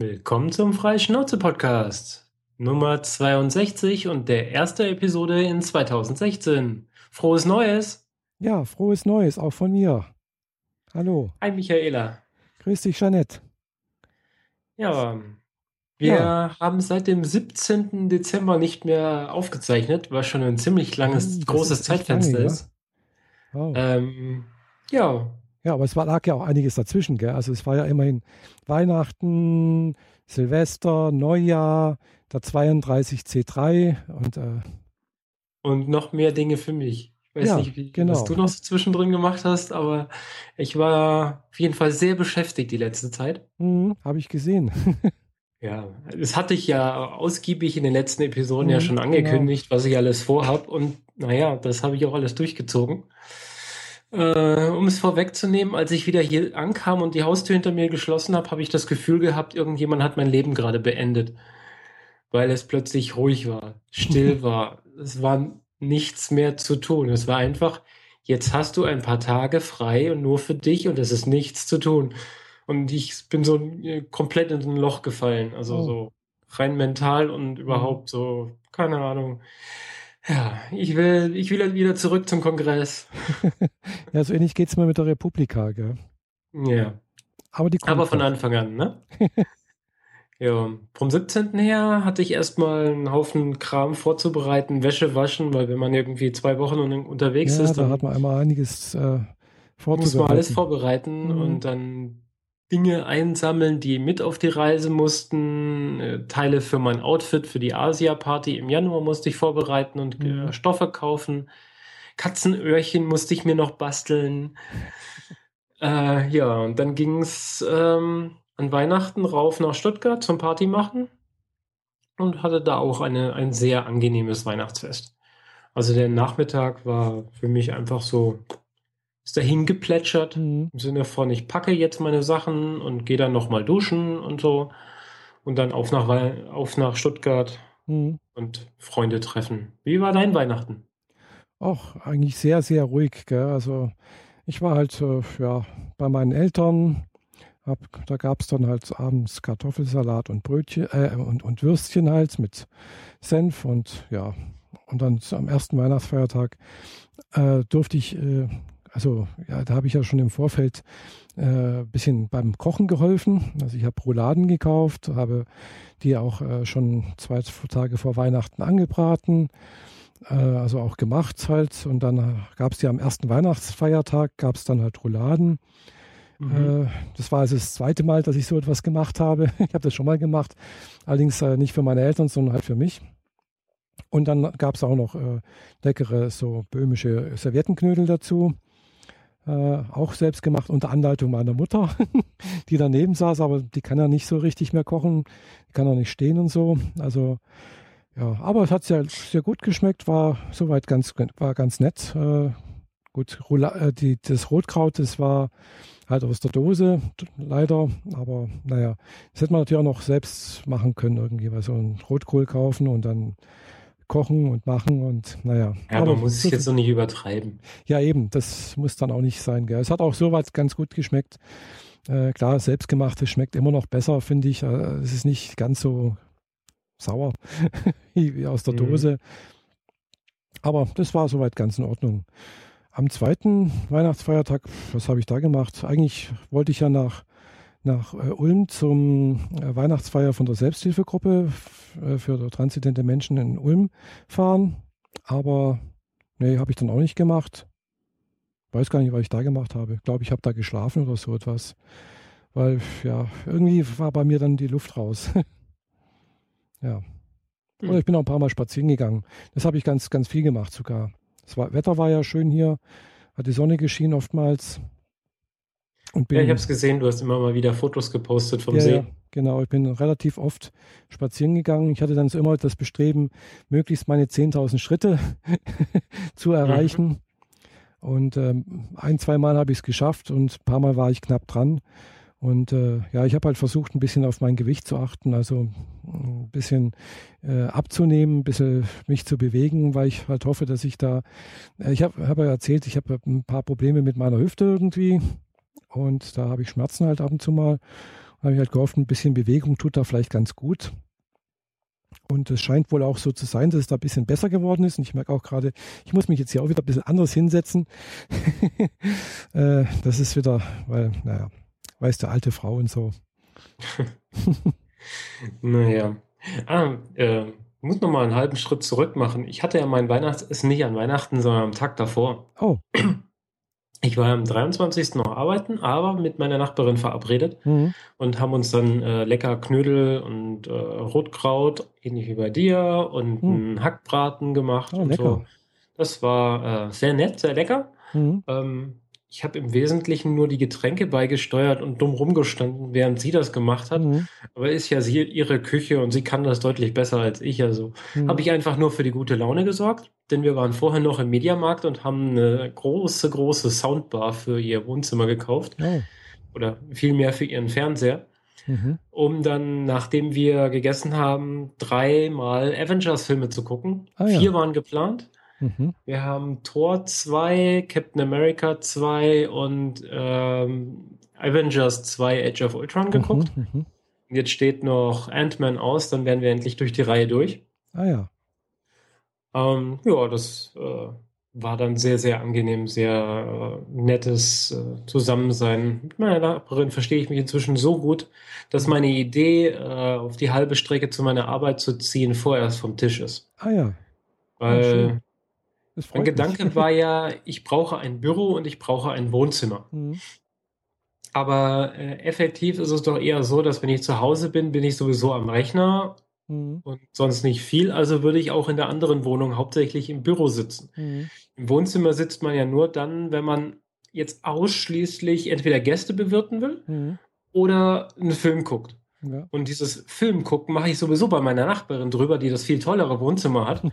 Willkommen zum Freischnauze-Podcast. Nummer 62 und der erste Episode in 2016. Frohes Neues! Ja, frohes Neues, auch von mir. Hallo. Hi Michaela. Grüß dich, Jeanette. Ja, wir ja. haben seit dem 17. Dezember nicht mehr aufgezeichnet, was schon ein ziemlich langes, das großes Zeitfenster lange, ist. Ja. Wow. Ähm, ja, ja, aber es war, lag ja auch einiges dazwischen, gell? Also es war ja immerhin Weihnachten, Silvester, Neujahr, der 32 C3 und äh, und noch mehr Dinge für mich. Ich weiß ja, nicht, wie, genau. was du noch so zwischendrin gemacht hast, aber ich war auf jeden Fall sehr beschäftigt die letzte Zeit. Mhm, Habe ich gesehen. ja, das hatte ich ja ausgiebig in den letzten Episoden mhm, ja schon angekündigt, genau. was ich alles vorhab. Und naja, das habe ich auch alles durchgezogen. Äh, um es vorwegzunehmen, als ich wieder hier ankam und die Haustür hinter mir geschlossen habe, habe ich das Gefühl gehabt, irgendjemand hat mein Leben gerade beendet. Weil es plötzlich ruhig war, still war. Es war nichts mehr zu tun. Es war einfach, jetzt hast du ein paar Tage frei und nur für dich und es ist nichts zu tun. Und ich bin so äh, komplett in ein Loch gefallen. Also oh. so rein mental und überhaupt so, keine Ahnung. Ja, ich will, ich will wieder zurück zum Kongress. ja, so ähnlich geht es mir mit der Republika, gell? Ja. Aber, die Aber von Anfang an, ne? ja, vom 17. her hatte ich erstmal einen Haufen Kram vorzubereiten, Wäsche waschen, weil wenn man irgendwie zwei Wochen unterwegs ja, ist, dann da hat man einmal einiges äh, vorzubereiten. Muss man alles vorbereiten mhm. und dann Dinge einsammeln, die mit auf die Reise mussten. Äh, Teile für mein Outfit für die Asia-Party im Januar musste ich vorbereiten und äh, mhm. Stoffe kaufen. Katzenöhrchen musste ich mir noch basteln. äh, ja, und dann ging es ähm, an Weihnachten rauf nach Stuttgart zum Party machen und hatte da auch eine, ein sehr angenehmes Weihnachtsfest. Also der Nachmittag war für mich einfach so ist dahin geplätschert mhm. im Sinne von, ich packe jetzt meine Sachen und gehe dann nochmal duschen und so und dann auf nach, auf nach Stuttgart mhm. und Freunde treffen. Wie war dein Weihnachten? Auch eigentlich sehr, sehr ruhig. Gell? Also ich war halt äh, ja, bei meinen Eltern. Hab, da gab es dann halt abends Kartoffelsalat und Brötchen äh, und, und Würstchen halt mit Senf und ja. Und dann am ersten Weihnachtsfeiertag äh, durfte ich äh, also ja, da habe ich ja schon im Vorfeld ein äh, bisschen beim Kochen geholfen. Also ich habe Rouladen gekauft, habe die auch äh, schon zwei Tage vor Weihnachten angebraten, äh, also auch gemacht halt. Und dann gab es ja am ersten Weihnachtsfeiertag, gab es dann halt Rouladen. Mhm. Äh, das war also das zweite Mal, dass ich so etwas gemacht habe. Ich habe das schon mal gemacht, allerdings äh, nicht für meine Eltern, sondern halt für mich. Und dann gab es auch noch äh, leckere so böhmische Serviettenknödel dazu. Äh, auch selbst gemacht unter Anleitung meiner Mutter, die daneben saß, aber die kann ja nicht so richtig mehr kochen, die kann auch nicht stehen und so. Also ja, aber es hat sehr, sehr gut geschmeckt, war soweit ganz, war ganz nett. Äh, gut, äh, die, das Rotkraut, das war halt aus der Dose, leider, aber naja, das hätte man natürlich auch noch selbst machen können irgendwie, weil so ein Rotkohl kaufen und dann kochen und machen und naja. Ja, aber man muss es jetzt so nicht übertreiben. Ja, eben, das muss dann auch nicht sein. Gell. Es hat auch soweit ganz gut geschmeckt. Äh, klar, selbstgemachtes schmeckt immer noch besser, finde ich. Äh, es ist nicht ganz so sauer wie aus der mhm. Dose. Aber das war soweit ganz in Ordnung. Am zweiten Weihnachtsfeiertag, was habe ich da gemacht? Eigentlich wollte ich ja nach nach äh, Ulm zum äh, Weihnachtsfeier von der Selbsthilfegruppe äh, für transidente Menschen in Ulm fahren. Aber nee, habe ich dann auch nicht gemacht. Weiß gar nicht, was ich da gemacht habe. Ich glaube, ich habe da geschlafen oder so etwas. Weil, ja, irgendwie war bei mir dann die Luft raus. ja. Hm. Oder ich bin auch ein paar Mal spazieren gegangen. Das habe ich ganz, ganz viel gemacht sogar. Das war, Wetter war ja schön hier, hat die Sonne geschienen oftmals. Und bin, ja, ich habe es gesehen, du hast immer mal wieder Fotos gepostet vom ja, See. Ja, genau, ich bin relativ oft spazieren gegangen. Ich hatte dann so immer das Bestreben, möglichst meine 10.000 Schritte zu erreichen. Mhm. Und ähm, ein, zwei Mal habe ich es geschafft und ein paar Mal war ich knapp dran. Und äh, ja, ich habe halt versucht, ein bisschen auf mein Gewicht zu achten, also ein bisschen äh, abzunehmen, ein bisschen mich zu bewegen, weil ich halt hoffe, dass ich da, äh, ich habe hab ja erzählt, ich habe ein paar Probleme mit meiner Hüfte irgendwie und da habe ich Schmerzen halt ab und zu mal. habe ich halt gehofft, ein bisschen Bewegung tut da vielleicht ganz gut. Und es scheint wohl auch so zu sein, dass es da ein bisschen besser geworden ist. Und ich merke auch gerade, ich muss mich jetzt hier auch wieder ein bisschen anders hinsetzen. äh, das ist wieder, weil, naja, weiß der alte Frau und so. naja. Ah, äh, muss noch mal einen halben Schritt zurück machen. Ich hatte ja mein Weihnachtsessen nicht an Weihnachten, sondern am Tag davor. Oh. Ich war am 23. noch arbeiten, aber mit meiner Nachbarin verabredet mhm. und haben uns dann äh, lecker Knödel und äh, Rotkraut, ähnlich wie bei dir, und mhm. einen Hackbraten gemacht oh, und lecker. so. Das war äh, sehr nett, sehr lecker. Mhm. Ähm, ich habe im Wesentlichen nur die Getränke beigesteuert und dumm rumgestanden, während sie das gemacht hat. Mhm. Aber ist ja sie ihre Küche und sie kann das deutlich besser als ich. Also Mhm. habe ich einfach nur für die gute Laune gesorgt, denn wir waren vorher noch im Mediamarkt und haben eine große, große Soundbar für ihr Wohnzimmer gekauft Oh. oder vielmehr für ihren Fernseher, Mhm. um dann, nachdem wir gegessen haben, dreimal Avengers-Filme zu gucken. Ah, ja. Vier waren geplant. Mhm. Wir haben Thor 2, Captain America 2 und ähm, Avengers 2 Age of Ultron geguckt. Mhm. Mhm. Und Jetzt steht noch Ant-Man aus, dann wären wir endlich durch die Reihe durch. Ah ja. Ähm, ja, das äh, war dann sehr, sehr angenehm, sehr äh, nettes äh, Zusammensein. Mit meiner Nachbarin verstehe ich mich inzwischen so gut, dass meine Idee, äh, auf die halbe Strecke zu meiner Arbeit zu ziehen, vorerst vom Tisch ist. Ah ja. Weil mein Gedanke mich. war ja, ich brauche ein Büro und ich brauche ein Wohnzimmer. Mhm. Aber äh, effektiv ist es doch eher so, dass wenn ich zu Hause bin, bin ich sowieso am Rechner Mhm. und sonst nicht viel. Also würde ich auch in der anderen Wohnung hauptsächlich im Büro sitzen. Mhm. Im Wohnzimmer sitzt man ja nur dann, wenn man jetzt ausschließlich entweder Gäste bewirten will Mhm. oder einen Film guckt. Ja. Und dieses Film gucken mache ich sowieso bei meiner Nachbarin drüber, die das viel tollere Wohnzimmer hat.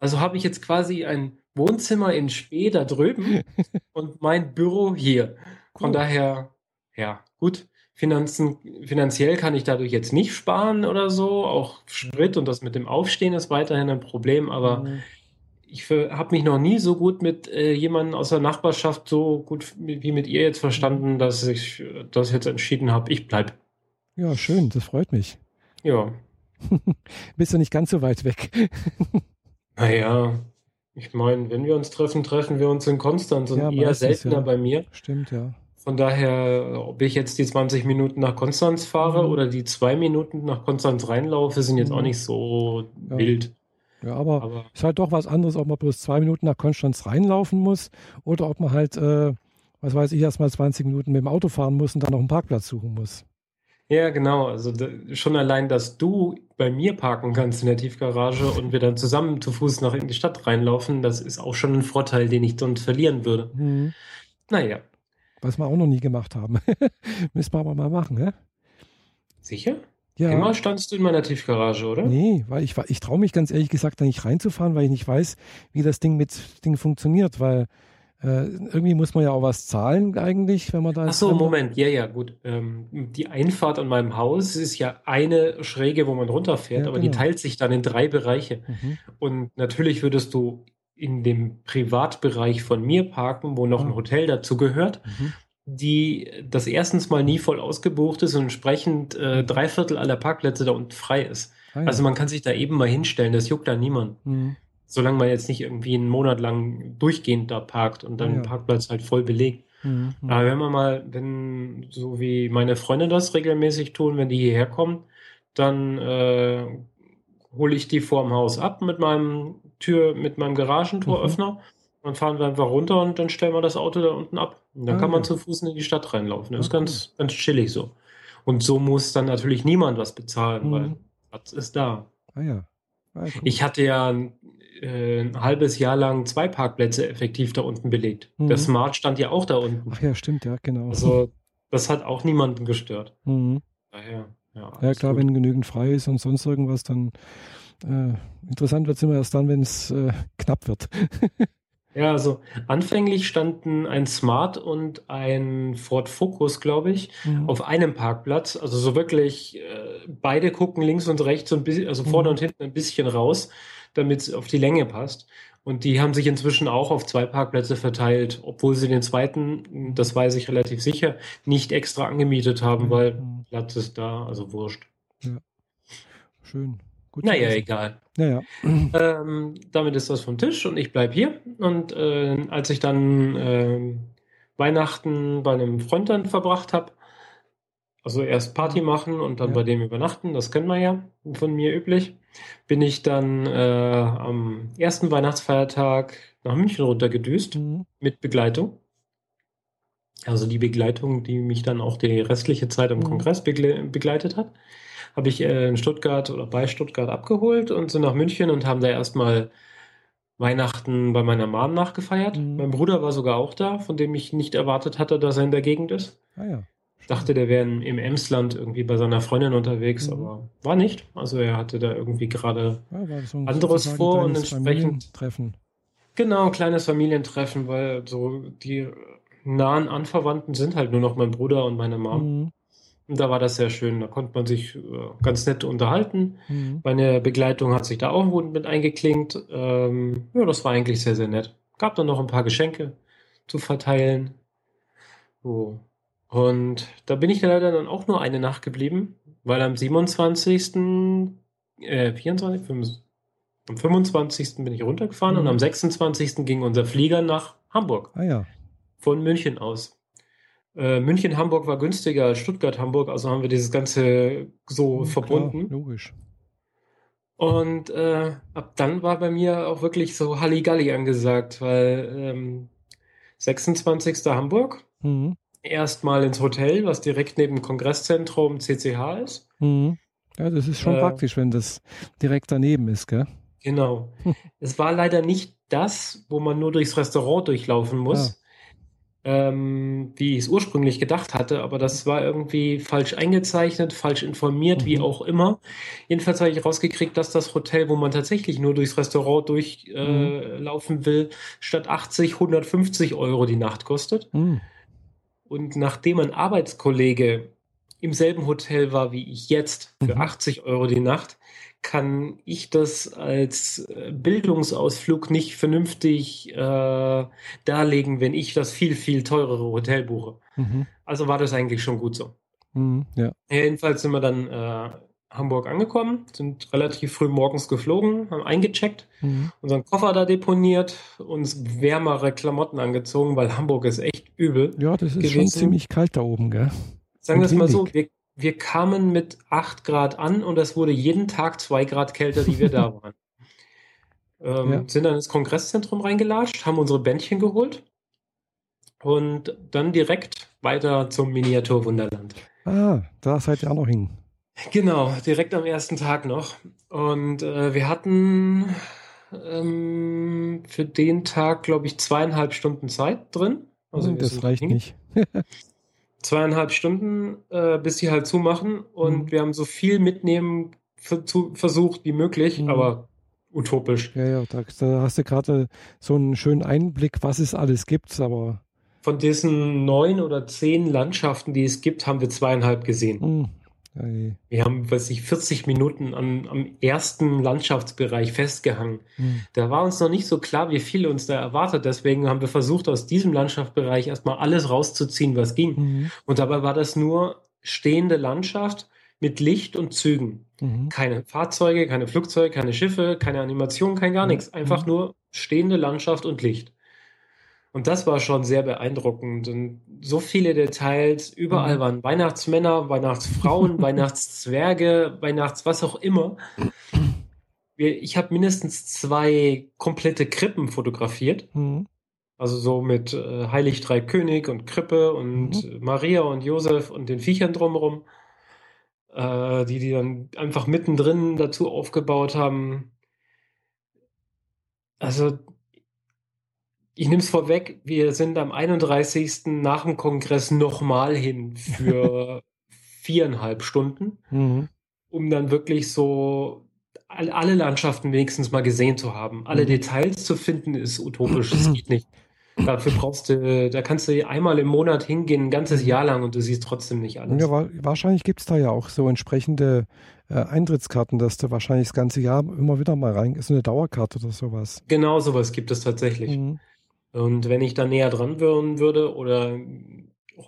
Also habe ich jetzt quasi ein Wohnzimmer in Spee da drüben und mein Büro hier. Von Cool. daher, ja, gut. Finanzen, finanziell kann ich dadurch jetzt nicht sparen oder so. Auch Sprit und das mit dem Aufstehen ist weiterhin ein Problem, aber Mhm. ich habe mich noch nie so gut mit äh, jemandem aus der Nachbarschaft so gut wie mit ihr jetzt verstanden, dass ich das jetzt entschieden habe, ich bleib. Ja, schön, das freut mich. Ja, Bist du nicht ganz so weit weg? naja, ich meine, wenn wir uns treffen, treffen wir uns in Konstanz und Ja, eher meistens, seltener ja. bei mir. Stimmt, ja. Von daher, ob ich jetzt die 20 Minuten nach Konstanz fahre Mhm. oder die zwei Minuten nach Konstanz reinlaufe, sind jetzt Mhm. auch nicht so Ja. wild. Ja, aber Aber ist halt doch was anderes, ob man bloß zwei Minuten nach Konstanz reinlaufen muss oder ob man halt, äh, was weiß ich, erstmal 20 Minuten mit dem Auto fahren muss und dann noch einen Parkplatz suchen muss. Ja, genau. Also schon allein, dass du bei mir parken kannst in der Tiefgarage und wir dann zusammen zu Fuß nach in die Stadt reinlaufen, das ist auch schon ein Vorteil, den ich sonst verlieren würde. Mhm. Naja, Was wir auch noch nie gemacht haben. Müssen wir aber mal machen, hä? sicher? Ja. Immer standst du in meiner Tiefgarage, oder? Nee, weil ich, ich traue mich ganz ehrlich gesagt da nicht reinzufahren, weil ich nicht weiß, wie das Ding mit Ding funktioniert, weil äh, irgendwie muss man ja auch was zahlen eigentlich, wenn man da Ach so, Moment, ja, ja, gut. Ähm, die Einfahrt an meinem Haus ist ja eine Schräge, wo man runterfährt, Ja, aber die genau. teilt sich dann in drei Bereiche. Mhm. Und natürlich würdest du in dem Privatbereich von mir parken, wo noch Ah. ein Hotel dazu gehört, Mhm. die das erstens mal nie voll ausgebucht ist und entsprechend äh, drei Viertel aller Parkplätze da unten frei ist. Ah, ja. Also man kann sich da eben mal hinstellen, das juckt da niemand. Mhm. Solange man jetzt nicht irgendwie einen Monat lang durchgehend da parkt und dann Ja. Parkplatz halt voll belegt. Mhm. Mhm. Aber wenn man mal, wenn, so wie meine Freunde das regelmäßig tun, wenn die hierher kommen, dann äh, hole ich die vorm Haus ab mit meinem Tür, mit meinem Garagentoröffner. Dann fahren wir einfach runter und dann stellen wir das Auto da unten ab. Und dann Ah, kann man ja. zu Fuß in die Stadt reinlaufen. Das ist Ah, ganz, ganz chillig so. Und so muss dann natürlich niemand was bezahlen, Mhm. weil Platz ist da. Ah ja. Ah, gut. Ich hatte ja äh, ein halbes Jahr lang zwei Parkplätze effektiv da unten belegt. Mhm. Der Smart stand ja auch da unten. Ach ja, stimmt, ja, genau. Also, das hat auch niemanden gestört. Mhm. Daher, ja, Ja, klar, gut. wenn genügend frei ist und sonst irgendwas, dann äh, interessant wird es immer erst dann, wenn es äh, knapp wird. Ja, also anfänglich standen ein Smart und ein Ford Focus, glaube ich, Mhm. auf einem Parkplatz. Also so wirklich, äh, beide gucken links und rechts bisschen, also vorne Mhm. und hinten ein bisschen raus. Damit es auf die Länge passt. Und die haben sich inzwischen auch auf zwei Parkplätze verteilt, obwohl sie den zweiten, das weiß ich relativ sicher, nicht extra angemietet haben, weil mhm. Platz ist da, also wurscht. Ja. Schön. Gut naja, egal. Naja. Ähm, damit ist das vom Tisch und ich bleibe hier. Und äh, als ich dann äh, Weihnachten bei einem Freund dann verbracht habe, also erst Party machen und dann ja. bei dem übernachten, das kennen wir ja von mir üblich, bin ich dann äh, am ersten Weihnachtsfeiertag nach München runtergedüst mhm. mit Begleitung. Also die Begleitung, die mich dann auch die restliche Zeit am mhm. Kongress begle begleitet hat, habe ich äh, in Stuttgart oder bei Stuttgart abgeholt und sind nach München und haben da erstmal Weihnachten bei meiner Mom nachgefeiert. Mhm. Mein Bruder war sogar auch da, von dem ich nicht erwartet hatte, dass er in der Gegend ist. Ah ja. Dachte, der wäre im Emsland irgendwie bei seiner Freundin unterwegs, mhm. aber war nicht. Also er hatte da irgendwie gerade ja, so anderes vor und entsprechend. Treffen. Genau, ein kleines Familientreffen, weil so die nahen Anverwandten sind halt nur noch mein Bruder und meine Mom. Mhm. Und da war das sehr schön. Da konnte man sich äh, ganz nett unterhalten. Mhm. Meine Begleitung hat sich da auch gut mit eingeklinkt. Ähm, ja, das war eigentlich sehr, sehr nett. Gab dann noch ein paar Geschenke zu verteilen. So. Und da bin ich leider dann auch nur eine Nacht geblieben, weil am 27., äh, 24, 25, am 25. bin ich runtergefahren mhm. und am 26. ging unser Flieger nach Hamburg. Ah ja. Von München aus. Äh, München, Hamburg war günstiger als Stuttgart, Hamburg, also haben wir dieses Ganze so mhm, verbunden. Klar, logisch. Und äh, ab dann war bei mir auch wirklich so Halligalli angesagt, weil ähm, 26. Hamburg, mhm erstmal ins Hotel, was direkt neben dem Kongresszentrum CCH ist. Mhm. Ja, das ist schon äh, praktisch, wenn das direkt daneben ist, gell? Genau. es war leider nicht das, wo man nur durchs Restaurant durchlaufen muss, ja. ähm, wie ich es ursprünglich gedacht hatte, aber das war irgendwie falsch eingezeichnet, falsch informiert, mhm. wie auch immer. Jedenfalls habe ich rausgekriegt, dass das Hotel, wo man tatsächlich nur durchs Restaurant durchlaufen äh, mhm. will, statt 80, 150 Euro die Nacht kostet. Mhm. Und nachdem ein Arbeitskollege im selben Hotel war wie ich jetzt für mhm. 80 Euro die Nacht, kann ich das als äh, Bildungsausflug nicht vernünftig äh, darlegen, wenn ich das viel, viel teurere Hotel buche. Mhm. Also war das eigentlich schon gut so. Mhm, ja. Jedenfalls sind wir dann äh, Hamburg angekommen, sind relativ früh morgens geflogen, haben eingecheckt, mhm. unseren Koffer da deponiert, uns wärmere Klamotten angezogen, weil Hamburg ist echt übel. Ja, das ist gewesen. schon ziemlich kalt da oben, gell? Sagen wir es mal so, wir, wir kamen mit 8 Grad an und es wurde jeden Tag 2 Grad kälter, die wir da waren. Ähm, ja. Sind dann ins Kongresszentrum reingelatscht, haben unsere Bändchen geholt und dann direkt weiter zum Miniaturwunderland. Ah, da seid ihr auch noch hin. Genau, direkt am ersten Tag noch. Und äh, wir hatten ähm, für den Tag, glaube ich, zweieinhalb Stunden Zeit drin. Also hm, das reicht nicht. zweieinhalb Stunden, äh, bis sie halt zumachen. Und mhm. wir haben so viel mitnehmen versucht wie möglich, mhm. aber utopisch. Ja, ja, da, da hast du gerade so einen schönen Einblick, was es alles gibt, aber. Von diesen neun oder zehn Landschaften, die es gibt, haben wir zweieinhalb gesehen. Ei. Wir haben, weiß ich, 40 Minuten am, am ersten Landschaftsbereich festgehangen. Hm. Da war uns noch nicht so klar, wie viel uns da erwartet. Deswegen haben wir versucht, aus diesem Landschaftsbereich erstmal alles rauszuziehen, was ging. Mhm. Und dabei war das nur stehende Landschaft mit Licht und Zügen. Mhm. Keine Fahrzeuge, keine Flugzeuge, keine Schiffe, keine Animation, kein gar nichts. Einfach mhm. nur stehende Landschaft und Licht. Und das war schon sehr beeindruckend. Und so viele Details, überall mhm. waren Weihnachtsmänner, Weihnachtsfrauen, Weihnachtszwerge, Weihnachts was auch immer. Ich habe mindestens zwei komplette Krippen fotografiert. Mhm. Also so mit äh, Heilig Drei König und Krippe und mhm. Maria und Josef und den Viechern drumherum, äh, die die dann einfach mittendrin dazu aufgebaut haben. Also ich nehme es vorweg, wir sind am 31. nach dem Kongress nochmal hin für viereinhalb Stunden, mhm. um dann wirklich so alle Landschaften wenigstens mal gesehen zu haben. Alle mhm. Details zu finden, ist utopisch, das geht nicht. Dafür brauchst du, da kannst du einmal im Monat hingehen, ein ganzes Jahr lang und du siehst trotzdem nicht alles. Ja, wahrscheinlich gibt es da ja auch so entsprechende äh, Eintrittskarten, dass du wahrscheinlich das ganze Jahr immer wieder mal rein, ist eine Dauerkarte oder sowas. Genau, sowas gibt es tatsächlich. Mhm. Und wenn ich da näher dran würde oder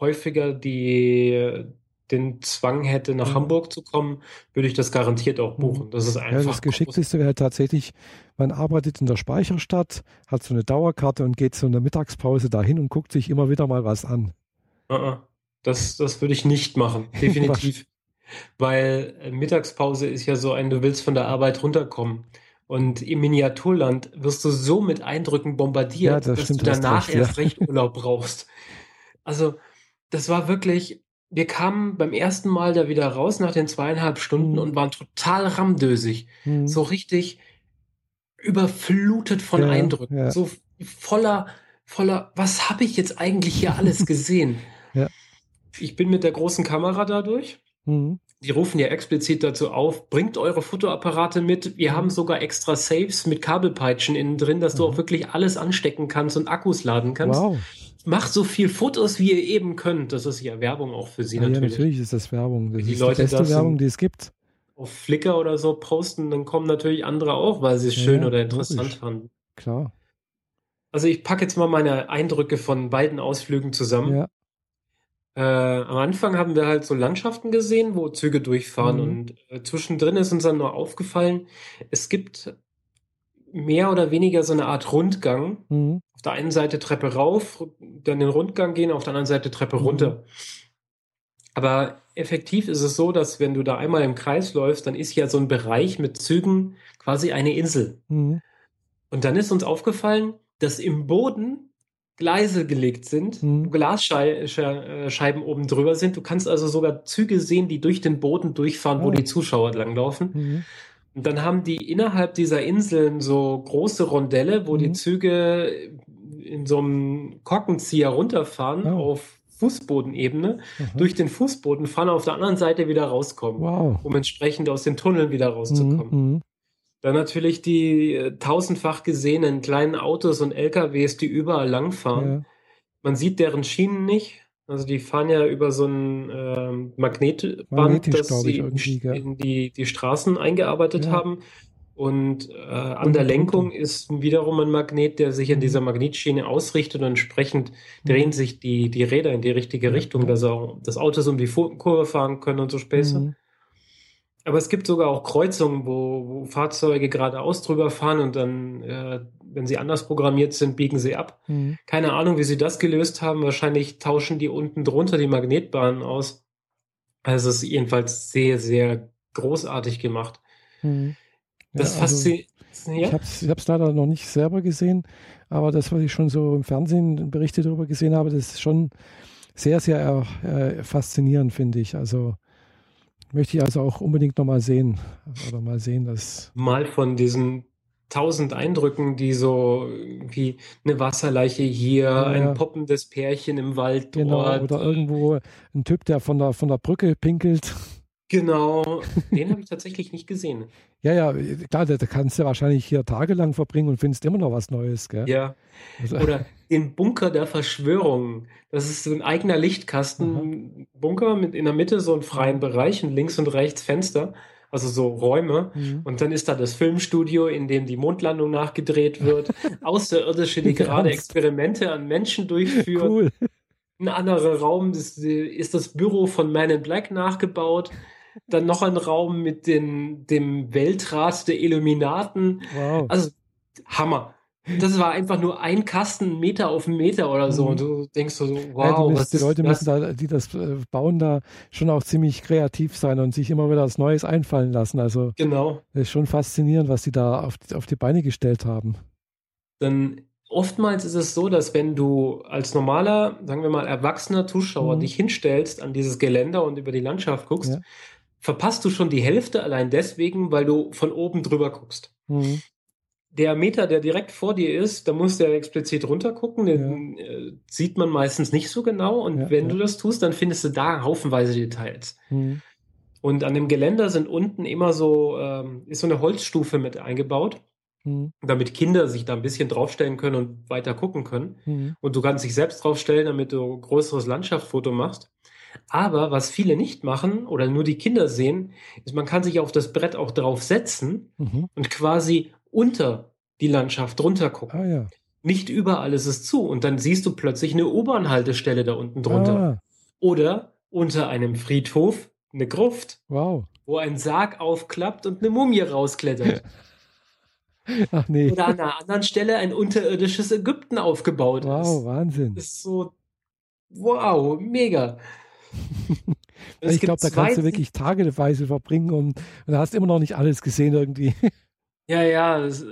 häufiger die, den Zwang hätte, nach mhm. Hamburg zu kommen, würde ich das garantiert auch mhm. buchen. Das ist einfach. Ja, das Geschickteste wäre tatsächlich, man arbeitet in der Speicherstadt, hat so eine Dauerkarte und geht zu einer Mittagspause dahin und guckt sich immer wieder mal was an. Uh -uh. Das, das würde ich nicht machen, definitiv. Weil äh, Mittagspause ist ja so ein, du willst von der Arbeit runterkommen. Und im Miniaturland wirst du so mit Eindrücken bombardiert, ja, das dass stimmt, du danach recht, erst recht Urlaub brauchst. Also, das war wirklich, wir kamen beim ersten Mal da wieder raus nach den zweieinhalb Stunden mhm. und waren total ramdösig. Mhm. So richtig überflutet von ja, Eindrücken. Ja. So voller, voller, was habe ich jetzt eigentlich hier alles gesehen? ja. Ich bin mit der großen Kamera dadurch. Mhm. Die rufen ja explizit dazu auf, bringt eure Fotoapparate mit. Wir haben sogar extra Saves mit Kabelpeitschen innen drin, dass du auch mhm. wirklich alles anstecken kannst und Akkus laden kannst. Wow macht so viel Fotos, wie ihr eben könnt. Das ist ja Werbung auch für Sie ja, natürlich. Ja, natürlich ist das Werbung. Das die ist Leute die beste Werbung, die es gibt. Auf Flickr oder so posten, dann kommen natürlich andere auch, weil sie es schön ja, oder interessant logisch. fanden. Klar. Also ich packe jetzt mal meine Eindrücke von beiden Ausflügen zusammen. Ja. Äh, am Anfang haben wir halt so Landschaften gesehen, wo Züge durchfahren mhm. und äh, zwischendrin ist uns dann nur aufgefallen, es gibt mehr oder weniger so eine Art Rundgang. Mhm. Auf der einen Seite Treppe rauf, dann den Rundgang gehen, auf der anderen Seite Treppe mhm. runter. Aber effektiv ist es so, dass wenn du da einmal im Kreis läufst, dann ist ja so ein Bereich mit Zügen quasi eine Insel. Mhm. Und dann ist uns aufgefallen, dass im Boden Gleise gelegt sind, mhm. Glasscheiben oben drüber sind. Du kannst also sogar Züge sehen, die durch den Boden durchfahren, oh. wo die Zuschauer langlaufen. Mhm. Und dann haben die innerhalb dieser Inseln so große Rondelle, wo mhm. die Züge in so einem Korkenzieher runterfahren oh. auf Fußbodenebene, mhm. durch den Fußboden fahren, auf der anderen Seite wieder rauskommen, wow. um entsprechend aus den Tunneln wieder rauszukommen. Dann natürlich die äh, tausendfach gesehenen kleinen Autos und LKWs, die überall langfahren. Ja. Man sieht deren Schienen nicht, also die fahren ja über so ein ähm, Magnetband, das sie in die, die Straßen eingearbeitet ja. haben. Und äh, an der Lenkung ist wiederum ein Magnet, der sich an mhm. dieser Magnetschiene ausrichtet und entsprechend mhm. drehen sich die, die Räder in die richtige Richtung, dass auch das Autos um die Kurve fahren können und so Späße. Mhm. Aber es gibt sogar auch Kreuzungen, wo, wo Fahrzeuge geradeaus drüber fahren und dann, äh, wenn sie anders programmiert sind, biegen sie ab. Mhm. Keine Ahnung, wie sie das gelöst haben. Wahrscheinlich tauschen die unten drunter die Magnetbahnen aus. Also es ist jedenfalls sehr, sehr großartig gemacht. Mhm. Das ja, also, ja? Ich habe es leider noch nicht selber gesehen, aber das, was ich schon so im Fernsehen Berichte darüber gesehen habe, das ist schon sehr, sehr äh, faszinierend, finde ich. Also Möchte ich also auch unbedingt nochmal sehen. Oder mal sehen, dass. Mal von diesen tausend Eindrücken, die so wie eine Wasserleiche hier, ja, ein poppendes Pärchen im Wald genau, dort. Oder irgendwo ein Typ, der von der, von der Brücke pinkelt. Genau, den habe ich tatsächlich nicht gesehen. Ja, ja, klar, da kannst du wahrscheinlich hier tagelang verbringen und findest immer noch was Neues, gell? Ja. Also. Oder den Bunker der Verschwörung. Das ist so ein eigener Lichtkasten, Bunker mit in der Mitte so einen freien Bereich und links und rechts Fenster, also so Räume. Mhm. Und dann ist da das Filmstudio, in dem die Mondlandung nachgedreht wird, Außerirdische, die gerade Experimente an Menschen durchführen. Cool. Ein anderer Raum ist, ist das Büro von Man in Black nachgebaut. Dann noch ein Raum mit den, dem Weltrat der Illuminaten. Wow. Also Hammer. Das war einfach nur ein Kasten, Meter auf Meter oder so. Mhm. Und du denkst so, wow. Ja, müsst, die Leute müssen da, die das äh, bauen, da schon auch ziemlich kreativ sein und sich immer wieder was Neues einfallen lassen. Also, genau. Das ist schon faszinierend, was die da auf, auf die Beine gestellt haben. Dann oftmals ist es so, dass wenn du als normaler, sagen wir mal, erwachsener Zuschauer mhm. dich hinstellst an dieses Geländer und über die Landschaft guckst, ja verpasst du schon die Hälfte allein deswegen, weil du von oben drüber guckst. Mhm. Der Meter, der direkt vor dir ist, da musst du ja explizit runtergucken, den ja. äh, sieht man meistens nicht so genau und ja, wenn ja. du das tust, dann findest du da haufenweise Details. Mhm. Und an dem Geländer sind unten immer so, ähm, ist so eine Holzstufe mit eingebaut. mhm. damit Kinder sich da ein bisschen draufstellen können und weiter gucken können. Mhm. Und du kannst dich selbst draufstellen, damit du ein größeres Landschaftsfoto machst. Aber was viele nicht machen oder nur die Kinder sehen, ist, man kann sich auf das Brett auch drauf setzen mhm. und quasi unter die Landschaft runter gucken. Ah, ja. Nicht überall ist es zu und dann siehst du plötzlich eine U-Bahn-Haltestelle da unten drunter. Ah. Oder unter einem Friedhof eine Gruft. Wow. Wo ein Sarg aufklappt und eine Mumie rausklettert. Ach nee. Oder an einer anderen Stelle ein unterirdisches Ägypten aufgebaut wow, ist. Wow, Wahnsinn. Das ist so, wow, mega. Ich glaube, da kannst du wirklich tageweise verbringen und, und hast immer noch nicht alles gesehen irgendwie. Ja, ja, das,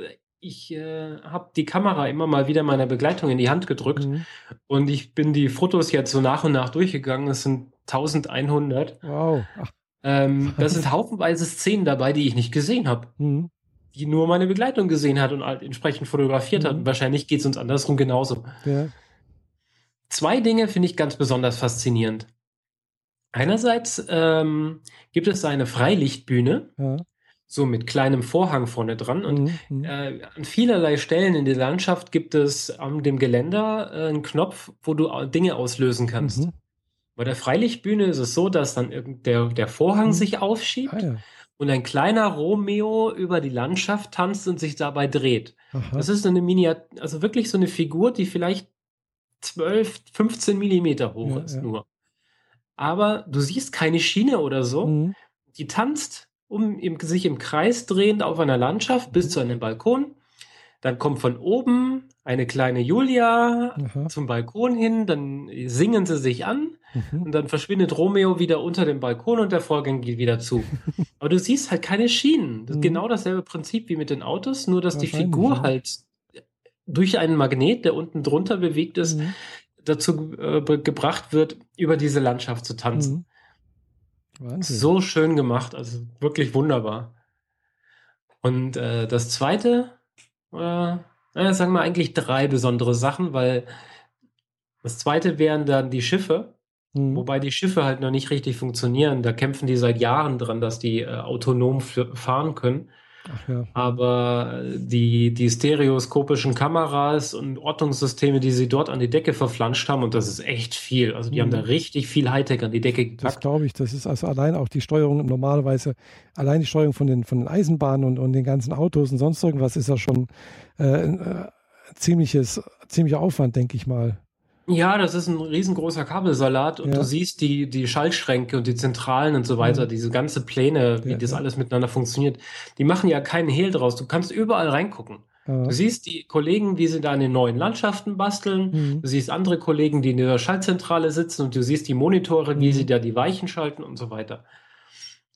ich äh, habe die Kamera immer mal wieder meiner Begleitung in die Hand gedrückt mhm. und ich bin die Fotos jetzt so nach und nach durchgegangen. Es sind 1100. Wow. Ähm, da sind haufenweise Szenen dabei, die ich nicht gesehen habe. Mhm. Die nur meine Begleitung gesehen hat und halt entsprechend fotografiert mhm. hat. Und wahrscheinlich geht es uns andersrum genauso. Ja. Zwei Dinge finde ich ganz besonders faszinierend. Einerseits ähm, gibt es eine Freilichtbühne, ja so mit kleinem Vorhang vorne dran. Und mhm, mhm. äh, an vielerlei Stellen in der Landschaft gibt es an dem Geländer äh, einen Knopf, wo du Dinge auslösen kannst. Mhm. Bei der Freilichtbühne ist es so, dass dann der, der Vorhang mhm. sich aufschiebt ah, ja. und ein kleiner Romeo über die Landschaft tanzt und sich dabei dreht. Aha. Das ist eine Miniatur, also wirklich so eine Figur, die vielleicht 12, 15 Millimeter hoch ja, ist nur. Aber du siehst keine Schiene oder so. Mhm. Die tanzt um im, sich im Kreis drehend auf einer Landschaft bis zu einem Balkon. Dann kommt von oben eine kleine Julia Aha. zum Balkon hin, dann singen sie sich an mhm. und dann verschwindet Romeo wieder unter dem Balkon und der Vorgang geht wieder zu. Aber du siehst halt keine Schienen. Das ist mhm. genau dasselbe Prinzip wie mit den Autos, nur dass die Figur ja. halt durch einen Magnet, der unten drunter bewegt ist, mhm. Dazu äh, gebracht wird, über diese Landschaft zu tanzen. Mhm. Wahnsinn. So schön gemacht, also wirklich wunderbar. Und äh, das zweite, äh, äh, sagen wir eigentlich drei besondere Sachen, weil das zweite wären dann die Schiffe, mhm. wobei die Schiffe halt noch nicht richtig funktionieren. Da kämpfen die seit Jahren dran, dass die äh, autonom fahren können. Ja. Aber die, die stereoskopischen Kameras und Ortungssysteme, die sie dort an die Decke verflanscht haben, und das ist echt viel. Also die mhm. haben da richtig viel Hightech an die Decke gepackt. Das glaube ich. Das ist also allein auch die Steuerung normalerweise, allein die Steuerung von den, von den Eisenbahnen und, und den ganzen Autos und sonst irgendwas ist ja schon äh, ein äh, ziemliches, ziemlicher Aufwand, denke ich mal. Ja, das ist ein riesengroßer Kabelsalat und ja. du siehst die, die Schaltschränke und die Zentralen und so weiter, mhm. diese ganze Pläne, wie ja, das ja. alles miteinander funktioniert. Die machen ja keinen Hehl draus. Du kannst überall reingucken. Du siehst die Kollegen, wie sie da in den neuen Landschaften basteln. Mhm. Du siehst andere Kollegen, die in der Schaltzentrale sitzen und du siehst die Monitore, wie mhm. sie da die Weichen schalten und so weiter.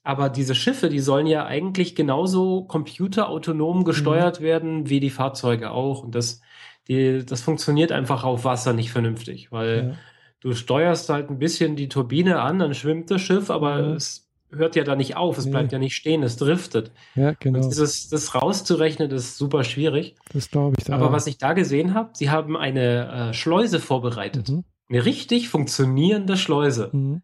Aber diese Schiffe, die sollen ja eigentlich genauso computerautonom gesteuert mhm. werden wie die Fahrzeuge auch. Und das die, das funktioniert einfach auf Wasser nicht vernünftig, weil ja. du steuerst halt ein bisschen die Turbine an, dann schwimmt das Schiff, aber ja. es hört ja da nicht auf, es nee. bleibt ja nicht stehen, es driftet. Ja, genau. Und dieses, das rauszurechnen, ist super schwierig. Das glaube ich. Da aber was ich da gesehen habe, sie haben eine äh, Schleuse vorbereitet. Mhm. Eine richtig funktionierende Schleuse. Mhm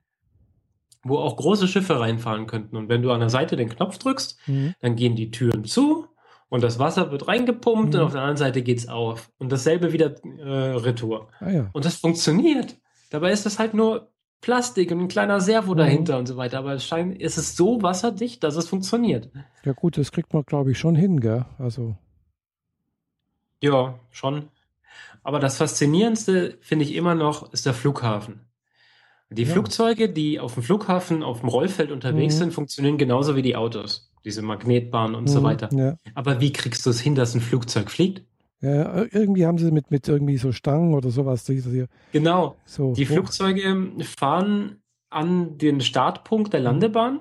wo auch große Schiffe reinfahren könnten. Und wenn du an der Seite den Knopf drückst, mhm. dann gehen die Türen zu und das Wasser wird reingepumpt mhm. und auf der anderen Seite geht es auf. Und dasselbe wieder äh, retour. Ah, ja. Und das funktioniert. Dabei ist das halt nur Plastik und ein kleiner Servo mhm. dahinter und so weiter. Aber es scheint, ist es so wasserdicht, dass es funktioniert. Ja gut, das kriegt man, glaube ich, schon hin, gell? Also. Ja, schon. Aber das Faszinierendste, finde ich immer noch, ist der Flughafen. Die ja. Flugzeuge, die auf dem Flughafen, auf dem Rollfeld unterwegs mhm. sind, funktionieren genauso wie die Autos diese Magnetbahn und mhm, so weiter. Ja. Aber wie kriegst du es hin, dass ein Flugzeug fliegt? Ja, irgendwie haben sie mit, mit irgendwie so Stangen oder sowas. Genau. So die hoch. Flugzeuge fahren an den Startpunkt der mhm. Landebahn,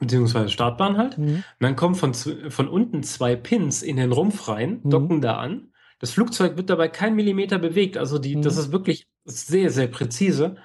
beziehungsweise Startbahn halt. Mhm. Und dann kommen von, von unten zwei Pins in den Rumpf rein, mhm. docken da an. Das Flugzeug wird dabei kein Millimeter bewegt. Also die, das mhm. ist wirklich sehr, sehr präzise.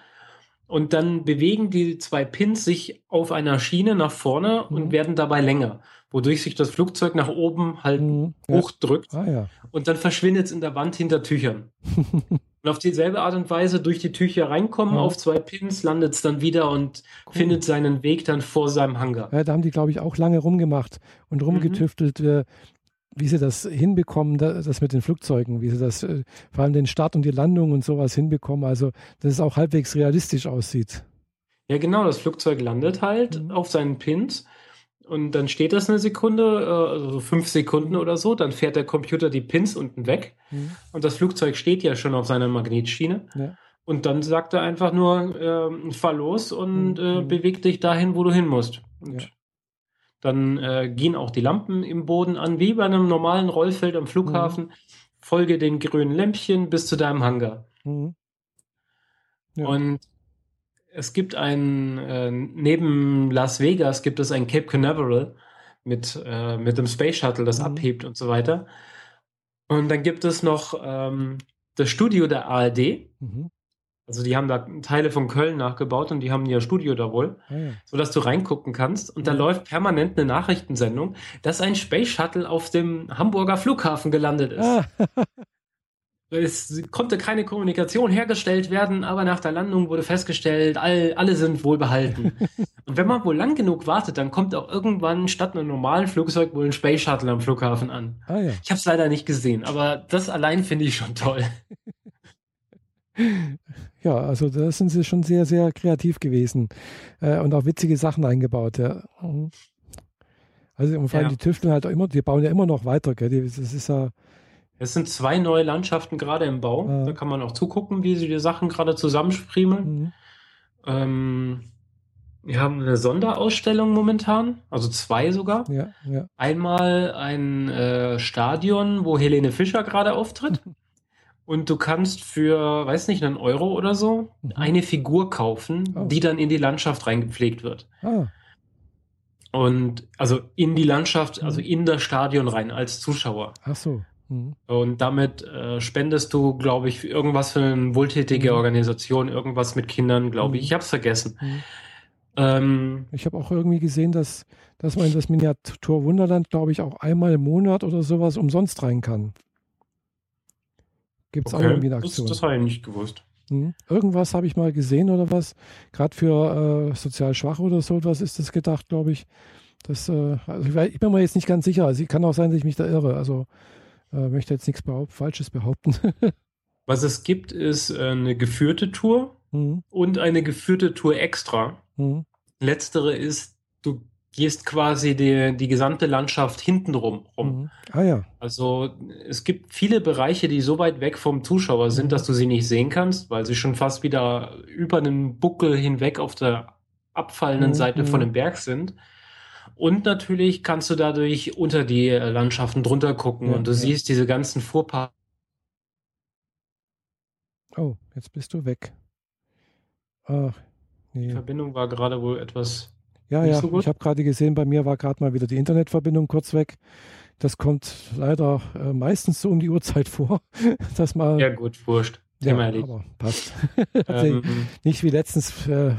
Und dann bewegen die zwei Pins sich auf einer Schiene nach vorne mhm. und werden dabei länger, wodurch sich das Flugzeug nach oben halt mhm, hochdrückt. Ah, ja. Und dann verschwindet es in der Wand hinter Tüchern. und auf dieselbe Art und Weise durch die Tücher reinkommen, mhm. auf zwei Pins, landet es dann wieder und cool. findet seinen Weg dann vor seinem Hangar. Ja, da haben die, glaube ich, auch lange rumgemacht und rumgetüftelt. Mhm wie sie das hinbekommen, das mit den Flugzeugen, wie sie das, äh, vor allem den Start und die Landung und sowas hinbekommen. Also, dass es auch halbwegs realistisch aussieht. Ja, genau, das Flugzeug landet halt mhm. auf seinen Pins und dann steht das eine Sekunde, äh, also fünf Sekunden oder so, dann fährt der Computer die Pins unten weg mhm. und das Flugzeug steht ja schon auf seiner Magnetschiene. Ja. Und dann sagt er einfach nur, äh, fahr los und mhm. äh, mhm. beweg dich dahin, wo du hin musst. Und ja. Dann äh, gehen auch die Lampen im Boden an, wie bei einem normalen Rollfeld am Flughafen. Mhm. Folge den grünen Lämpchen bis zu deinem Hangar. Mhm. Ja. Und es gibt ein, äh, neben Las Vegas gibt es ein Cape Canaveral mit, äh, mit dem Space Shuttle, das mhm. abhebt und so weiter. Und dann gibt es noch ähm, das Studio der ARD. Mhm. Also die haben da Teile von Köln nachgebaut und die haben ihr Studio da wohl, ja. sodass du reingucken kannst. Und da läuft permanent eine Nachrichtensendung, dass ein Space Shuttle auf dem Hamburger Flughafen gelandet ist. Ah. Es konnte keine Kommunikation hergestellt werden, aber nach der Landung wurde festgestellt, all, alle sind wohlbehalten. und wenn man wohl lang genug wartet, dann kommt auch irgendwann statt einem normalen Flugzeug wohl ein Space Shuttle am Flughafen an. Ah, ja. Ich habe es leider nicht gesehen, aber das allein finde ich schon toll. Ja, also da sind sie schon sehr, sehr kreativ gewesen äh, und auch witzige Sachen eingebaut. Ja. Mhm. Also vor allem ja. die tüfteln halt immer, die bauen ja immer noch weiter. Gell? Das ist ja es sind zwei neue Landschaften gerade im Bau. Ja. Da kann man auch zugucken, wie sie die Sachen gerade zusammenspriemeln. Mhm. Ähm, wir haben eine Sonderausstellung momentan, also zwei sogar. Ja, ja. Einmal ein äh, Stadion, wo Helene Fischer gerade auftritt. Und du kannst für, weiß nicht, einen Euro oder so mhm. eine Figur kaufen, oh. die dann in die Landschaft reingepflegt wird. Ah. Und also in die Landschaft, also mhm. in das Stadion rein als Zuschauer. Ach so. Mhm. Und damit äh, spendest du, glaube ich, irgendwas für eine wohltätige. Organisation, irgendwas mit Kindern, glaube ich. Ich habe es vergessen. Ähm, ich habe auch irgendwie gesehen, dass, dass man in das Miniatur Wunderland, glaube ich, auch einmal im Monat oder sowas umsonst rein kann. Gibt es okay. auch irgendwie eine Aktion? Das, das habe ich nicht gewusst. Mhm. Irgendwas habe ich mal gesehen oder was. Gerade für äh, sozial Schwache oder so was ist das gedacht, glaube ich. Das, äh, also ich, ich, bin mir jetzt nicht ganz sicher. Also kann auch sein, dass ich mich da irre. Also äh, möchte jetzt nichts behaupt Falsches behaupten. Was es gibt, ist äh, eine geführte Tour mhm. und eine geführte Tour extra. Mhm. Letztere ist, gehst quasi die, die gesamte Landschaft hintenrum rum. Mhm. Ah ja. Also es gibt viele Bereiche, die so weit weg vom Zuschauer sind, mhm. dass du sie nicht sehen kannst, weil sie schon fast wieder über einen Buckel hinweg auf der abfallenden mhm. Seite von mhm. dem Berg sind. Und natürlich kannst du dadurch unter die äh, Landschaften drunter gucken ja, und du ja. siehst diese ganzen Fuhrparks. Oh, jetzt bist du weg. Ach, nee. Die Verbindung war gerade wohl etwas. Ja, ja, so ich habe gerade gesehen, bei mir war gerade mal wieder die Internetverbindung kurz weg. Das kommt leider äh, meistens so um die Uhrzeit vor, dass man. Ja, gut, wurscht. Ja, aber passt. ähm, nicht wie letztens äh,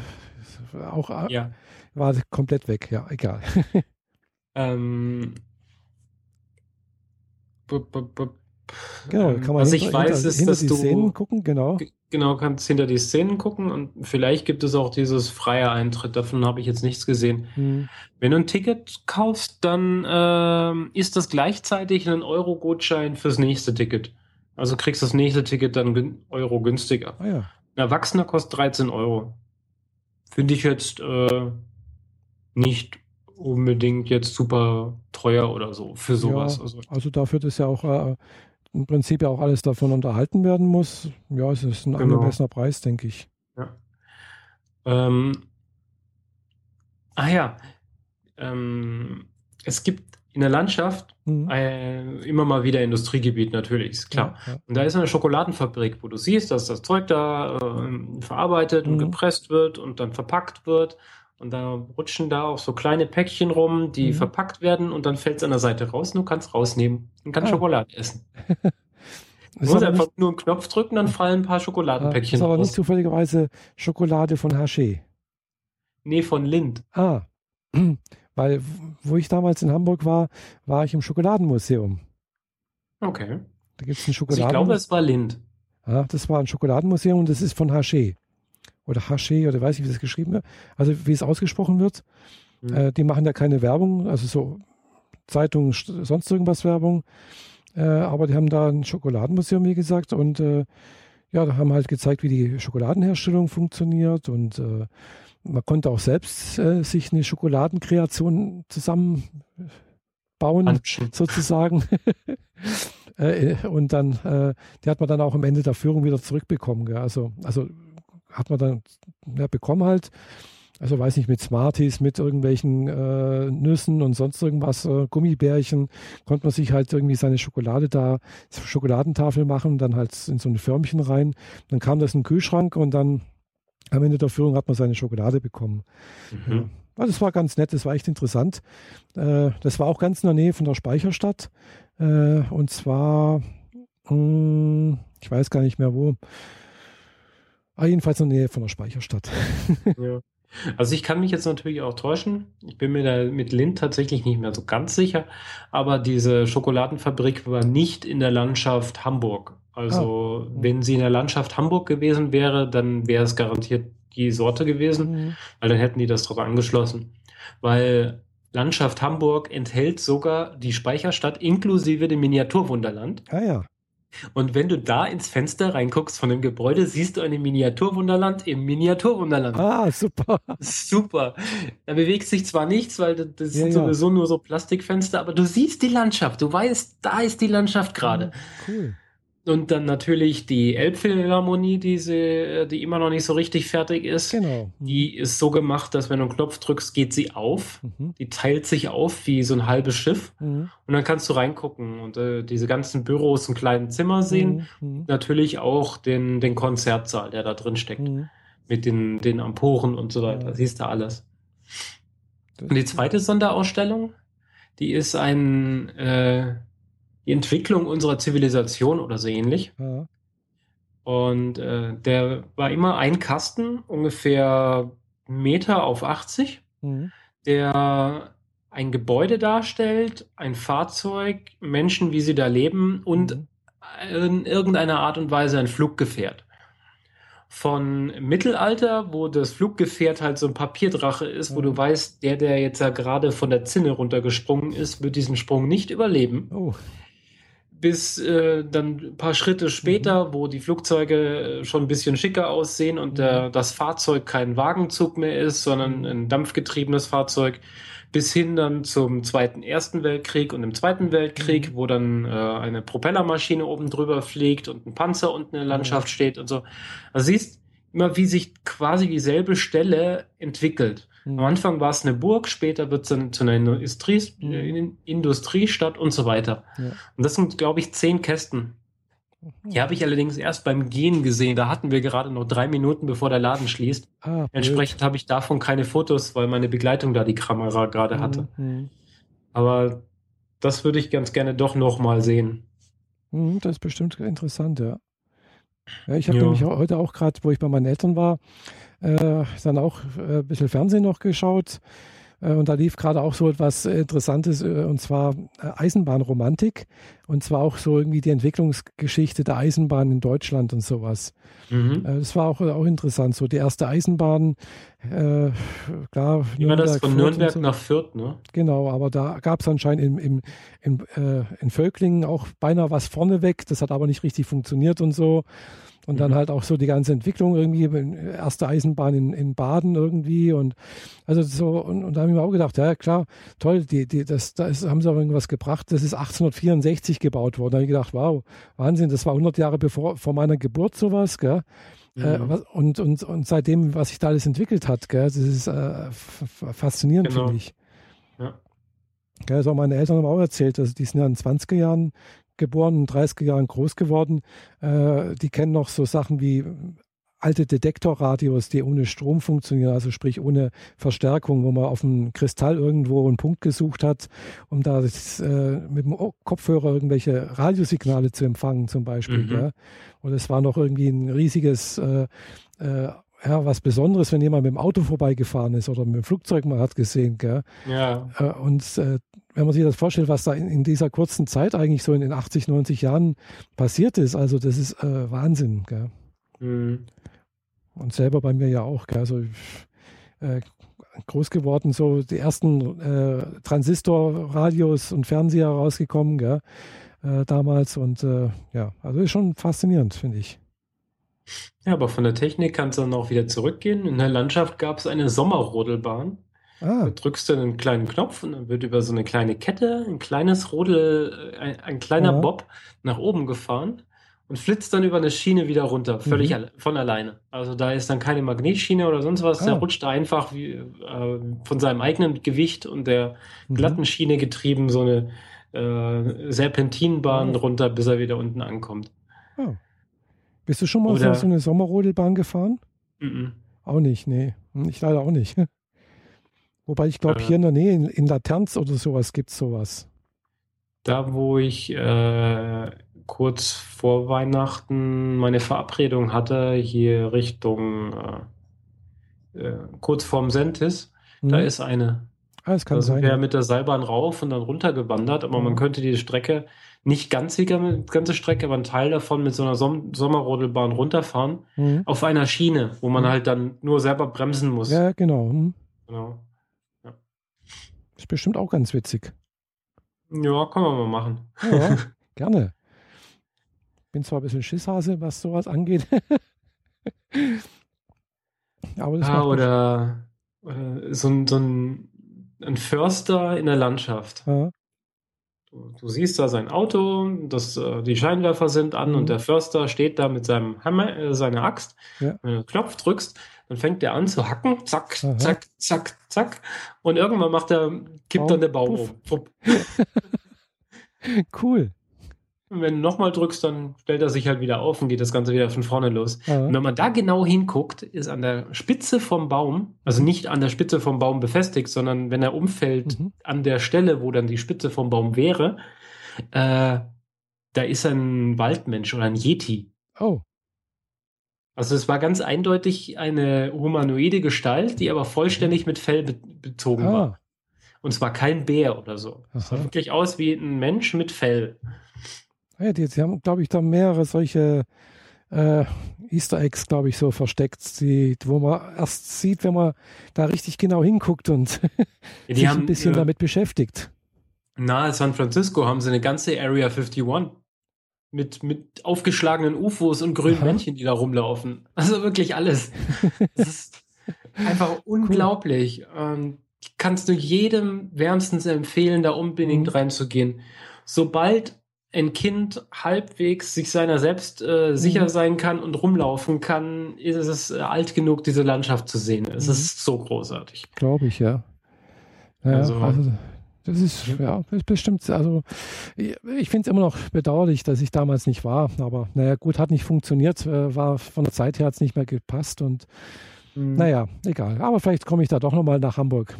auch äh, ja war komplett weg, ja, egal. ähm, Genau, kann man Was hinter, ich weiß, hinter, ist, hinter dass die du Szenen gucken, genau. Genau, kannst hinter die Szenen gucken und vielleicht gibt es auch dieses freie Eintritt. Davon habe ich jetzt nichts gesehen. Hm. Wenn du ein Ticket kaufst, dann äh, ist das gleichzeitig ein Euro-Gutschein fürs nächste Ticket. Also kriegst das nächste Ticket dann Euro günstiger. Ah, ja. Ein Erwachsener kostet 13 Euro. Finde ich jetzt äh, nicht unbedingt jetzt super teuer oder so für sowas. Ja, also, also dafür, dass ja auch äh, im Prinzip ja auch alles davon unterhalten werden muss, ja, es ist ein genau. angemessener Preis, denke ich. Ja. Ähm, ah ja, ähm, es gibt in der Landschaft mhm. äh, immer mal wieder Industriegebiet natürlich, ist klar. Ja, ja. Und da ist eine Schokoladenfabrik, wo du siehst, dass das Zeug da äh, verarbeitet mhm. und gepresst wird und dann verpackt wird und da rutschen da auch so kleine Päckchen rum, die mhm. verpackt werden und dann fällt es an der Seite raus und du kannst rausnehmen und kannst ah. Schokolade essen. Du musst einfach nicht, nur einen Knopf drücken, dann fallen ein paar Schokoladenpäckchen raus. Das ist aber nicht zufälligerweise Schokolade von Haché. Nee, von Lind. Ah, weil wo ich damals in Hamburg war, war ich im Schokoladenmuseum. Okay. Da gibt es ein Schokoladen. Also ich glaube, es war Lind. Ja, das war ein Schokoladenmuseum und das ist von Haché oder Haché oder weiß ich, wie das geschrieben wird, also wie es ausgesprochen wird. Mhm. Äh, die machen ja keine Werbung, also so Zeitung, sonst irgendwas Werbung. Äh, aber die haben da ein Schokoladenmuseum, wie gesagt, und äh, ja, da haben halt gezeigt, wie die Schokoladenherstellung funktioniert und äh, man konnte auch selbst äh, sich eine Schokoladenkreation zusammenbauen, Anschen. sozusagen. äh, und dann, äh, die hat man dann auch am Ende der Führung wieder zurückbekommen. Gell? Also, also hat man dann ja, bekommen halt also weiß nicht, mit Smarties, mit irgendwelchen äh, Nüssen und sonst irgendwas, äh, Gummibärchen, konnte man sich halt irgendwie seine Schokolade da, Schokoladentafel machen dann halt in so ein Förmchen rein. Dann kam das in den Kühlschrank und dann am Ende der Führung hat man seine Schokolade bekommen. Mhm. Ja. Also das war ganz nett, das war echt interessant. Äh, das war auch ganz in der Nähe von der Speicherstadt. Äh, und zwar, mh, hm, ich weiß gar nicht mehr wo, Ah, jedenfalls in der Nähe von der Speicherstadt. Ja. Also ich kann mich jetzt natürlich auch täuschen. Ich bin mir da mit Lind tatsächlich nicht mehr so ganz sicher. Aber diese Schokoladenfabrik war nicht in der Landschaft Hamburg. Also ah. wenn sie in der Landschaft Hamburg gewesen wäre, dann wäre es garantiert die Sorte gewesen, mhm. weil dann hätten die das drauf angeschlossen. Weil Landschaft Hamburg enthält sogar die Speicherstadt inklusive dem Miniaturwunderland. Ah ja. Und wenn du da ins Fenster reinguckst von dem Gebäude, siehst du eine Miniaturwunderland im Miniaturwunderland. Ah, super. Super. Da bewegt sich zwar nichts, weil das ja, sind sowieso ja. nur so Plastikfenster, aber du siehst die Landschaft. Du weißt, da ist die Landschaft gerade. Cool. Und dann natürlich die Elbphilharmonie, die, sie, die immer noch nicht so richtig fertig ist. Genau. Die ist so gemacht, dass wenn du einen Knopf drückst, geht sie auf. Mhm. Die teilt sich auf wie so ein halbes Schiff. Mhm. Und dann kannst du reingucken und äh, diese ganzen Büros ein kleinen Zimmer sehen. Mhm. mhm. Natürlich auch den, den Konzertsaal, der da drin steckt. Mhm. Mit den, den Amporen und so weiter. Ja. Siehst du alles. Und die zweite Sonderausstellung, die ist ein äh, die Entwicklung unserer Zivilisation oder so ähnlich. Ja. Und äh, der war immer ein Kasten, ungefähr Meter auf 80, mhm. der ein Gebäude darstellt, ein Fahrzeug, Menschen, wie sie da leben und mhm. in irgendeiner Art und Weise ein Fluggefährt. Von Mittelalter, wo das Fluggefährt halt so ein Papierdrache ist, mhm. wo du weißt, der, der jetzt ja gerade von der Zinne runtergesprungen ist, wird diesen Sprung nicht überleben. Oh bis äh, dann ein paar Schritte später, mhm. wo die Flugzeuge äh, schon ein bisschen schicker aussehen und äh, das Fahrzeug kein Wagenzug mehr ist, sondern mhm. ein dampfgetriebenes Fahrzeug, bis hin dann zum Zweiten, Ersten Weltkrieg und im Zweiten Weltkrieg, mhm. wo dann äh, eine Propellermaschine oben drüber fliegt und ein Panzer unten in der Landschaft steht und so. Also siehst immer, wie sich quasi dieselbe Stelle entwickelt. Mhm. Am Anfang war es eine Burg, später wird es dann zu einer Industrie, mhm. Industriestadt und so weiter. Ja. Und das sind, glaube ich, zehn Kästen. Die habe ich allerdings erst beim Gehen gesehen. Da hatten wir gerade noch drei Minuten, bevor der Laden schließt. Ah, Entsprechend habe ich davon keine Fotos, weil meine Begleitung da die Kamera gerade hatte. Mhm. Aber das würde ich ganz gerne doch noch mal sehen. Mhm, das ist bestimmt interessant, ja. ja ich habe ja. nämlich heute auch gerade, wo ich bei meinen Eltern war, äh, dann auch äh, ein bisschen Fernsehen noch geschaut. Äh, und da lief gerade auch so etwas Interessantes, äh, und zwar äh, Eisenbahnromantik. Und zwar auch so irgendwie die Entwicklungsgeschichte der Eisenbahn in Deutschland und sowas. Mhm. Das war auch, auch interessant. So die erste Eisenbahn, äh, klar. Wie war das von Nürnberg so. nach Fürth, ne? Genau, aber da gab es anscheinend im, im, im, äh, in Völklingen auch beinahe was vorneweg. Das hat aber nicht richtig funktioniert und so. Und dann mhm. halt auch so die ganze Entwicklung irgendwie, erste Eisenbahn in, in Baden irgendwie und also so, und, und da habe ich mir auch gedacht, ja klar, toll, die, die, das, da ist, haben sie aber irgendwas gebracht, das ist 1864 gebaut worden. Da habe ich gedacht, wow, Wahnsinn, das war 100 Jahre bevor, vor meiner Geburt sowas, gell. Äh, mhm. Äh, und, und, und seitdem, was sich da alles entwickelt hat, gell, das ist äh, faszinierend genau. für mich. Ja. Gell, also meine Eltern haben auch erzählt, also die sind ja in den 20er Jahren geboren, in 30er Jahren groß geworden. Äh, die kennen noch so Sachen wie alte Detektorradios, die ohne Strom funktionieren, also sprich ohne Verstärkung, wo man auf dem Kristall irgendwo einen Punkt gesucht hat, um da das, äh, mit dem Kopfhörer irgendwelche Radiosignale zu empfangen zum Beispiel. Mhm. Ja. Und es war noch irgendwie ein riesiges äh, äh, ja, was Besonderes, wenn jemand mit dem Auto vorbeigefahren ist oder mit dem Flugzeug mal hat gesehen. Gell? Ja. Äh, und äh, wenn man sich das vorstellt, was da in, in, dieser kurzen Zeit eigentlich so in den 80, 90 Jahren passiert ist, also das ist äh, Wahnsinn. Gell? Mhm. Und selber bei mir ja auch. Gell? Also, äh, groß geworden, so die ersten äh, Transistorradios und Fernseher rausgekommen, gell, äh, damals. Und äh, ja, also ist schon faszinierend, finde ich. Ja, aber von der Technik kann es dann auch wieder zurückgehen. In der Landschaft gab es eine Sommerrodelbahn. Ah. Da drückst du einen kleinen Knopf und dann wird über so eine kleine Kette ein kleines Rodel, äh, ein, ein kleiner ja. Bob nach oben gefahren und flitzt dann über eine Schiene wieder runter, völlig mhm. von alleine. Also da ist dann keine Magnetschiene oder sonst was, ah. der rutscht einfach wie, äh, von seinem eigenen Gewicht und der mhm. glatten Schiene getrieben so eine äh, Serpentinbahn oh. runter, bis er wieder unten ankommt. Oh. Bist du schon mal oder, so eine Sommerrodelbahn gefahren? Mhm. Auch nicht, nee. Ich leider auch nicht. Wobei ich glaube, äh, hier in der Nähe, in, in Laterns oder sowas, gibt es sowas. Da, wo ich äh, kurz vor Weihnachten meine Verabredung hatte, hier Richtung äh, äh, kurz vorm Sentis, mhm. da ist eine. Ah, das kann da sein. wir mit der Seilbahn rauf und dann runter gewandert, aber mhm. man könnte die Strecke, nicht ganz die ganze Strecke, aber einen Teil davon mit so einer Som Sommerrodelbahn runterfahren, mhm. auf einer Schiene, wo man mhm. halt dann nur selber bremsen muss. Ja, genau. Mhm. Genau. Ist bestimmt auch ganz witzig. Ja, kann man mal machen. Ja, gerne. Bin zwar ein bisschen Schisshase, was sowas angeht. Aber das ja, oder, oder so, ein, so ein, ein, Förster in der Landschaft. Ja. Du, du, siehst da sein Auto, das, äh, die Scheinwerfer sind an mhm. und der Förster steht da mit seinem Hammer, äh, seiner Axt. Ja. Wenn du den Knopf drückst, dann fängt der an zu hacken, zack, Aha. zack, zack, zack. Und irgendwann macht er, kippt Baum, dann der Baum um. cool. Und wenn du nochmal drückst, dann stellt er sich halt wieder auf und geht das Ganze wieder von vorne los. Aha. Und wenn man da genau hinguckt, ist an der Spitze vom Baum, also nicht an der Spitze vom Baum befestigt, sondern wenn er umfällt, mhm. an der Stelle, wo dann die Spitze vom Baum wäre, äh, da ist ein Waldmensch oder ein Yeti. Oh. Also es war ganz eindeutig eine humanoide Gestalt, die aber vollständig mit Fell be bezogen ah. war. Und zwar kein Bär oder so. Es sah wirklich aus wie ein Mensch mit Fell. Ja, die, die haben, glaube ich, da mehrere solche äh, Easter Eggs, glaube ich, so versteckt, die, wo man erst sieht, wenn man da richtig genau hinguckt und ja, sich haben, ein bisschen äh, damit beschäftigt. Nahe San Francisco haben sie eine ganze Area 51 mit, mit aufgeschlagenen UFOs und grünen Aha. Männchen, die da rumlaufen. Also wirklich alles. Das ist einfach unglaublich. Cool. Ähm, kannst du jedem wärmstens empfehlen, da unbedingt mhm. reinzugehen. Sobald ein Kind halbwegs sich seiner selbst äh, sicher mhm. sein kann und rumlaufen kann, ist es äh, alt genug, diese Landschaft zu sehen. Es mhm. ist so großartig. Glaube ich, ja. ja also, also das ist, ja, das ist bestimmt, also ich finde es immer noch bedauerlich, dass ich damals nicht war, aber naja, gut, hat nicht funktioniert, äh, war von der Zeit her hat es nicht mehr gepasst und mhm. naja, egal. Aber vielleicht komme ich da doch nochmal nach Hamburg.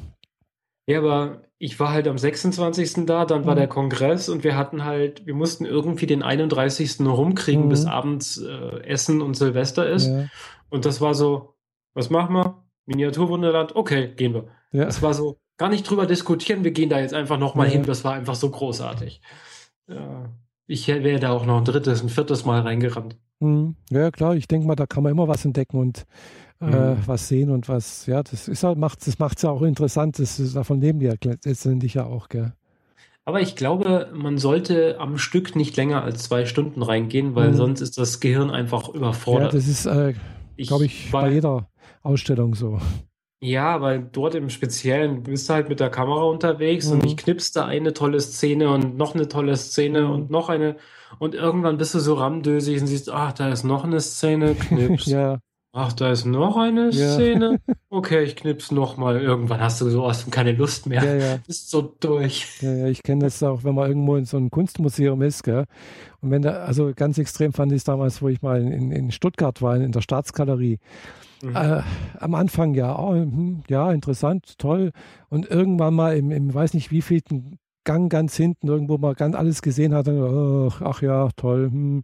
Ja, aber ich war halt am 26. da, dann war mhm. der Kongress und wir hatten halt, wir mussten irgendwie den 31. rumkriegen, mhm. bis abends äh, Essen und Silvester ist. Ja. Und das war so, was machen wir? Miniaturwunderland, okay, gehen wir. Ja. Das war so, gar nicht drüber diskutieren, wir gehen da jetzt einfach nochmal ja. hin, das war einfach so großartig. Ja, ich wäre da auch noch ein drittes, ein viertes Mal reingerannt. Mhm. Ja, klar, ich denke mal, da kann man immer was entdecken und äh, mhm. was sehen und was, ja, das ist halt, macht, es ja auch interessant, das ist, davon leben die ja letztendlich ja auch, gell. Aber ich glaube, man sollte am Stück nicht länger als zwei Stunden reingehen, weil mhm. sonst ist das Gehirn einfach überfordert. Ja, das ist, äh, glaube ich, bei jeder Ausstellung so. Ja, aber dort im Speziellen bist du halt mit der Kamera unterwegs mhm. und ich knips da eine tolle Szene und noch eine tolle Szene mhm. und noch eine und irgendwann bist du so ramdösig und siehst, ach, da ist noch eine Szene, knips. ja. Ach, da ist noch eine ja. Szene. Okay, ich knips noch mal. Irgendwann hast du sowas und keine Lust mehr. Ja, ja. Bist so durch. Ja, ja, ich kenne das auch, wenn man irgendwo in so einem Kunstmuseum ist, gell? Und wenn da, also ganz extrem fand ich es damals, wo ich mal in, in Stuttgart war, in der Staatsgalerie. Mhm. Äh, am Anfang ja, oh, hm, ja, interessant, toll. Und irgendwann mal im, im weiß nicht wievielten Gang ganz hinten, irgendwo mal ganz alles gesehen hat, dann, oh, ach ja, toll. Hm.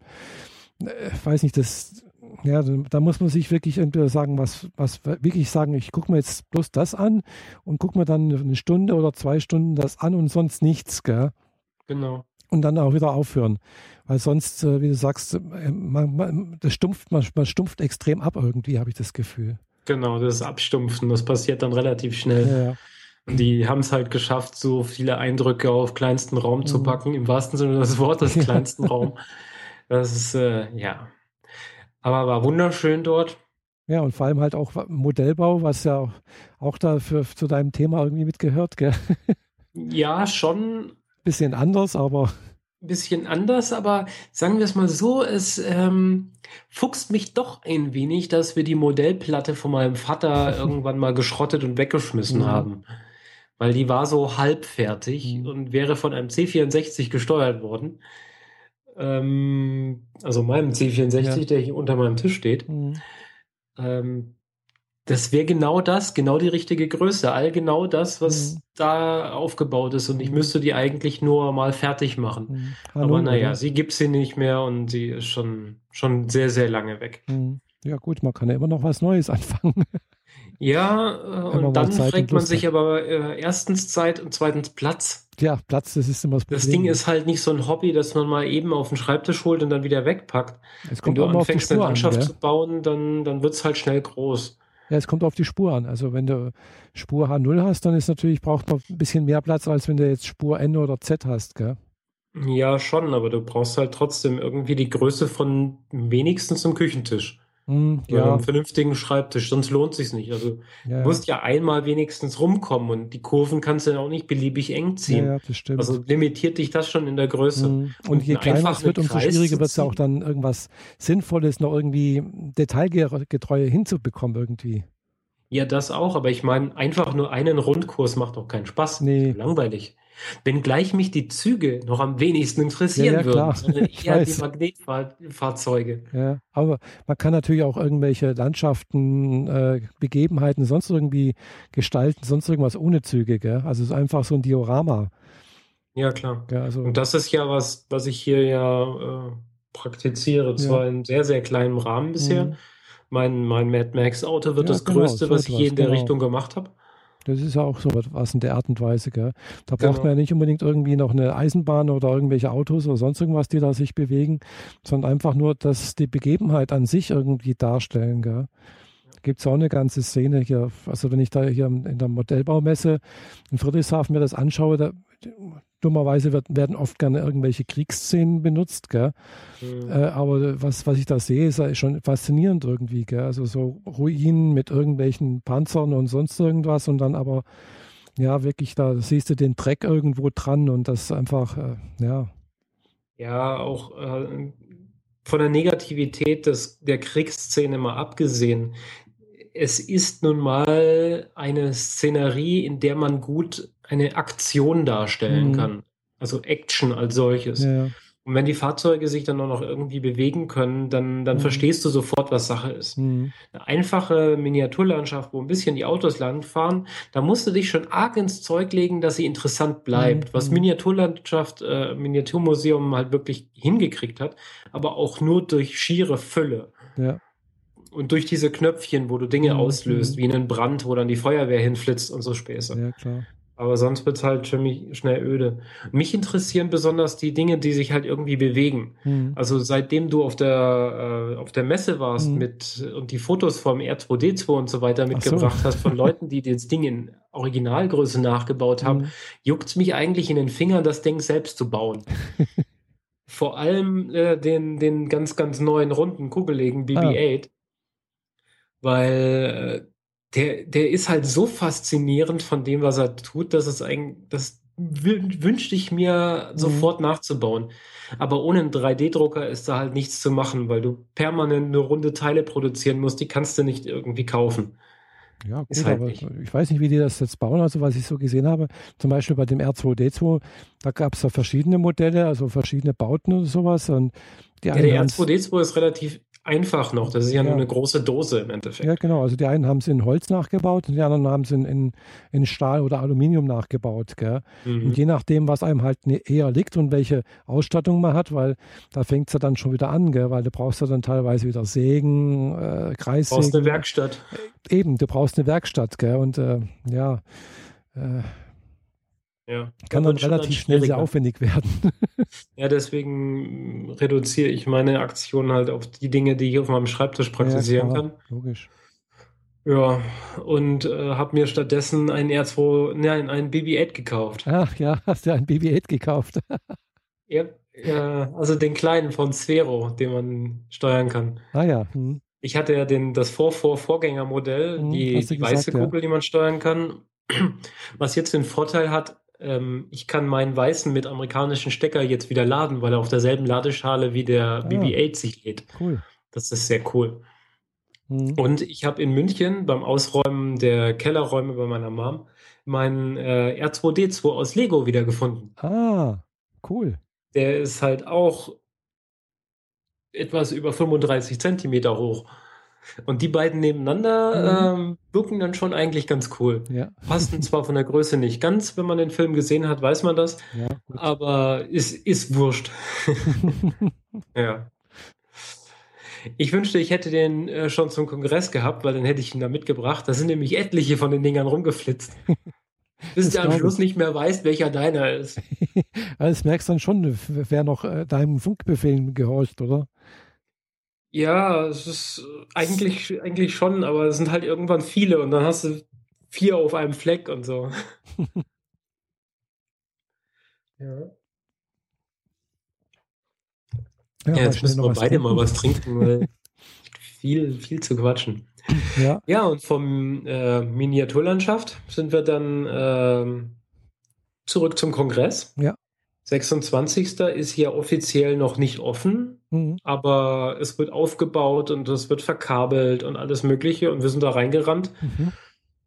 Äh, weiß nicht, das, ja, da muss man sich wirklich entweder sagen, was, was wirklich sagen, ich gucke mir jetzt bloß das an und gucke mir dann eine Stunde oder zwei Stunden das an und sonst nichts, gell? Genau. Und dann auch wieder aufhören. Weil sonst, äh, wie du sagst, äh, man, man, das stumpft, man, man stumpft extrem ab irgendwie, habe ich das Gefühl. Genau, das Abstumpfen, das passiert dann relativ schnell. Ja, ja. Die haben es halt geschafft, so viele Eindrücke auf kleinsten Raum mhm. zu packen, im wahrsten Sinne des Wortes, kleinsten Raum. Das ist, äh, ja. Aber war wunderschön dort. Ja, und vor allem halt auch Modellbau, was ja auch da für, zu deinem Thema irgendwie mitgehört, gell? Ja, schon. Bisschen anders, aber. Bisschen anders, aber sagen wir es mal so, es ähm, fuchst mich doch ein wenig, dass wir die Modellplatte von meinem Vater irgendwann mal geschrottet und weggeschmissen mhm. haben. Weil die war so halbfertig mhm. und wäre von einem C64 gesteuert worden. Ähm, also meinem C64, ja. der hier unter meinem Tisch steht. Mhm. Ähm, das wäre genau das, genau die richtige Größe, all genau das, was mhm. da aufgebaut ist. Und ich mhm. müsste die eigentlich nur mal fertig machen. Mhm. Aber naja, oder? sie gibt sie nicht mehr und sie ist schon, schon sehr, sehr lange weg. Mhm. Ja, gut, man kann ja immer noch was Neues anfangen. Ja, äh, und dann fragt man sich aber äh, erstens Zeit und zweitens Platz. Ja, Platz, das ist immer das Problem. Das Ding ist halt nicht so ein Hobby, das man mal eben auf den Schreibtisch holt und dann wieder wegpackt. Es kommt wenn du anfängst, eine Landschaft an, zu bauen, dann, dann wird es halt schnell groß. Ja, es kommt auf die Spur an. Also wenn du Spur H0 hast, dann ist natürlich, braucht man ein bisschen mehr Platz, als wenn du jetzt Spur N oder Z hast, gell? Ja, schon, aber du brauchst halt trotzdem irgendwie die Größe von wenigstens einem Küchentisch. Hm, ja. Einen vernünftigen Schreibtisch, sonst lohnt sich nicht. Also ja, du musst ja einmal wenigstens rumkommen und die Kurven kannst du ja auch nicht beliebig eng ziehen. Ja, das stimmt. Also limitiert dich das schon in der Größe. Mhm. Und, und je kleiner es wird, umso schwieriger wird es ja auch dann irgendwas Sinnvolles noch irgendwie detailgetreu hinzubekommen irgendwie. Ja, das auch, aber ich meine, einfach nur einen Rundkurs macht doch keinen Spaß. Nee. Langweilig. Wenngleich mich die Züge noch am wenigsten interessieren ja, ja, würden, sondern eher die Magnetfahrzeuge. Ja, aber man kann natürlich auch irgendwelche Landschaften, äh, Begebenheiten sonst irgendwie gestalten, sonst irgendwas ohne Züge. Gell? Also es ist einfach so ein Diorama. Ja, klar. Ja, also, Und das ist ja was, was ich hier ja äh, praktiziere, zwar in sehr, sehr kleinem Rahmen bisher. Mhm. Mein, mein Mad Max Auto wird das genau, Größte, was ich je in der genau. Richtung gemacht habe. Das ist ja auch so was in der Art und Weise. Gell? Da genau. braucht man ja nicht unbedingt irgendwie noch eine Eisenbahn oder irgendwelche Autos oder sonst irgendwas, die da sich bewegen, sondern einfach nur, dass die Begebenheit an sich irgendwie darstellen. Gell? Gibt es auch eine ganze Szene hier. Also wenn ich da hier in der Modellbaumesse in Friedrichshafen mir das anschaue, da dummerweise wird, werden oft gerne irgendwelche Kriegsszenen benutzt, gell? Mhm. Äh, aber was, was ich da sehe, ist schon faszinierend irgendwie, gell? Also so Ruinen mit irgendwelchen Panzern und sonst irgendwas und dann aber, ja, wirklich, da siehst du den Dreck irgendwo dran und das einfach, äh, ja. Ja, auch äh, von der Negativität des, der Kriegsszene mal abgesehen. Es ist nun mal eine Szenerie, in der man gut eine Aktion darstellen mhm. kann. Also Action als solches. Ja. Und wenn die Fahrzeuge sich dann auch noch irgendwie bewegen können, dann, dann mhm. verstehst du sofort, was Sache ist. Mhm. Eine einfache Miniaturlandschaft, wo ein bisschen die Autos langfahren, da musst du dich schon arg ins Zeug legen, dass sie interessant bleibt. Mhm. Was Miniaturlandschaft, äh, Miniaturmuseum halt wirklich hingekriegt hat, aber auch nur durch schiere Fülle. Ja. Und durch diese Knöpfchen, wo du Dinge mhm. auslöst, mhm. wie einen Brand, wo dann die Feuerwehr hinflitzt und so Späße. Ja, klar. Aber sonst wird es halt für mich schnell öde. Mich interessieren besonders die Dinge, die sich halt irgendwie bewegen. Mhm. Also seitdem du auf der, äh, auf der Messe warst mhm. mit und die Fotos vom R2D2 und so weiter mitgebracht so. hast von Leuten, die das Ding in Originalgröße nachgebaut haben, mhm. juckt es mich eigentlich in den Fingern, das Ding selbst zu bauen. Vor allem äh, den, den ganz, ganz neuen runden, kugeligen BB-8. Ah. Weil äh, der, der ist halt so faszinierend von dem, was er tut, dass es eigentlich, das wünschte ich mir mhm. sofort nachzubauen. Aber ohne einen 3D-Drucker ist da halt nichts zu machen, weil du permanent nur runde Teile produzieren musst, die kannst du nicht irgendwie kaufen. Ja, gut, halt aber nicht. ich weiß nicht, wie die das jetzt bauen, also was ich so gesehen habe. Zum Beispiel bei dem R2D2, da gab es ja verschiedene Modelle, also verschiedene Bauten und sowas. Und die ja, der R2D2 ist relativ einfach noch. Das ist ja, ja, nur eine große Dose im Endeffekt. Ja, genau. Also die einen haben es in Holz nachgebaut und die anderen haben es in, in, in, Stahl oder Aluminium nachgebaut. Gell? Mhm. Und je nachdem, was einem halt ne, eher liegt und welche Ausstattung man hat, weil da fängt es ja dann schon wieder an, gell? weil du brauchst ja dann teilweise wieder Sägen, äh, Kreissägen. Du brauchst eine Werkstatt. Eben, du brauchst eine Werkstatt. Gell? Und äh, ja, äh, ja. Kann dann relativ schnell sehr aufwendig werden. ja, deswegen reduziere ich meine Aktion halt auf die Dinge, die ich auf meinem Schreibtisch praktizieren ja, kann. Logisch. Ja, und äh, habe mir stattdessen ein R2, nein, ein BB-8 gekauft. Ach ja, hast du ein BB-8 gekauft? ja, ja, also den kleinen von Sphero, den man steuern kann. Ah ja. Hm. Ich hatte ja den, das Vor-Vor-Vorgängermodell, hm, die, die gesagt, weiße Kugel, ja. die man steuern kann. Was jetzt den Vorteil hat, ähm, ich kann meinen weißen mit amerikanischen Stecker jetzt wieder laden, weil er auf derselben Ladeschale wie der ah, BB-8 sich lädt. Cool. Das ist sehr cool. Mhm. Und ich habe in München beim Ausräumen der Kellerräume bei meiner Mom meinen äh, R2D2 aus Lego wiedergefunden. Ah, cool. Der ist halt auch etwas über 35 Zentimeter hoch. Und die beiden nebeneinander mhm. ähm, wirken dann schon eigentlich ganz cool. Ja. Passen zwar von der Größe nicht ganz, wenn man den Film gesehen hat, weiß man das. Ja, aber ist, ist wurscht. ja. Ich wünschte, ich hätte den äh, schon zum Kongress gehabt, weil dann hätte ich ihn da mitgebracht. Da sind nämlich etliche von den Dingern rumgeflitzt. Bis du am Schluss nicht mehr weißt, welcher deiner ist. das merkst du dann schon, wer noch äh, deinem Funkbefehlen gehorcht, oder? Ja, es ist eigentlich, eigentlich schon, aber es sind halt irgendwann viele und dann hast du vier auf einem Fleck und so. ja. Ja, ja jetzt müssen wir beide trinken. mal was trinken, weil viel, viel zu quatschen. Ja, ja und vom äh, Miniaturlandschaft sind wir dann äh, zurück zum Kongress. Ja. 26. ist hier offiziell noch nicht offen, mhm. aber es wird aufgebaut und es wird verkabelt und alles Mögliche und wir sind da reingerannt mhm.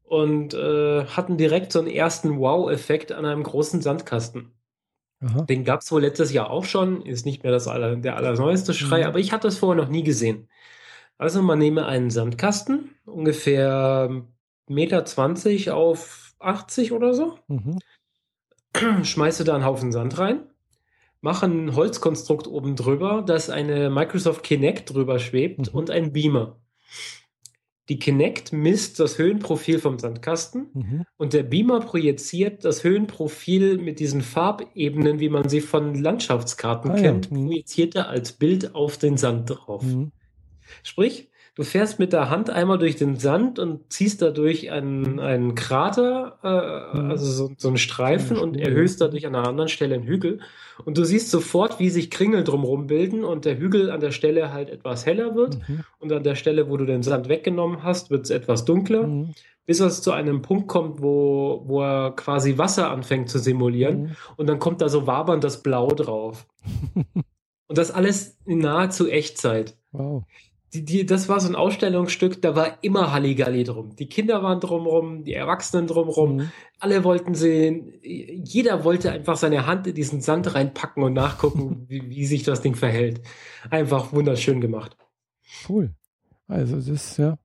und äh, hatten direkt so einen ersten Wow-Effekt an einem großen Sandkasten. Aha. Den gab es wohl letztes Jahr auch schon, ist nicht mehr das aller, der allerneueste Schrei, mhm. aber ich hatte das vorher noch nie gesehen. Also man nehme einen Sandkasten, ungefähr 1,20 Meter auf 80 oder so, mhm. schmeiße da einen Haufen Sand rein, mache ein Holzkonstrukt oben drüber, dass eine Microsoft Kinect drüber schwebt mhm. und ein Beamer. Die Kinect misst das Höhenprofil vom Sandkasten mhm. und der Beamer projiziert das Höhenprofil mit diesen Farbebenen, wie man sie von Landschaftskarten ah, kennt, ja. Mhm. projiziert er als Bild auf den Sand drauf. Mhm. Sprich, du fährst mit der Hand einmal durch den Sand und ziehst dadurch einen, einen Krater, äh, mhm. also so, so einen Streifen und erhöhst dadurch an einer anderen Stelle einen Hügel. Und du siehst sofort, wie sich Kringel drumherum bilden und der Hügel an der Stelle halt etwas heller wird. Mhm. Und an der Stelle, wo du den Sand weggenommen hast, wird es etwas dunkler. Mhm. Bis es zu einem Punkt kommt, wo, wo er quasi Wasser anfängt zu simulieren. Mhm. Und dann kommt da so wabernd das Blau drauf. und das alles in nahezu Echtzeit. Wow die, die, das war so ein Ausstellungsstück, da war immer Halligalli drum. Die Kinder waren drumrum, die Erwachsenen drumrum, mhm. alle wollten sehen, jeder wollte einfach seine Hand in diesen Sand reinpacken und nachgucken, wie, wie sich das Ding verhält. Einfach wunderschön gemacht. Cool. Also das ist ja,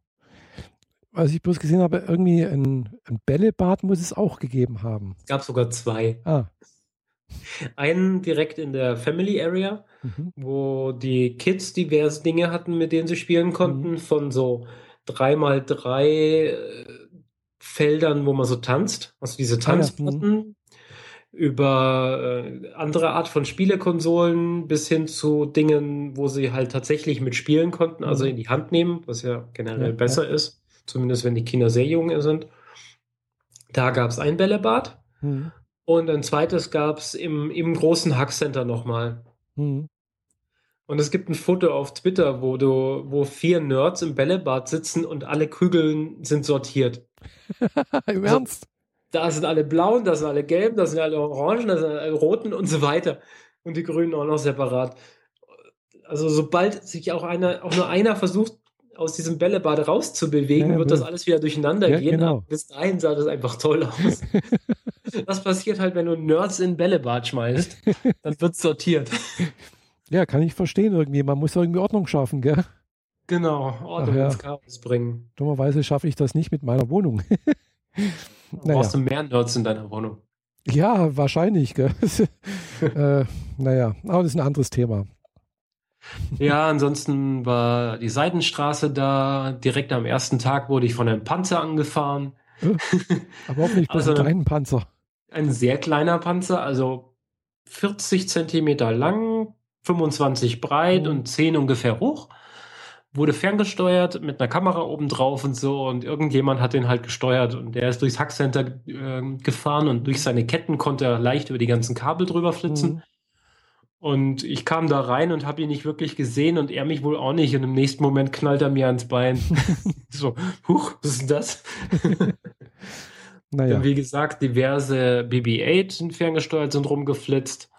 was ich bloß gesehen habe, irgendwie ein, ein Bällebad muss es auch gegeben haben. Es gab sogar zwei. Ah. Einen direkt in der Family Area, mhm. wo die Kids diverse Dinge hatten, mit denen sie spielen konnten, mhm. von so drei mal drei äh, Feldern, wo man so tanzt, also diese Tanzplatten, ah, ja. mhm. über äh, andere Art von Spielekonsolen bis hin zu Dingen, wo sie halt tatsächlich mit spielen konnten, also mhm. in die Hand nehmen, was ja generell ja, besser ja. ist, zumindest wenn die Kinder sehr jung sind. Da gab es ein Bällebad. Mhm. Und ein zweites gab es im, im großen Hackcenter nochmal. Mhm. Und es gibt ein Foto auf Twitter, wo du, wo vier Nerds im Bällebad sitzen und alle Kügeln sind sortiert. Im also, Ernst? Da sind alle blauen, da sind alle gelben, da sind alle orangen, da sind alle roten und so weiter. Und die grünen auch noch separat. Also sobald sich auch einer, auch nur einer versucht, aus diesem Bällebad rauszubewegen, ja, wird das alles wieder durcheinander ja, gehen. Genau. bis dahin sah das einfach toll aus. Was passiert halt, wenn du Nerds in Bällebad schmeißt? Dann wird sortiert. Ja, kann ich verstehen irgendwie. Man muss irgendwie Ordnung schaffen, gell? Genau, Ordnung ja. ins Chaos bringen. Dummerweise schaffe ich das nicht mit meiner Wohnung. naja. Brauchst du mehr Nerds in deiner Wohnung? Ja, wahrscheinlich, gell? äh, naja, aber das ist ein anderes Thema. Ja, ansonsten war die Seitenstraße da. Direkt am ersten Tag wurde ich von einem Panzer angefahren. Aber auch nicht also, einem kleinen Panzer. Ein sehr kleiner Panzer, also 40 Zentimeter lang, 25 breit oh. und 10 ungefähr hoch. wurde ferngesteuert mit einer Kamera oben drauf und so und irgendjemand hat den halt gesteuert und der ist durchs Hackcenter äh, gefahren und durch seine Ketten konnte er leicht über die ganzen Kabel drüber flitzen. Mhm. Und ich kam da rein und habe ihn nicht wirklich gesehen und er mich wohl auch nicht. Und im nächsten Moment knallt er mir ans Bein. so, huch, was ist denn das? naja. Wie gesagt, diverse BB-8 sind ferngesteuert, sind rumgeflitzt.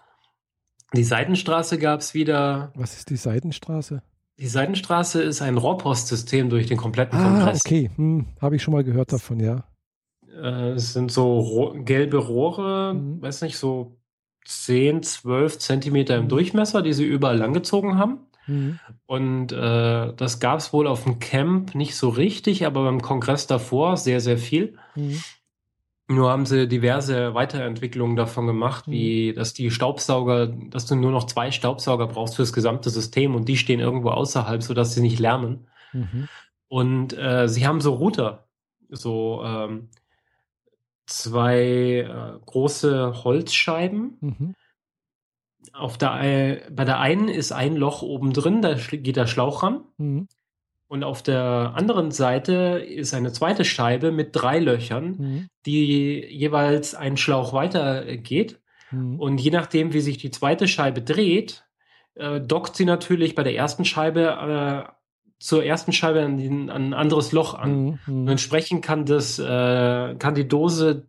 Die Seitenstraße gab es wieder. Was ist die Seitenstraße? Die Seitenstraße ist ein Rohrpostsystem durch den kompletten ah, Kongress. okay, hm, habe ich schon mal gehört davon, ja. Äh, es sind so Roh gelbe Rohre, mhm. weiß nicht, so 10, 12 Zentimeter im. Durchmesser, die sie überall langgezogen haben. Mhm. Und äh, das gab es wohl auf dem Camp nicht so richtig, aber beim Kongress davor sehr, sehr viel. Mhm. Nur haben sie diverse Weiterentwicklungen davon gemacht, mhm. wie dass die Staubsauger, dass du nur noch zwei Staubsauger brauchst für das gesamte System und die stehen irgendwo außerhalb, sodass sie nicht lärmen. Mhm. Und äh, sie haben so Router, so ähm, zwei äh, große Holzscheiben. Mhm. Auf der, bei der einen ist ein Loch oben drin, da geht der Schlauch ran. Mhm. Und auf der anderen Seite ist eine zweite Scheibe mit drei Löchern, mhm. die jeweils einen Schlauch weiter geht. Mhm. Und je nachdem, wie sich die zweite Scheibe dreht, äh, dockt sie natürlich bei der ersten Scheibe äh, zur ersten Scheibe an, an ein anderes Loch an. Mhm. Und entsprechend kann das, äh, kann die Dose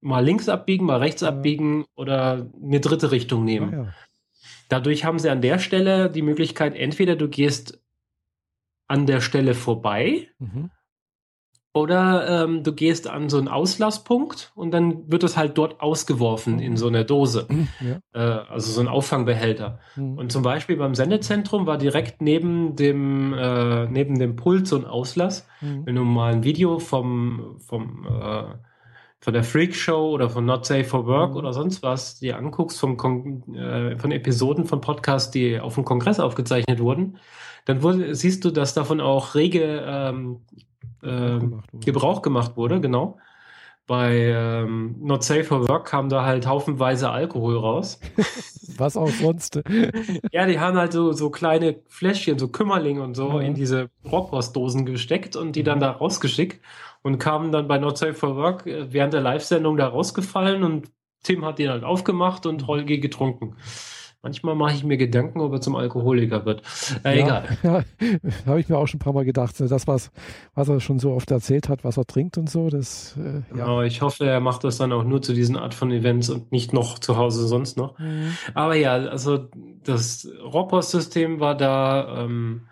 mal links abbiegen, mal rechts abbiegen oder eine dritte Richtung nehmen. Ah, ja. Dadurch haben sie an der Stelle die Möglichkeit, entweder du gehst an der Stelle vorbei. Mhm. Oder ähm, du gehst an so einen Auslasspunkt und dann wird es halt dort ausgeworfen in so eine Dose. Mhm, ja. Äh, also so ein Auffangbehälter. Mhm. Und zum Beispiel beim Sendezentrum war direkt neben dem, äh, neben dem Pult so ein Auslass. Mhm. Wenn du mal ein Video vom, vom äh, von der Freak Show oder von Not Safe for Work mhm. oder sonst was dir anguckst, vom Kon äh, von Episoden von Podcasts, die auf dem Kongress aufgezeichnet wurden, dann wurde, siehst du, dass davon auch rege ähm, äh, Gebrauch gemacht wurde, genau. Bei ähm, Not Safe for Work kam da halt haufenweise Alkohol raus. Was auch sonst. ja, die haben halt so, so kleine Fläschchen, so Kümmerlinge und so ja. in diese Rohrpostdosen gesteckt und die dann da rausgeschickt und kamen dann bei Not Safe for Work äh, während der Live-Sendung da rausgefallen und Tim hat den halt aufgemacht und Holgi getrunken. Manchmal mache ich mir Gedanken, ob er zum Alkoholiker wird. Äh, ja, egal. Ja, habe ich mir auch schon ein paar Mal gedacht. Das, was, was er schon so oft erzählt hat, was er trinkt und so, das, äh, ja. Genau, ich hoffe, er macht das dann auch nur zu diesen Art von Events und nicht noch zu Hause sonst noch. Mhm. Aber ja, also das Rohrpost-System war da, ähm,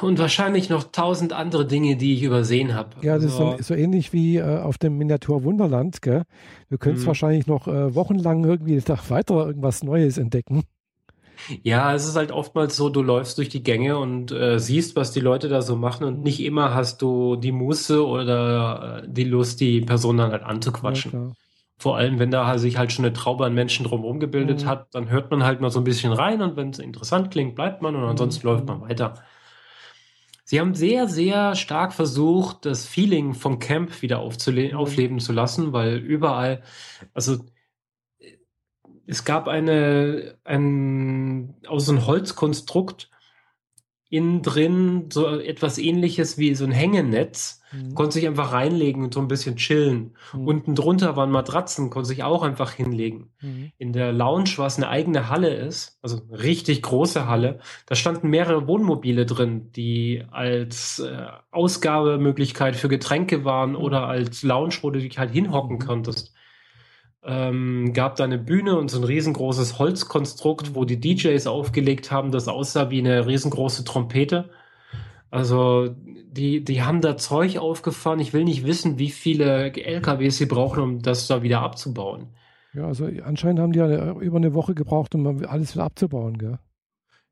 und wahrscheinlich noch tausend andere Dinge, die ich übersehen habe. Ja, das also, ist so, ähnlich wie äh, auf dem Miniatur Wunderland. Gell? Du könntest mhm. wahrscheinlich noch äh, wochenlang irgendwie weiter irgendwas Neues entdecken. Ja, es ist halt oftmals so, du läufst durch die Gänge und äh, siehst, was die Leute da so machen und nicht immer hast du die Muße oder äh, die Lust, die Person dann halt anzuquatschen. Ja, Vor allem, wenn da sich halt schon eine Traube an Menschen drumherum gebildet mhm. hat, dann hört man halt mal so ein bisschen rein und wenn es interessant klingt, bleibt man und ansonsten mhm. läuft man weiter. Sie haben sehr, sehr stark versucht, das Feeling vom Camp wieder mhm. aufleben zu lassen, weil überall, also es gab eine, ein, aus so einem Holzkonstrukt innen drin so etwas ähnliches wie so ein Hängenetz, mhm. konnte sich einfach reinlegen und so ein bisschen chillen. Mhm. Unten drunter waren Matratzen, konnte sich auch einfach hinlegen. Mhm. In der Lounge, was eine eigene Halle ist, also eine richtig große Halle, da standen mehrere Wohnmobile drin, die als äh, Ausgabemöglichkeit für Getränke waren mhm. oder als Lounge, wo du dich halt hinhocken mhm. konntest ähm, gab da eine Bühne und so ein riesengroßes Holzkonstrukt, wo die DJs aufgelegt haben, das aussah wie eine riesengroße Trompete. Also die, die haben da Zeug aufgefahren. Ich will nicht wissen, wie viele LKWs sie brauchen, um das da wieder abzubauen. Ja, also anscheinend haben die ja über eine Woche gebraucht, um alles wieder abzubauen, gell?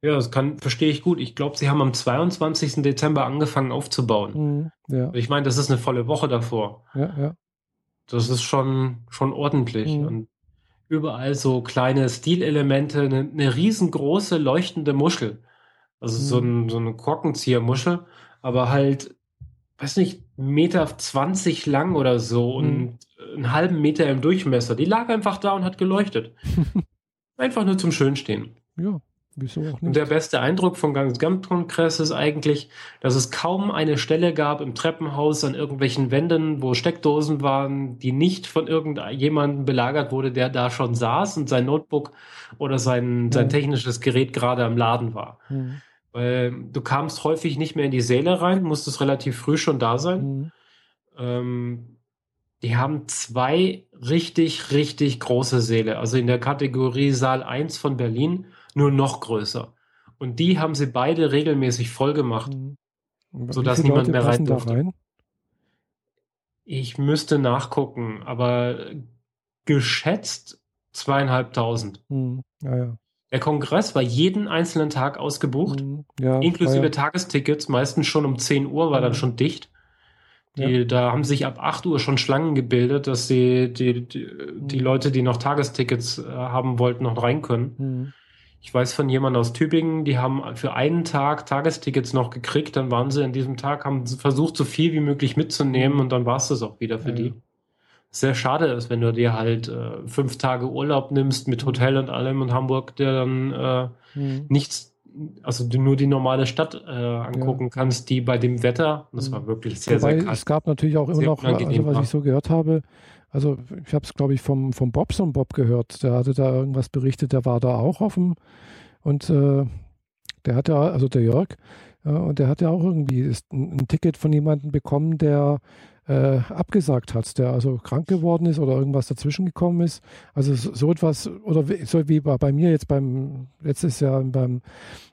Ja, das kann, verstehe ich gut. Ich glaube, sie haben am 22. Dezember angefangen aufzubauen. Mhm, ja. Ich meine, das ist eine volle Woche davor. Ja, ja. Das ist schon, schon ordentlich. Mhm. Und überall so kleine Stilelemente, eine, eine riesengroße leuchtende Muschel. Also mhm. so, ein, so eine Korkenziehermuschel, aber halt, weiß nicht, Meter 20 lang oder so mhm. und einen halben Meter im Durchmesser. Die lag einfach da und hat geleuchtet. einfach nur zum Schönstehen. Ja. Wieso auch nicht? Und der beste Eindruck vom Gesamtkongress ist eigentlich, dass es kaum eine Stelle gab im Treppenhaus an irgendwelchen Wänden, wo Steckdosen waren, die nicht von irgendjemandem belagert wurde, der da schon saß und sein Notebook oder sein, sein technisches Gerät gerade am Laden war. Mhm. Weil du kamst häufig nicht mehr in die Säle rein, musstest relativ früh schon da sein. Mhm. Ähm, die haben zwei richtig, richtig große Säle. Also in der Kategorie Saal 1 von Berlin nur noch größer. Und die haben sie beide regelmäßig voll gemacht, mhm. sodass niemand Leute mehr rein durfte. Rein? Ich müsste nachgucken, aber geschätzt zweieinhalbtausend. Mhm. Ja, ja. Der Kongress war jeden einzelnen Tag ausgebucht, mhm. ja, inklusive ja. Tagestickets, meistens schon um 10 Uhr war dann mhm. schon dicht. Die, ja. Da haben sich ab 8 Uhr schon Schlangen gebildet, dass sie die, die, die mhm. Leute, die noch Tagestickets äh, haben wollten, noch rein können. Mhm. Ich weiß von jemandem aus Tübingen, die haben für einen Tag Tagestickets noch gekriegt, dann waren sie an diesem Tag, haben versucht, so viel wie möglich mitzunehmen und dann war es das auch wieder für ja, die. Sehr schade ist, wenn du dir halt äh, fünf Tage Urlaub nimmst mit Hotel und allem in Hamburg, der dann äh, mhm. nichts, also du nur die normale Stadt äh, angucken ja. kannst, die bei dem Wetter, das war mhm. wirklich sehr, Wobei, sehr krass. Es gab natürlich auch immer noch, also was ich so gehört habe, also ich habe es, glaube ich, vom, vom Bobson Bob gehört. Der hatte da irgendwas berichtet, der war da auch offen. Und äh, der hatte, also der Jörg, äh, und der hatte auch irgendwie ein, ein Ticket von jemandem bekommen, der äh, abgesagt hat, der also krank geworden ist oder irgendwas dazwischen gekommen ist. Also so etwas, oder so wie bei, bei mir jetzt beim, letztes Jahr beim,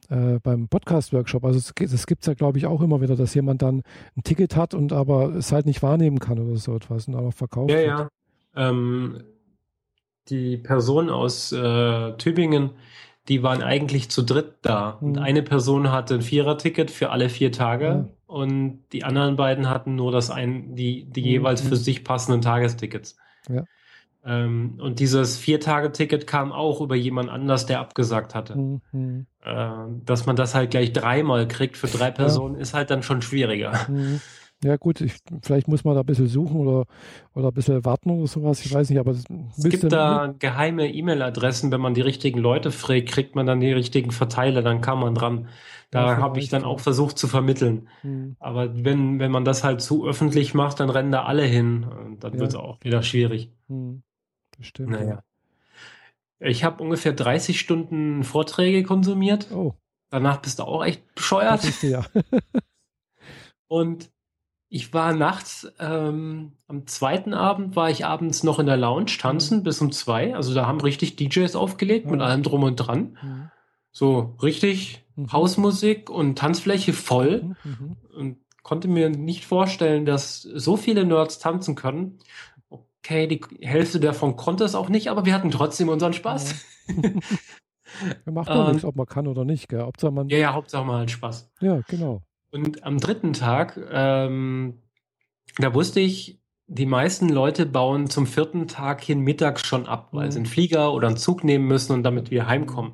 äh, beim Podcast-Workshop. Also das gibt es ja, glaube ich, auch immer wieder, dass jemand dann ein Ticket hat und aber es halt nicht wahrnehmen kann oder so etwas und auch verkauft Ja, wird. ja. Ähm, die Person aus äh, Tübingen, die waren eigentlich zu dritt da. Mhm. Und eine Person hatte ein Vierer-Ticket für alle vier Tage. Ja und die anderen beiden hatten nur das ein, die, die mhm. jeweils für sich passenden Tagestickets. Ja. Ähm, und dieses Vier-Tage-Ticket kam auch über jemand anders, der abgesagt hatte. Mhm. Äh, dass man das halt gleich dreimal kriegt für drei Personen, ja. ist halt dann schon schwieriger. Mhm. Ja gut, ich, vielleicht muss man da ein bisschen suchen oder, oder ein bisschen warten oder sowas, ich weiß nicht, aber es gibt da geheime E-Mail-Adressen, wenn man die richtigen Leute fragt, kriegt man dann die richtigen Verteiler, dann kann man dran. Da ja, habe ich dann auch versucht zu vermitteln. Hm. Aber wenn, wenn man das halt zu öffentlich macht, dann rennen da alle hin. Und dann ja. wird es auch wieder schwierig. Hm. Bestimmt. Naja. Ich habe ungefähr 30 Stunden Vorträge konsumiert. Oh. Danach bist du auch echt bescheuert. Das du, ja. Und ich war nachts, ähm, am zweiten Abend war ich abends noch in der Lounge tanzen mhm. bis um zwei. Also da haben richtig DJs aufgelegt mhm. mit allem drum und dran. Mhm. So richtig mhm. Hausmusik und Tanzfläche voll mhm, mhm. und konnte mir nicht vorstellen, dass so viele Nerds tanzen können. Okay, die Hälfte davon konnte es auch nicht, aber wir hatten trotzdem unseren Spaß. Ja. macht doch nichts, ob man kann oder nicht, gell? Hauptsache man. Ja, ja, Hauptsache man hat Spaß. Ja, genau. Und am dritten Tag, ähm, da wusste ich, die meisten Leute bauen zum vierten Tag hin mittags schon ab, weil mhm. sie einen Flieger oder einen Zug nehmen müssen und damit wir heimkommen.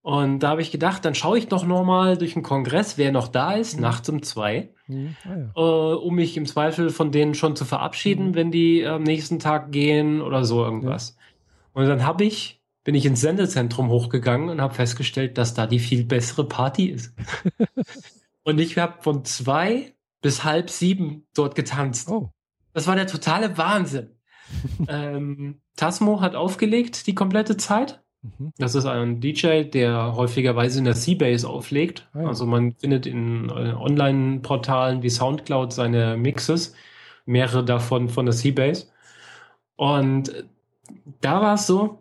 Und da habe ich gedacht, dann schaue ich doch nochmal durch den Kongress, wer noch da ist, mhm. nachts um zwei, mhm. ah, ja. äh, um mich im Zweifel von denen schon zu verabschieden, mhm. wenn die am nächsten Tag gehen oder so irgendwas. Ja. Und dann habe ich, bin ich ins Sendezentrum hochgegangen und habe festgestellt, dass da die viel bessere Party ist. und ich habe von zwei bis halb sieben dort getanzt. Oh. Das war der totale Wahnsinn. ähm, Tasmo hat aufgelegt die komplette Zeit. Mhm. Das ist ein DJ, der häufigerweise in der Seabase auflegt. Ah, ja. Also man findet in äh, Online-Portalen wie Soundcloud seine Mixes, mehrere davon von der Seabase. Und da war es so,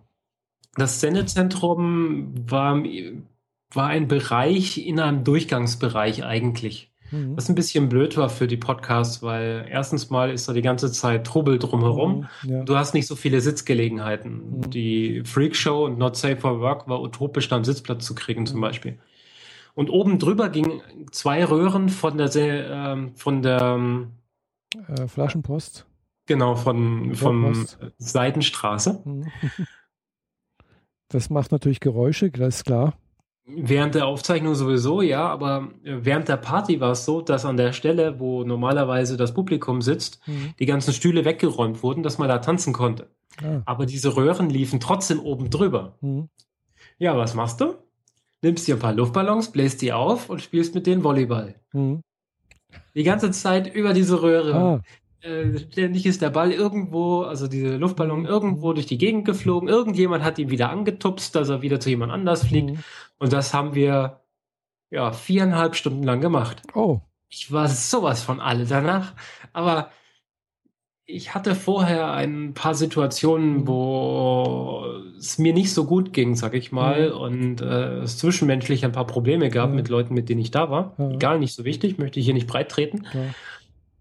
das Sendezentrum war, war ein Bereich in einem Durchgangsbereich eigentlich. Mhm. Was ein bisschen blöd war für die Podcasts, weil erstens mal ist da die ganze Zeit Trubel drumherum. Mhm, ja. Du hast nicht so viele Sitzgelegenheiten. Mhm. Die Freak Show und Not Safe for Work war utopisch, da einen Sitzplatz zu kriegen zum mhm. Beispiel. Und oben drüber gingen zwei Röhren von der, äh, von der ähm, äh, Flaschenpost. Genau, von, von Seitenstraße. Mhm. Das macht natürlich Geräusche, das ist klar. Während der Aufzeichnung sowieso, ja, aber äh, während der Party war es so, dass an der Stelle, wo normalerweise das Publikum sitzt, mhm. die ganzen Stühle weggeräumt wurden, dass man da tanzen konnte. Ah. Aber diese Röhren liefen trotzdem oben drüber. Mhm. Ja, was machst du? nimmst dir ein paar Luftballons, bläst die auf und spielst mit denen Volleyball. Mhm. Die ganze Zeit über diese Röhre. Ah. Äh, ständig ist der Ball irgendwo, also diese Luftballon mhm. irgendwo durch die Gegend geflogen. Irgendjemand hat ihn wieder angetupst, dass er wieder zu jemand anders fliegt. Mhm. Und das haben wir ja viereinhalb Stunden lang gemacht. Oh. Ich war sowas von alle danach. Aber ich hatte vorher ein paar Situationen, mhm. wo es mir nicht so gut ging, sag ich mal, mhm. und äh, es zwischenmenschlich ein paar Probleme gab ja. mit Leuten, mit denen ich da war. Ja. Egal, nicht so wichtig, möchte ich hier nicht breit treten. Ja.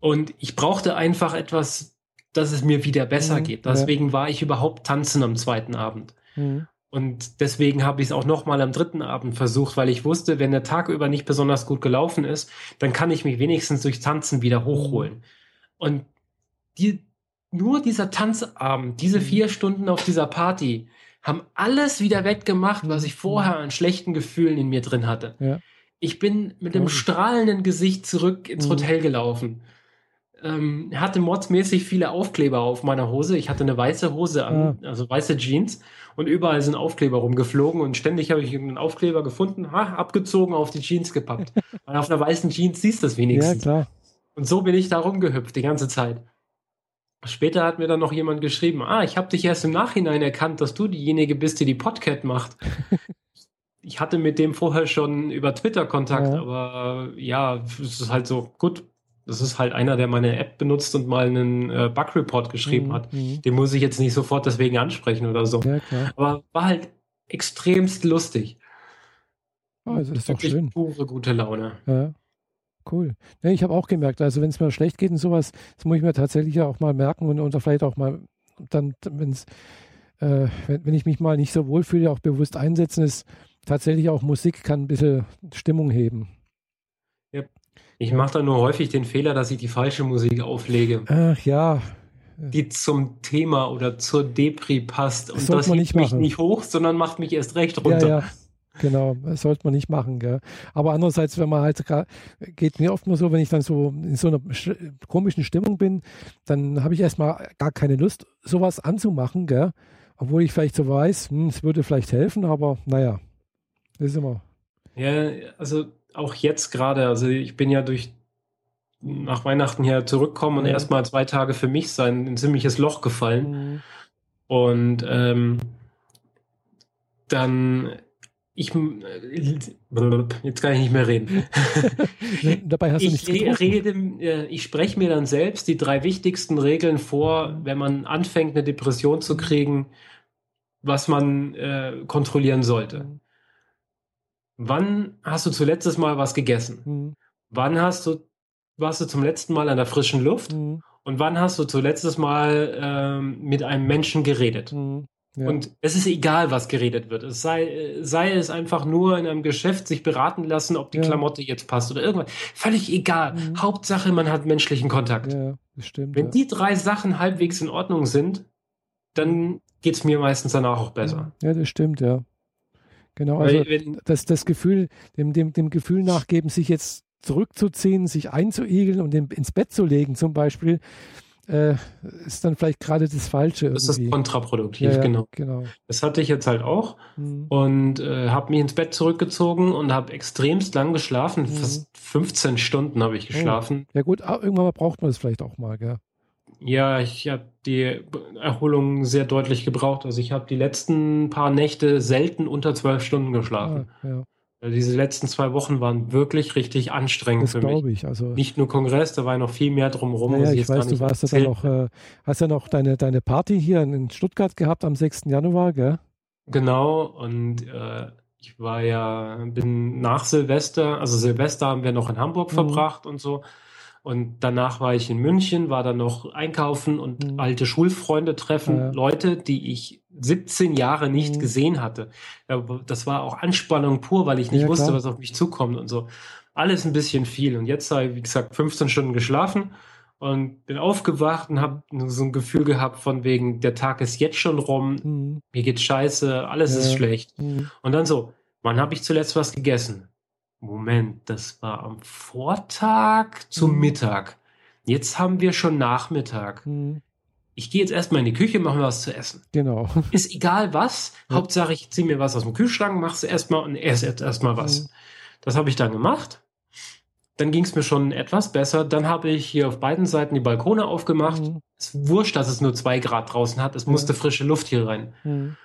Und ich brauchte einfach etwas, dass es mir wieder besser mhm. geht. Deswegen war ich überhaupt tanzen am zweiten Abend. Mhm. Und deswegen habe ich es auch noch mal am dritten Abend versucht, weil ich wusste, wenn der Tag über nicht besonders gut gelaufen ist, dann kann ich mich wenigstens durch Tanzen wieder hochholen. Und die, nur dieser Tanzabend, diese mhm. vier Stunden auf dieser Party, haben alles wieder weggemacht, was ich vorher an schlechten Gefühlen in mir drin hatte. Ja. Ich bin mit einem strahlenden Gesicht zurück ins mhm. Hotel gelaufen ähm, hatte mordsmäßig viele Aufkleber auf meiner Hose. Ich hatte eine weiße Hose an, ja. also weiße Jeans und überall sind Aufkleber rumgeflogen und ständig habe ich einen Aufkleber gefunden, ha, abgezogen, auf die Jeans gepackt. Weil auf einer weißen Jeans siehst du das wenigstens. Ja, klar. Und so bin ich da rumgehüpft die ganze Zeit. Später hat mir dann noch jemand geschrieben, ah, ich habe dich erst im Nachhinein erkannt, dass du diejenige bist, die die Podcast macht. ich hatte mit dem vorher schon über Twitter Kontakt, ja. aber ja, es ist halt so, gut, das ist halt einer, der meine App benutzt und mal einen äh, Bug-Report geschrieben mhm. hat. Mhm. Den muss ich jetzt nicht sofort deswegen ansprechen oder so. Ja, Aber war halt extremst lustig. Oh, das ist doch schön. Pure gute Laune. Ja. Cool. Ja, ich habe auch gemerkt, also wenn es mir schlecht geht und sowas, das muss ich mir tatsächlich auch mal merken und, und vielleicht auch mal dann, wenn's, äh, wenn, wenn ich mich mal nicht so wohl fühle, auch bewusst einsetzen, ist tatsächlich auch Musik kann ein bisschen Stimmung heben. Ich mache da nur häufig den Fehler, dass ich die falsche Musik auflege. Ach ja. Die zum Thema oder zur Depri passt. Und das, das hebt mich nicht hoch, sondern macht mich erst recht runter. Ja, ja. Genau, das sollte man nicht machen. Gell? Aber andererseits, wenn man halt, geht mir oft nur so, wenn ich dann so in so einer komischen Stimmung bin, dann habe ich erstmal gar keine Lust, sowas anzumachen. Gell? Obwohl ich vielleicht so weiß, hm, es würde vielleicht helfen, aber naja, das ist immer. Ja, also auch jetzt gerade, also ich bin ja durch nach Weihnachten hier zurückkommen und ja. erstmal zwei Tage für mich sein, ein ziemliches Loch gefallen. Mhm. Und ähm, dann ich jetzt kann ich nicht mehr reden. Dabei hast du ich nichts rede, äh, ich spreche mir dann selbst die drei wichtigsten Regeln vor, wenn man anfängt, eine Depression zu kriegen, was man äh, kontrollieren sollte. Mhm. Wann hast du zuletzt Mal was gegessen? Mhm. Wann hast du, warst du zum letzten Mal an der frischen Luft? Mhm. Und wann hast du zuletzt Mal ähm, mit einem Menschen geredet? Mhm. Ja. Und es ist egal, was geredet wird. Es sei, sei es einfach nur in einem Geschäft sich beraten lassen, ob die ja. Klamotte jetzt passt oder irgendwas. Völlig egal. Mhm. Hauptsache, man hat menschlichen Kontakt. Ja, das stimmt, Wenn die drei Sachen halbwegs in Ordnung sind, dann geht es mir meistens danach auch besser. Ja, das stimmt, ja. Genau, also wenn, das, das Gefühl, dem, dem, dem Gefühl nachgeben, sich jetzt zurückzuziehen, sich einzuigeln und ins Bett zu legen zum Beispiel, äh, ist dann vielleicht gerade das Falsche. Das irgendwie. ist kontraproduktiv, ja, ja, genau. genau. Das hatte ich jetzt halt auch mhm. und äh, habe mich ins Bett zurückgezogen und habe extremst lang geschlafen. Mhm. Fast 15 Stunden habe ich oh. geschlafen. Oh. Ja gut, irgendwann mal braucht man das vielleicht auch mal, gell? Ja, ich habe die Erholung sehr deutlich gebraucht. Also ich habe die letzten paar Nächte selten unter zwölf Stunden geschlafen. Ah, ja. Also diese letzten zwei Wochen waren wirklich richtig anstrengend das für mich. ich. Also Nicht nur Kongress, da war noch viel mehr drumherum. Ja, ich, ich weiß, du warst ja dann noch, äh, hast ja noch deine, deine Party hier in Stuttgart gehabt am 6. Januar, gell? Genau, und äh, ich war ja, bin nach Silvester, also Silvester haben wir noch in Hamburg mhm. verbracht und so. Und danach war ich in München, war dann noch einkaufen und mhm. alte Schulfreunde treffen, ja. Leute, die ich 17 Jahre nicht mhm. gesehen hatte. Das war auch Anspannung pur, weil ich nicht ja, wusste, klar. was auf mich zukommt und so. Alles ein bisschen viel. Und jetzt habe ich, wie gesagt, 15 Stunden geschlafen und bin aufgewacht und habe so ein Gefühl gehabt von wegen, der Tag ist jetzt schon rum, mhm. mir geht's scheiße, alles ja. ist schlecht. Mhm. Und dann so, wann habe ich zuletzt was gegessen? Moment, das war am Vortag zum mhm. Mittag. Jetzt haben wir schon Nachmittag. Mhm. ich gehe jetzt erstmal in die Küche, mache mir was zu essen. Genau. Ist egal was. Ja. Hauptsache, ich ziehe mir was aus dem Kühlschrank, mach's erstmal und esse jetzt erstmal was. Mhm. Das habe ich dann gemacht. Dann ging es mir schon etwas besser. Dann habe ich hier auf beiden Seiten die Balkone aufgemacht. Mhm. Es ist wurscht, dass es nur zwei Grad draußen hat. Es musste frische Luft hier rein. Mhm.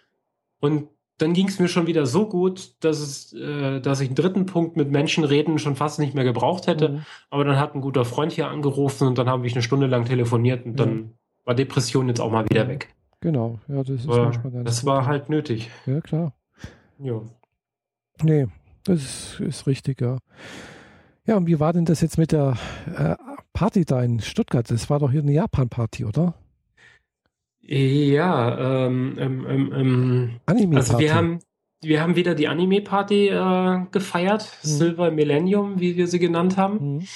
Und dann ging es mir schon wieder so gut, dass es, äh, dass ich einen dritten Punkt mit Menschen reden schon fast nicht mehr gebraucht hätte. Mhm. Aber dann hat ein guter Freund hier angerufen und dann habe ich eine Stunde lang telefoniert und dann war Depression jetzt auch mal wieder weg. Genau, ja, das ist Aber manchmal ganz Das war halt nötig. Ja, klar. Ja. Nee, das ist, ist richtig, ja. Ja, und wie war denn das jetzt mit der äh, Party da in Stuttgart? Das war doch hier eine Japan-Party, oder? Ja, ähm, ähm, ähm, ähm Anime also wir haben, wir haben wieder die Anime-Party äh, gefeiert, mhm. Silver Millennium, wie wir sie genannt haben. Mhm.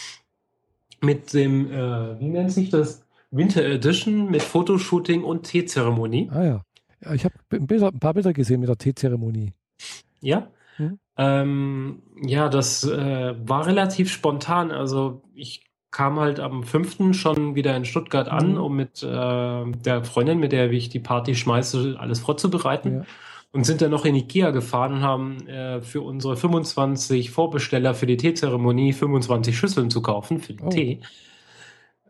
Mit dem, äh, wie nennt sich das? Winter Edition mit Fotoshooting und Teezeremonie. Ah ja. ja ich habe ein, ein, paar Bilder gesehen mit der Teezeremonie. Ja. Hm? Ähm, ja, das äh, war relativ spontan. Also ich kam halt am 5. schon wieder in Stuttgart an, mhm. um mit äh, der Freundin, mit der ich die Party schmeiße, alles vorzubereiten. Ja. Und sind dann noch in Ikea gefahren und haben äh, für unsere 25 Vorbesteller für die Teezeremonie 25 Schüsseln zu kaufen für den oh. Tee.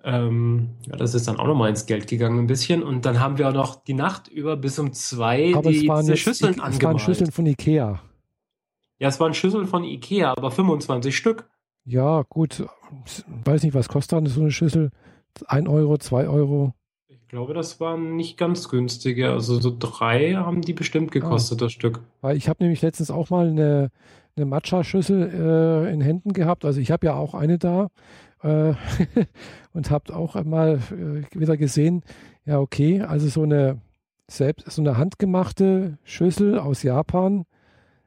Ähm, ja, das ist dann auch nochmal ins Geld gegangen ein bisschen. Und dann haben wir auch noch die Nacht über bis um zwei aber die, diese Schüsseln angemalt. Es waren Schüsseln von Ikea. Ja, es waren Schüsseln von Ikea, aber 25 Stück. Ja, gut. Weiß nicht, was kostet dann so eine Schüssel? Ein Euro, zwei Euro? Ich glaube, das waren nicht ganz günstige. Also so drei haben die bestimmt gekostet, ah. das Stück. Weil ich habe nämlich letztens auch mal eine, eine Matcha-Schüssel äh, in Händen gehabt. Also ich habe ja auch eine da äh, und habe auch einmal äh, wieder gesehen, ja okay, also so eine selbst so eine handgemachte Schüssel aus Japan,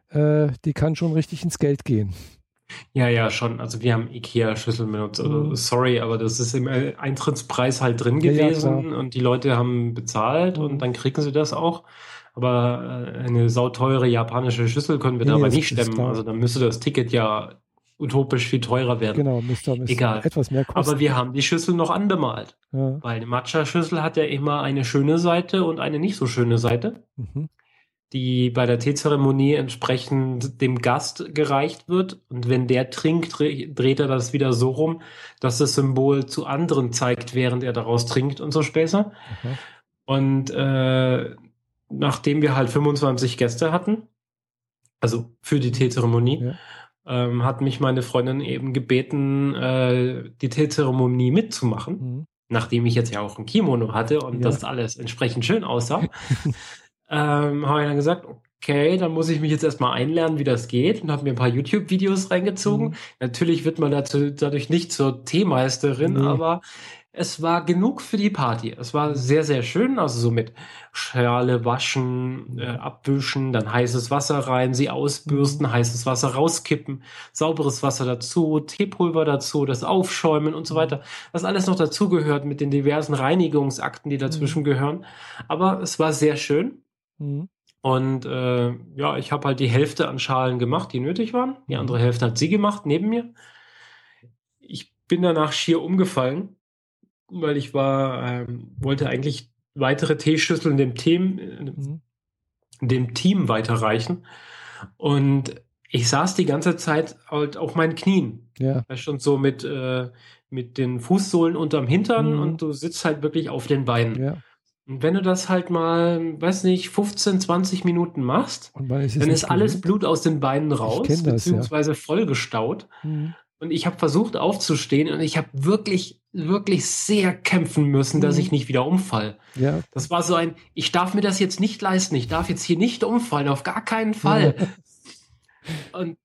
äh, die kann schon richtig ins Geld gehen. Ja, ja, schon. Also wir haben Ikea-Schüsseln benutzt. Also, mhm. sorry, aber das ist im Eintrittspreis halt drin gewesen ja, und die Leute haben bezahlt mhm. und dann kriegen sie das auch. Aber äh, eine sauteure japanische Schüssel können wir nee, da aber nicht stemmen. Also dann müsste das Ticket ja utopisch viel teurer werden. Genau, müsste, müsste Egal. etwas mehr kosten. Aber wir haben die Schüssel noch anbemalt. Ja. Weil eine Matcha-Schüssel hat ja immer eine schöne Seite und eine nicht so schöne Seite, mhm. Die bei der Teezeremonie entsprechend dem Gast gereicht wird. Und wenn der trinkt, dreht er das wieder so rum, dass das Symbol zu anderen zeigt, während er daraus trinkt und so Späße. Mhm. Und äh, nachdem wir halt 25 Gäste hatten, also für die Teezeremonie, ja ähm, hat mich meine Freundin eben gebeten, äh, die Teezeremonie mitzumachen, mhm. nachdem ich jetzt ja auch ein Kimono hatte und ja. das alles entsprechend schön aussah. ähm, habe ich dann gesagt, okay, dann muss ich mich jetzt erstmal einlernen, wie das geht und habe mir ein paar YouTube-Videos reingezogen. Mhm. Natürlich wird man dazu, dadurch nicht zur Teemeisterin, nee. aber es war genug für die Party. Es war sehr, sehr schön. Also so mit Schale waschen, äh, abwischen, dann heißes Wasser rein, sie ausbürsten, heißes Wasser rauskippen, sauberes Wasser dazu, Teepulver dazu, das Aufschäumen und so weiter. Was alles noch dazugehört mit den diversen Reinigungsakten, die dazwischen mhm. gehören. Aber es war sehr schön. Mhm. Und äh, ja, ich habe halt die Hälfte an Schalen gemacht, die nötig waren. Die andere Hälfte hat sie gemacht, neben mir. Ich bin danach schier umgefallen weil ich war, ähm, wollte eigentlich weitere Teeschüsseln dem Team, mhm. dem Team weiterreichen. Und ich saß die ganze Zeit halt auf meinen Knien. Ja. Schon so mit, äh, mit den Fußsohlen unterm Hintern mhm. und du sitzt halt wirklich auf den Beinen. Ja. Und wenn du das halt mal, weiß nicht, 15, 20 Minuten machst, ist dann ist alles Blut aus den Beinen raus, das, beziehungsweise ja. vollgestaut. Mhm. Und ich habe versucht aufzustehen und ich habe wirklich, wirklich sehr kämpfen müssen, dass mhm. ich nicht wieder umfall. Ja. Das war so ein, ich darf mir das jetzt nicht leisten, ich darf jetzt hier nicht umfallen, auf gar keinen Fall. und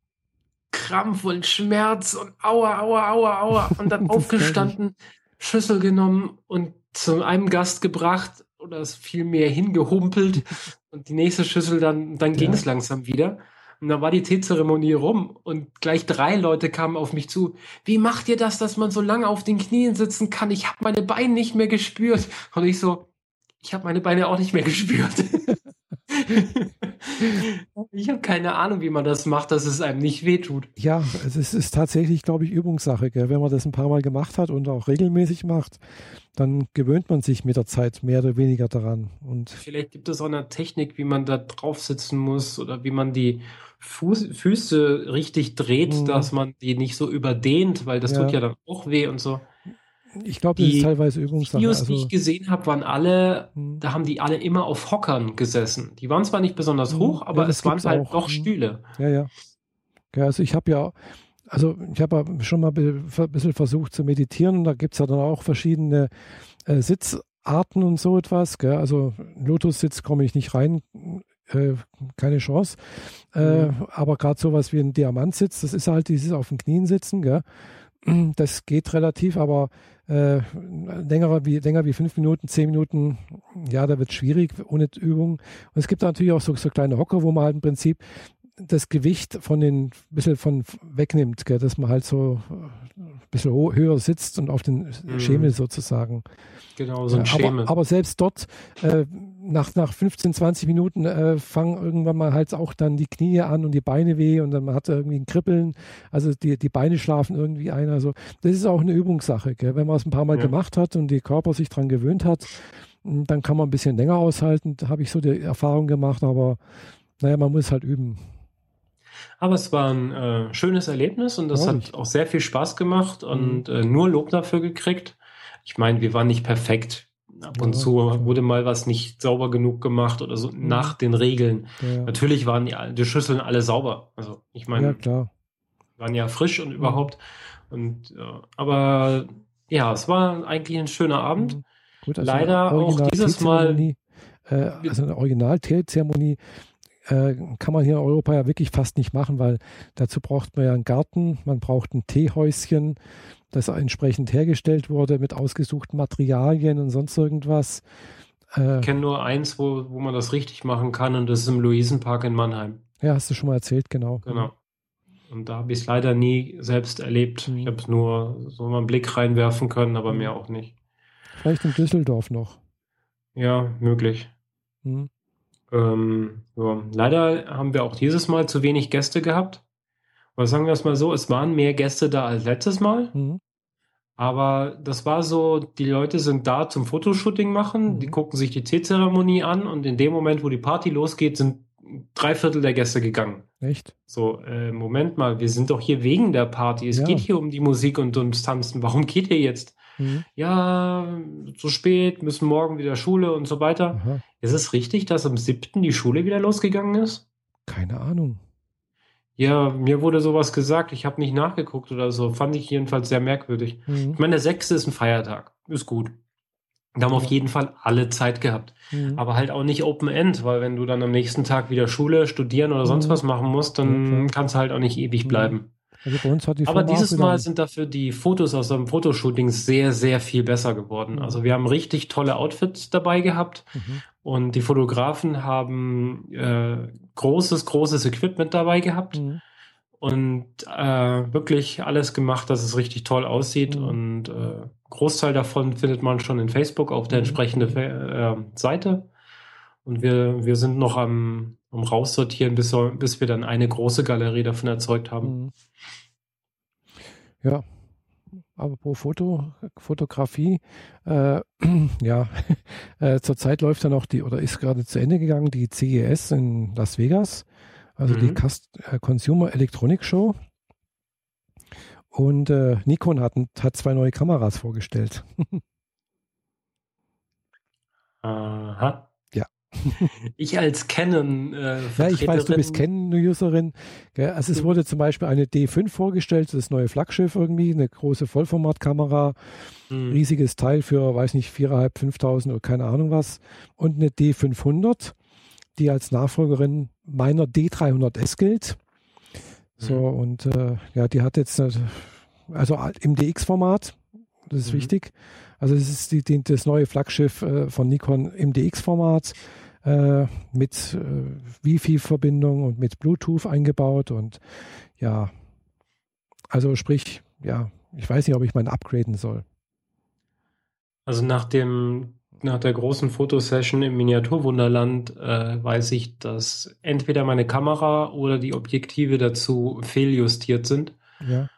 Krampf und Schmerz und aua, aua, aua, aua. Und dann aufgestanden, Schüssel genommen und zu einem Gast gebracht oder es vielmehr hingehumpelt und die nächste Schüssel dann, dann ging es langsam wieder. Und dann war die Teezeremonie rum und gleich drei Leute kamen auf mich zu. Wie macht ihr das, dass man so lange auf den Knien sitzen kann? Ich habe meine Beine nicht mehr gespürt. Und ich so, ich habe meine Beine auch nicht mehr gespürt. Ich habe keine Ahnung, wie man das macht, dass es einem nicht wehtut. Ja, es ist, ist tatsächlich, glaube ich, Übungssache. Gell? Wenn man das ein paar Mal gemacht hat und auch regelmäßig macht, dann gewöhnt man sich mit der Zeit mehr oder weniger daran. Und Vielleicht gibt es auch eine Technik, wie man da drauf sitzen muss oder wie man die Fuß, Füße richtig dreht, mhm. dass man die nicht so überdehnt, weil das ja. tut ja dann auch weh und so. Ich glaube, das ist teilweise Übungssache. Die Videos, also, die ich gesehen habe, waren alle, hm. da haben die alle immer auf Hockern gesessen. Die waren zwar nicht besonders hm. hoch, aber ja, es waren halt auch. doch hm. Stühle. Ja, ja. ja also ich habe ja, also ich habe schon mal ein bisschen versucht zu meditieren. Da gibt es ja dann auch verschiedene äh, Sitzarten und so etwas. Gell? Also Lotus-Sitz komme ich nicht rein, äh, keine Chance. Äh, mhm. Aber gerade sowas wie ein Diamantsitz, das ist halt dieses auf den Knien sitzen. Gell? Das geht relativ, aber äh, länger, wie, länger wie fünf Minuten, zehn Minuten, ja, da wird es schwierig ohne Übung. Und es gibt natürlich auch so, so kleine Hocker, wo man halt im Prinzip das Gewicht von den bisschen von wegnimmt, gell, dass man halt so ein bisschen höher sitzt und auf den mhm. Schemel sozusagen. Genau, so ein ja, Schemel. Aber, aber, selbst dort, äh, nach, nach 15, 20 Minuten äh, fangen irgendwann mal halt auch dann die Knie an und die Beine weh und dann man hat irgendwie ein Kribbeln. Also die, die Beine schlafen irgendwie ein. Also das ist auch eine Übungssache. Gell? Wenn man es ein paar Mal ja. gemacht hat und der Körper sich daran gewöhnt hat, dann kann man ein bisschen länger aushalten. Habe ich so die Erfahrung gemacht, aber naja, man muss halt üben. Aber es war ein äh, schönes Erlebnis und das oh, hat auch sehr viel Spaß gemacht und mhm. äh, nur Lob dafür gekriegt. Ich meine, wir waren nicht perfekt. Ab und ja, zu wurde mal was nicht sauber genug gemacht oder so mhm. nach den Regeln. Ja. Natürlich waren die, die, Schüsseln alle sauber. Also ich meine, ja, waren ja frisch und überhaupt. Und aber ja, es war eigentlich ein schöner Abend. Mhm. Gut, also Leider auch dieses Mal. Äh, also eine Original-Teezeremonie äh, kann man hier in Europa ja wirklich fast nicht machen, weil dazu braucht man ja einen Garten, man braucht ein Teehäuschen, das entsprechend hergestellt wurde mit ausgesuchten Materialien und sonst irgendwas. Äh, ich kenne nur eins, wo, wo man das richtig machen kann und das ist im Luisenpark in Mannheim. Ja, hast du schon mal erzählt, genau. Genau. Und da habe ich es leider nie selbst erlebt. Mhm. Ich habe es nur so mal einen Blick reinwerfen können, aber mehr auch nicht. Vielleicht in Düsseldorf noch. Ja, möglich. Mhm. Ähm, ja. Leider haben wir auch dieses Mal zu wenig Gäste gehabt. Aber sagen wir es mal so, es waren mehr Gäste da als letztes Mal. Mhm. Aber das war so, die Leute sind da zum Fotoshooting machen, mhm. die gucken sich die Teezeremonie an und in dem Moment, wo die Party losgeht, sind drei Viertel der Gäste gegangen. Echt? So, äh, Moment mal, wir sind doch hier wegen der Party. Es ja. geht hier um die Musik und ums Tanzen. Warum geht ihr jetzt? Mhm. Ja, zu spät, müssen morgen wieder Schule und so weiter. Aha. Ist es richtig, dass am 7. die Schule wieder losgegangen ist? Keine Ahnung. Ja, mir wurde sowas gesagt. Ich habe nicht nachgeguckt oder so. Fand ich jedenfalls sehr merkwürdig. Mhm. Ich meine, der 6. ist ein Feiertag. Ist gut. Da haben auf jeden Fall alle Zeit gehabt. Mhm. Aber halt auch nicht Open End, weil wenn du dann am nächsten Tag wieder Schule, studieren oder sonst mhm. was machen musst, dann ja, kannst du halt auch nicht ewig mhm. bleiben. Also die Aber dieses Mal sind dafür die Fotos aus dem Fotoshooting sehr, sehr viel besser geworden. Mhm. Also wir haben richtig tolle Outfits dabei gehabt mhm. und die Fotografen haben äh, großes, großes Equipment dabei gehabt mhm. und äh, wirklich alles gemacht, dass es richtig toll aussieht und äh, Großteil davon findet man schon in Facebook auf der mhm. entsprechenden äh, Seite. Und wir, wir sind noch am, am raussortieren, bis, bis wir dann eine große Galerie davon erzeugt haben. Mhm. Ja, aber pro Foto, Fotografie, äh, ja, äh, zurzeit läuft ja noch die, oder ist gerade zu Ende gegangen, die CES in Las Vegas, also mhm. die Cust äh, Consumer Electronic Show. Und äh, Nikon hat, hat zwei neue Kameras vorgestellt. Aha. Ich als Canon. Äh, ja, ich weiß, du bist Canon-Userin. Also es wurde zum Beispiel eine D5 vorgestellt, das neue Flaggschiff irgendwie, eine große Vollformatkamera, mhm. riesiges Teil für, weiß nicht, 4.500, 5.000 oder keine Ahnung was. Und eine D500, die als Nachfolgerin meiner D300S gilt. So, mhm. und äh, ja, die hat jetzt, also im DX-Format, das ist mhm. wichtig. Also es ist die, die, das neue Flaggschiff äh, von Nikon im DX-Format äh, mit äh, Wi-Fi-Verbindung und mit Bluetooth eingebaut und ja, also sprich, ja, ich weiß nicht, ob ich meinen upgraden soll. Also nach dem nach der großen Fotosession im Miniaturwunderland äh, weiß ich, dass entweder meine Kamera oder die Objektive dazu fehljustiert sind. Ja.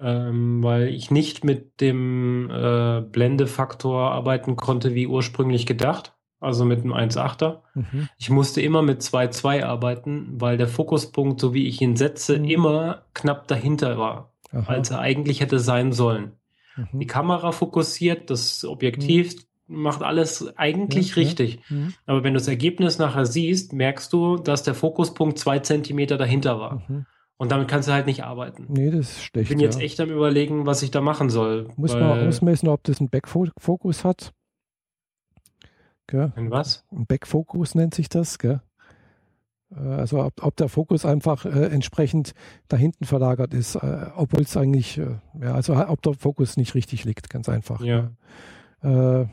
Ähm, weil ich nicht mit dem äh, Blendefaktor arbeiten konnte, wie ursprünglich gedacht. Also mit einem 1,8er. Mhm. Ich musste immer mit 2,2 arbeiten, weil der Fokuspunkt, so wie ich ihn setze, Mhm. immer knapp dahinter war, Aha. als er eigentlich hätte sein sollen. Mhm. Die Kamera fokussiert, das Objektiv macht alles eigentlich Ja, ja. richtig. Mhm. Aber wenn du das Ergebnis nachher siehst, merkst du, dass der Fokuspunkt zwei Zentimeter dahinter war. Mhm. Und damit kannst du halt nicht arbeiten. Nee, das ist Ich schlecht. bin jetzt ja. echt am überlegen, was ich da machen soll. Muss man ausmessen, ob das einen Backfokus hat. Gell? In was? Ein Backfokus nennt sich das. Gell? Äh, Also ob, ob der Fokus einfach äh, entsprechend da hinten verlagert ist, äh, obwohl es eigentlich, äh, ja, also ob der Fokus nicht richtig liegt, ganz einfach. Ja. Äh,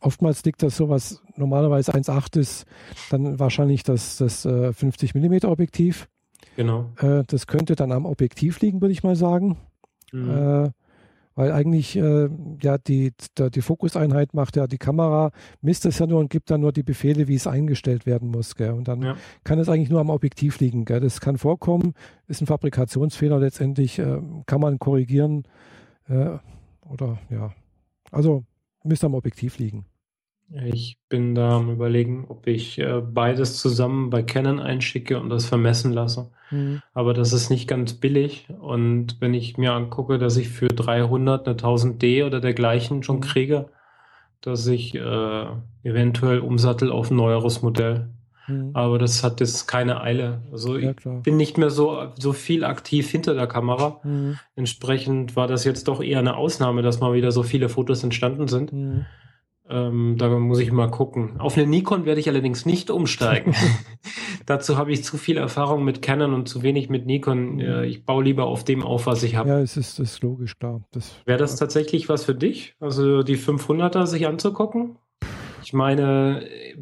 oftmals liegt das sowas, normalerweise 1,8 ist dann wahrscheinlich das, das äh, 50 mm Objektiv. Genau. Äh, das könnte dann am Objektiv liegen, würde ich mal sagen. Mhm. Äh, weil eigentlich äh, ja die, der, die Fokuseinheit macht ja die Kamera, misst es ja nur und gibt dann nur die Befehle, wie es eingestellt werden muss. Gell? Und dann Ja. kann es eigentlich nur am Objektiv liegen. Gell? Das kann vorkommen, ist ein Fabrikationsfehler letztendlich, äh, kann man korrigieren. Äh, oder ja, also müsste am Objektiv liegen. Ich bin da am überlegen, ob ich äh, beides zusammen bei Canon einschicke und das vermessen lasse. Aber das ist nicht ganz billig. Und wenn ich mir angucke, dass ich für 300 eine 1000D oder dergleichen schon Mhm. kriege, dass ich äh, eventuell umsattel auf ein neueres Modell. Mhm. Aber das hat jetzt keine Eile. Also Ja, ich klar. bin nicht mehr so, so viel aktiv hinter der Kamera. Mhm. Entsprechend war das jetzt doch eher eine Ausnahme, dass mal wieder so viele Fotos entstanden sind. Ähm, da muss ich mal gucken. Auf eine Nikon werde ich allerdings nicht umsteigen. Dazu habe ich zu viel Erfahrung mit Canon und zu wenig mit Nikon. Äh, ich baue lieber auf dem auf, was ich habe. Ja, es ist, das ist logisch, klar. Das, Wäre das tatsächlich was für dich? Also die 500er sich anzugucken? Ich meine, äh,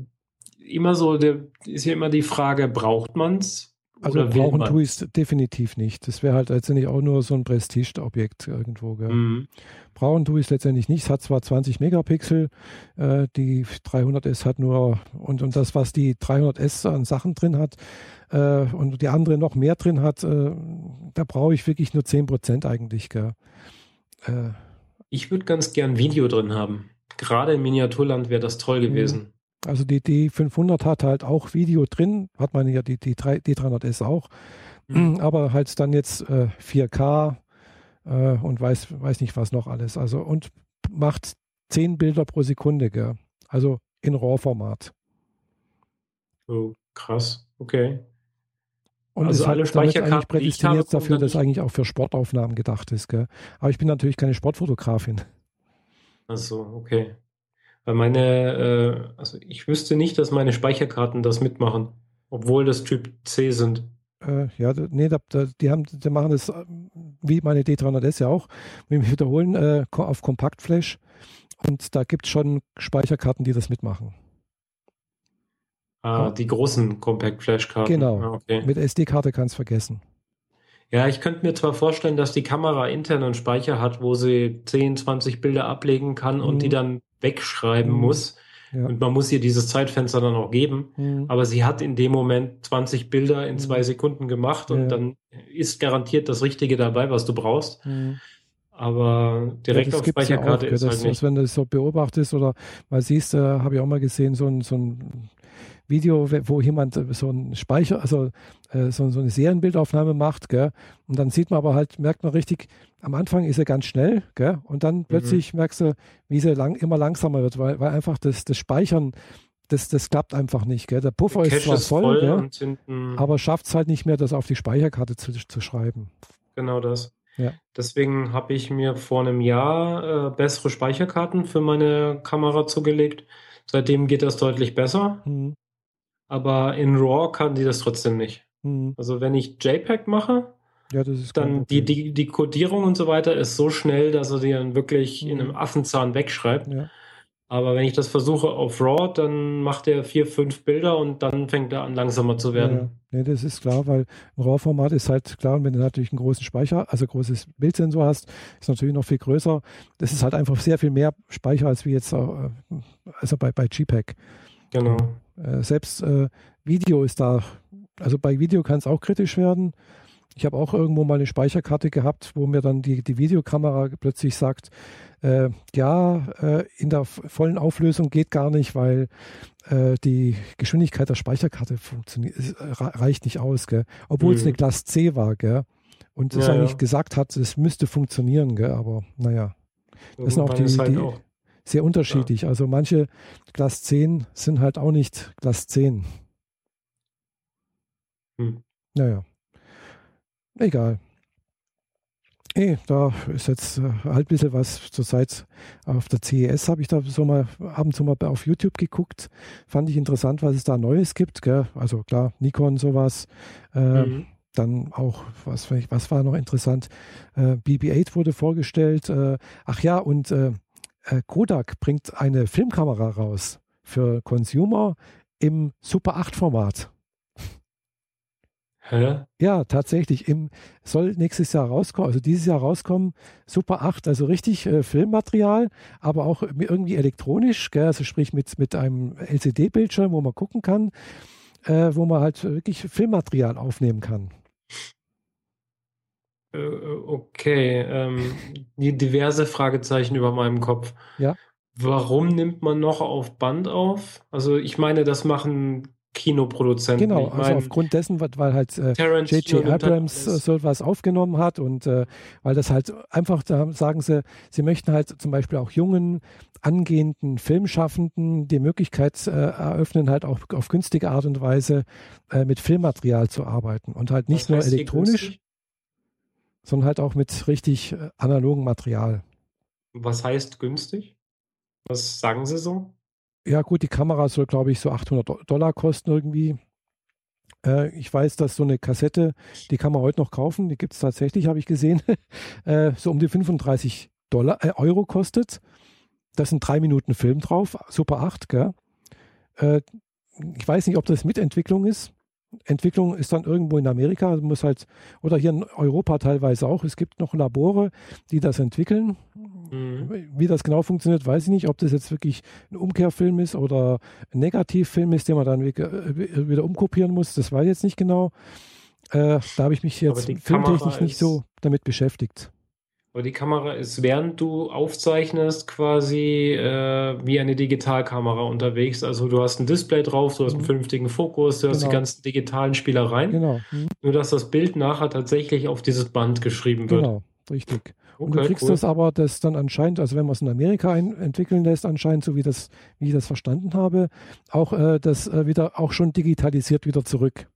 immer so, der, ist ja immer die Frage, braucht man's? Also oder brauchen tue ich es definitiv nicht. Das wäre halt letztendlich auch nur so ein Prestigeobjekt irgendwo. Gell? Mhm. Brauchen tue ich es letztendlich nicht. Es hat zwar 20 Megapixel, äh, die 300S hat nur, und, und das, was die 300S an Sachen drin hat äh, und die andere noch mehr drin hat, äh, da brauche ich wirklich nur 10% eigentlich. Gell? Äh, Ich würde ganz gern Video drin haben. Gerade im Miniaturland wäre das toll gewesen. Also die, die 500 hat halt auch Video drin, hat man ja die, die, 3, die 300S auch, Mhm. aber halt dann jetzt äh, 4K äh, und weiß, weiß nicht was noch alles. Also und macht 10 Bilder pro Sekunde, gell? also in RAW-Format. Oh, krass. Okay. Und Also ist halt alle damit eigentlich prädestiniert habe, dafür, dass eigentlich auch für Sportaufnahmen gedacht ist. Gell? Aber ich bin natürlich keine Sportfotografin. Ach so, okay. Weil meine, äh, also ich wüsste nicht, dass meine Speicherkarten das mitmachen, obwohl das Typ C sind. Äh, ja, nee, da, da, die, haben, die machen das wie meine D300S ja auch. Wir wiederholen äh, auf Kompaktflash und da gibt es schon Speicherkarten, die das mitmachen. Ah, die großen Compact Flash Karten. Genau. Ah, okay. Mit SD-Karte kannst vergessen. Ja, ich könnte mir zwar vorstellen, dass die Kamera intern einen Speicher hat, wo sie 10, 20 Bilder ablegen kann und Mhm. die dann wegschreiben Mhm. muss. Ja. Und man muss ihr dieses Zeitfenster dann auch geben. Mhm. Aber sie hat in dem Moment 20 Bilder in Mhm. zwei Sekunden gemacht und Ja. dann ist garantiert das Richtige dabei, was du brauchst. Mhm. Aber direkt ja, das auf gibt's ja auch, Speicherkarte ist halt nicht. dass wenn du das so beobachtest oder mal siehst, äh, habe ich auch mal gesehen, so ein, so ein Video, wo jemand so ein Speicher, also äh, so, so eine Serienbildaufnahme macht, gell? und dann sieht man aber halt, merkt man richtig, am Anfang ist er ganz schnell, gell? und Mhm. dann plötzlich merkst du, wie sie lang, immer langsamer wird, weil, weil einfach das, das Speichern, das, das klappt einfach nicht. Gell? Der Puffer Der ist zwar Cache voll, gell? aber schafft es halt nicht mehr, das auf die Speicherkarte zu, zu schreiben. genau das. Ja. Deswegen habe ich mir vor einem Jahr äh, bessere Speicherkarten für meine Kamera zugelegt. Seitdem geht das deutlich besser, Hm, aber in RAW kann die das trotzdem nicht. hm. Also wenn ich JPEG mache, Ja, dann die, die, die Codierung und so weiter ist so schnell, dass er die dann wirklich in Mhm. einem Affenzahn wegschreibt. Ja. Aber wenn ich das versuche auf RAW, dann macht er vier, fünf Bilder und dann fängt er an, langsamer zu werden. Ja, ja das ist klar, weil ein RAW-Format ist halt klar, und wenn du natürlich einen großen Speicher, also großes Bildsensor hast, ist natürlich noch viel größer. Das ist halt einfach sehr viel mehr Speicher als wie jetzt äh, also bei, bei JPEG. Genau. Äh, selbst äh, Video ist da, also bei Video kann es auch kritisch werden. Ich habe auch irgendwo mal eine Speicherkarte gehabt, wo mir dann die, die Videokamera plötzlich sagt, äh, ja, äh, in der vollen Auflösung geht gar nicht, weil äh, die Geschwindigkeit der Speicherkarte funktioniert, reicht nicht aus, gell? obwohl mhm. es eine Class C war, gell? und es ja, eigentlich ja. gesagt hat, es müsste funktionieren, gell? aber naja, das sind auch die, halt die auch. Sehr unterschiedlich. Ja. Also manche Class 10 sind halt auch nicht Class 10. Hm. Naja, egal. Nee, da ist jetzt äh, halt ein bisschen was zur Zeit auf der CES habe ich da so mal ab und zu mal auf YouTube geguckt. Fand ich interessant, was es da Neues gibt. Gell? Also klar, Nikon sowas. Äh, mhm. Dann auch, was, was war noch interessant? Äh, BB-8 wurde vorgestellt. Äh, ach ja, und äh, Kodak bringt eine Filmkamera raus für Consumer im Super 8 Format. Hä? Ja, tatsächlich. Im, soll nächstes Jahr rauskommen, also dieses Jahr rauskommen, Super 8, also richtig äh, Filmmaterial, aber auch irgendwie elektronisch, gell? also sprich mit, mit einem LCD-Bildschirm, wo man gucken kann, äh, wo man halt wirklich Filmmaterial aufnehmen kann. Äh, okay, ähm, diverse Fragezeichen über meinem Kopf. Ja. Warum nimmt man noch auf Band auf? Also ich meine, das machen Kinoproduzenten. Genau, also aufgrund dessen, weil halt J.J. Äh, Abrams äh, so was aufgenommen hat und äh, weil das halt einfach, da sagen sie, sie möchten halt zum Beispiel auch jungen, angehenden Filmschaffenden die Möglichkeit äh, eröffnen, halt auch auf günstige Art und Weise äh, mit Filmmaterial zu arbeiten und halt nicht nur elektronisch, sondern halt auch mit richtig äh, analogem Material. Was heißt günstig? Was sagen Sie so? Ja, gut, die Kamera soll, glaube ich, so 800 Dollar kosten irgendwie. Äh, ich weiß, dass so eine Kassette, die kann man heute noch kaufen, die gibt es tatsächlich, habe ich gesehen, äh, so um die 35 Dollar, äh, Euro kostet. Da sind drei Minuten Film drauf, Super 8, gell? Äh, ich weiß nicht, ob das Mitentwicklung ist. Entwicklung ist dann irgendwo in Amerika, muss halt, oder hier in Europa teilweise auch. Es gibt noch Labore, die das entwickeln. Mhm. Wie das genau funktioniert, weiß ich nicht. Ob das jetzt wirklich ein Umkehrfilm ist oder ein Negativfilm ist, den man dann wieder umkopieren muss, das weiß ich jetzt nicht genau. Äh, da habe ich mich jetzt filmtechnisch nicht so damit beschäftigt. Aber die Kamera ist, während du aufzeichnest, quasi äh, wie eine Digitalkamera unterwegs. Also du hast ein Display drauf, du hast einen mhm. vernünftigen Fokus, du genau. hast die genau. ganzen digitalen Spielereien. Genau. Mhm. Nur dass das Bild nachher tatsächlich auf dieses Band geschrieben wird. Genau, richtig. Und okay, du kriegst cool. das aber, das dann anscheinend, also wenn man es in Amerika ein, entwickeln lässt, anscheinend, so wie das, wie ich das verstanden habe, auch äh, das äh, wieder auch schon digitalisiert wieder zurück.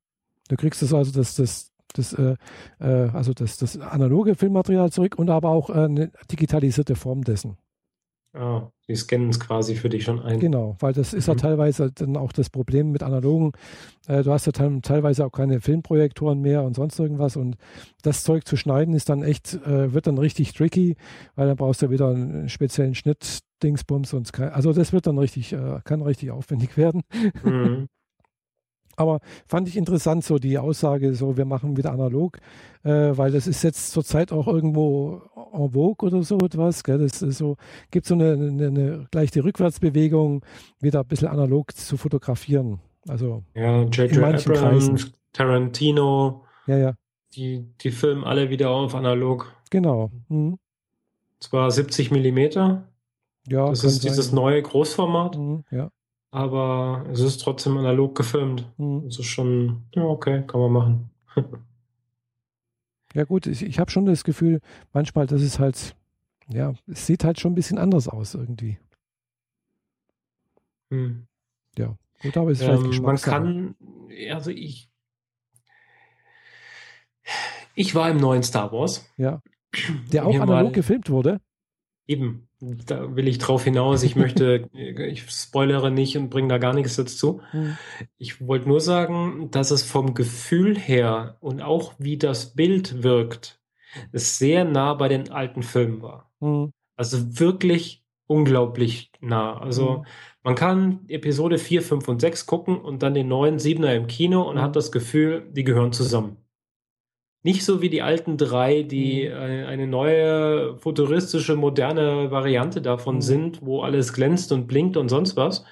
Du kriegst das also das, das das, äh, äh, also das, das analoge Filmmaterial zurück und aber auch äh, eine digitalisierte Form dessen. Ah, die scannen es quasi für dich schon ein. Genau, weil das ist mhm. ja teilweise dann auch das Problem mit analogen. Äh, du hast ja teilweise auch keine Filmprojektoren mehr und sonst irgendwas und das Zeug zu schneiden ist dann echt, äh, wird dann richtig tricky, weil dann brauchst du wieder einen speziellen Schnitt, Dingsbums und also das wird dann richtig, äh, kann richtig aufwendig werden. Mhm. Aber fand ich interessant, so die Aussage, so wir machen wieder analog, äh, weil das ist jetzt zurzeit auch irgendwo en vogue oder so etwas. Gell? Das ist so, gibt so eine, eine, eine leichte Rückwärtsbewegung, wieder ein bisschen analog zu fotografieren. Also ja, J.J. Abrams, Kreisen. Tarantino, ja, ja. Die, die filmen alle wieder auf analog. Genau. Mhm. Zwar 70 Millimeter. Ja, das ist sein. dieses neue Großformat. Mhm, ja aber es ist trotzdem analog gefilmt. Mhm. Es ist schon, ja, okay, kann man machen. ja, gut, ich, ich habe schon das Gefühl, manchmal, dass es halt, ja, es sieht halt schon ein bisschen anders aus irgendwie. Hm. Ja, gut, aber es ist ähm, vielleicht Man kann, also ich, ich war im neuen Star Wars. Ja. Der auch analog gefilmt wurde. Eben, da will ich drauf hinaus. Ich möchte, ich spoilere nicht und bringe da gar nichts dazu. Mhm. Ich wollte nur sagen, dass es vom Gefühl her und auch wie das Bild wirkt, es sehr nah bei den alten Filmen war. Mhm. Also wirklich unglaublich nah. Also mhm. man kann Episode 4, 5 und 6 gucken und dann den neuen 7er im Kino und mhm. hat das Gefühl, die gehören zusammen. Nicht so wie die alten drei, die mhm. eine neue futuristische, moderne Variante davon mhm. sind, wo alles glänzt und blinkt und sonst was.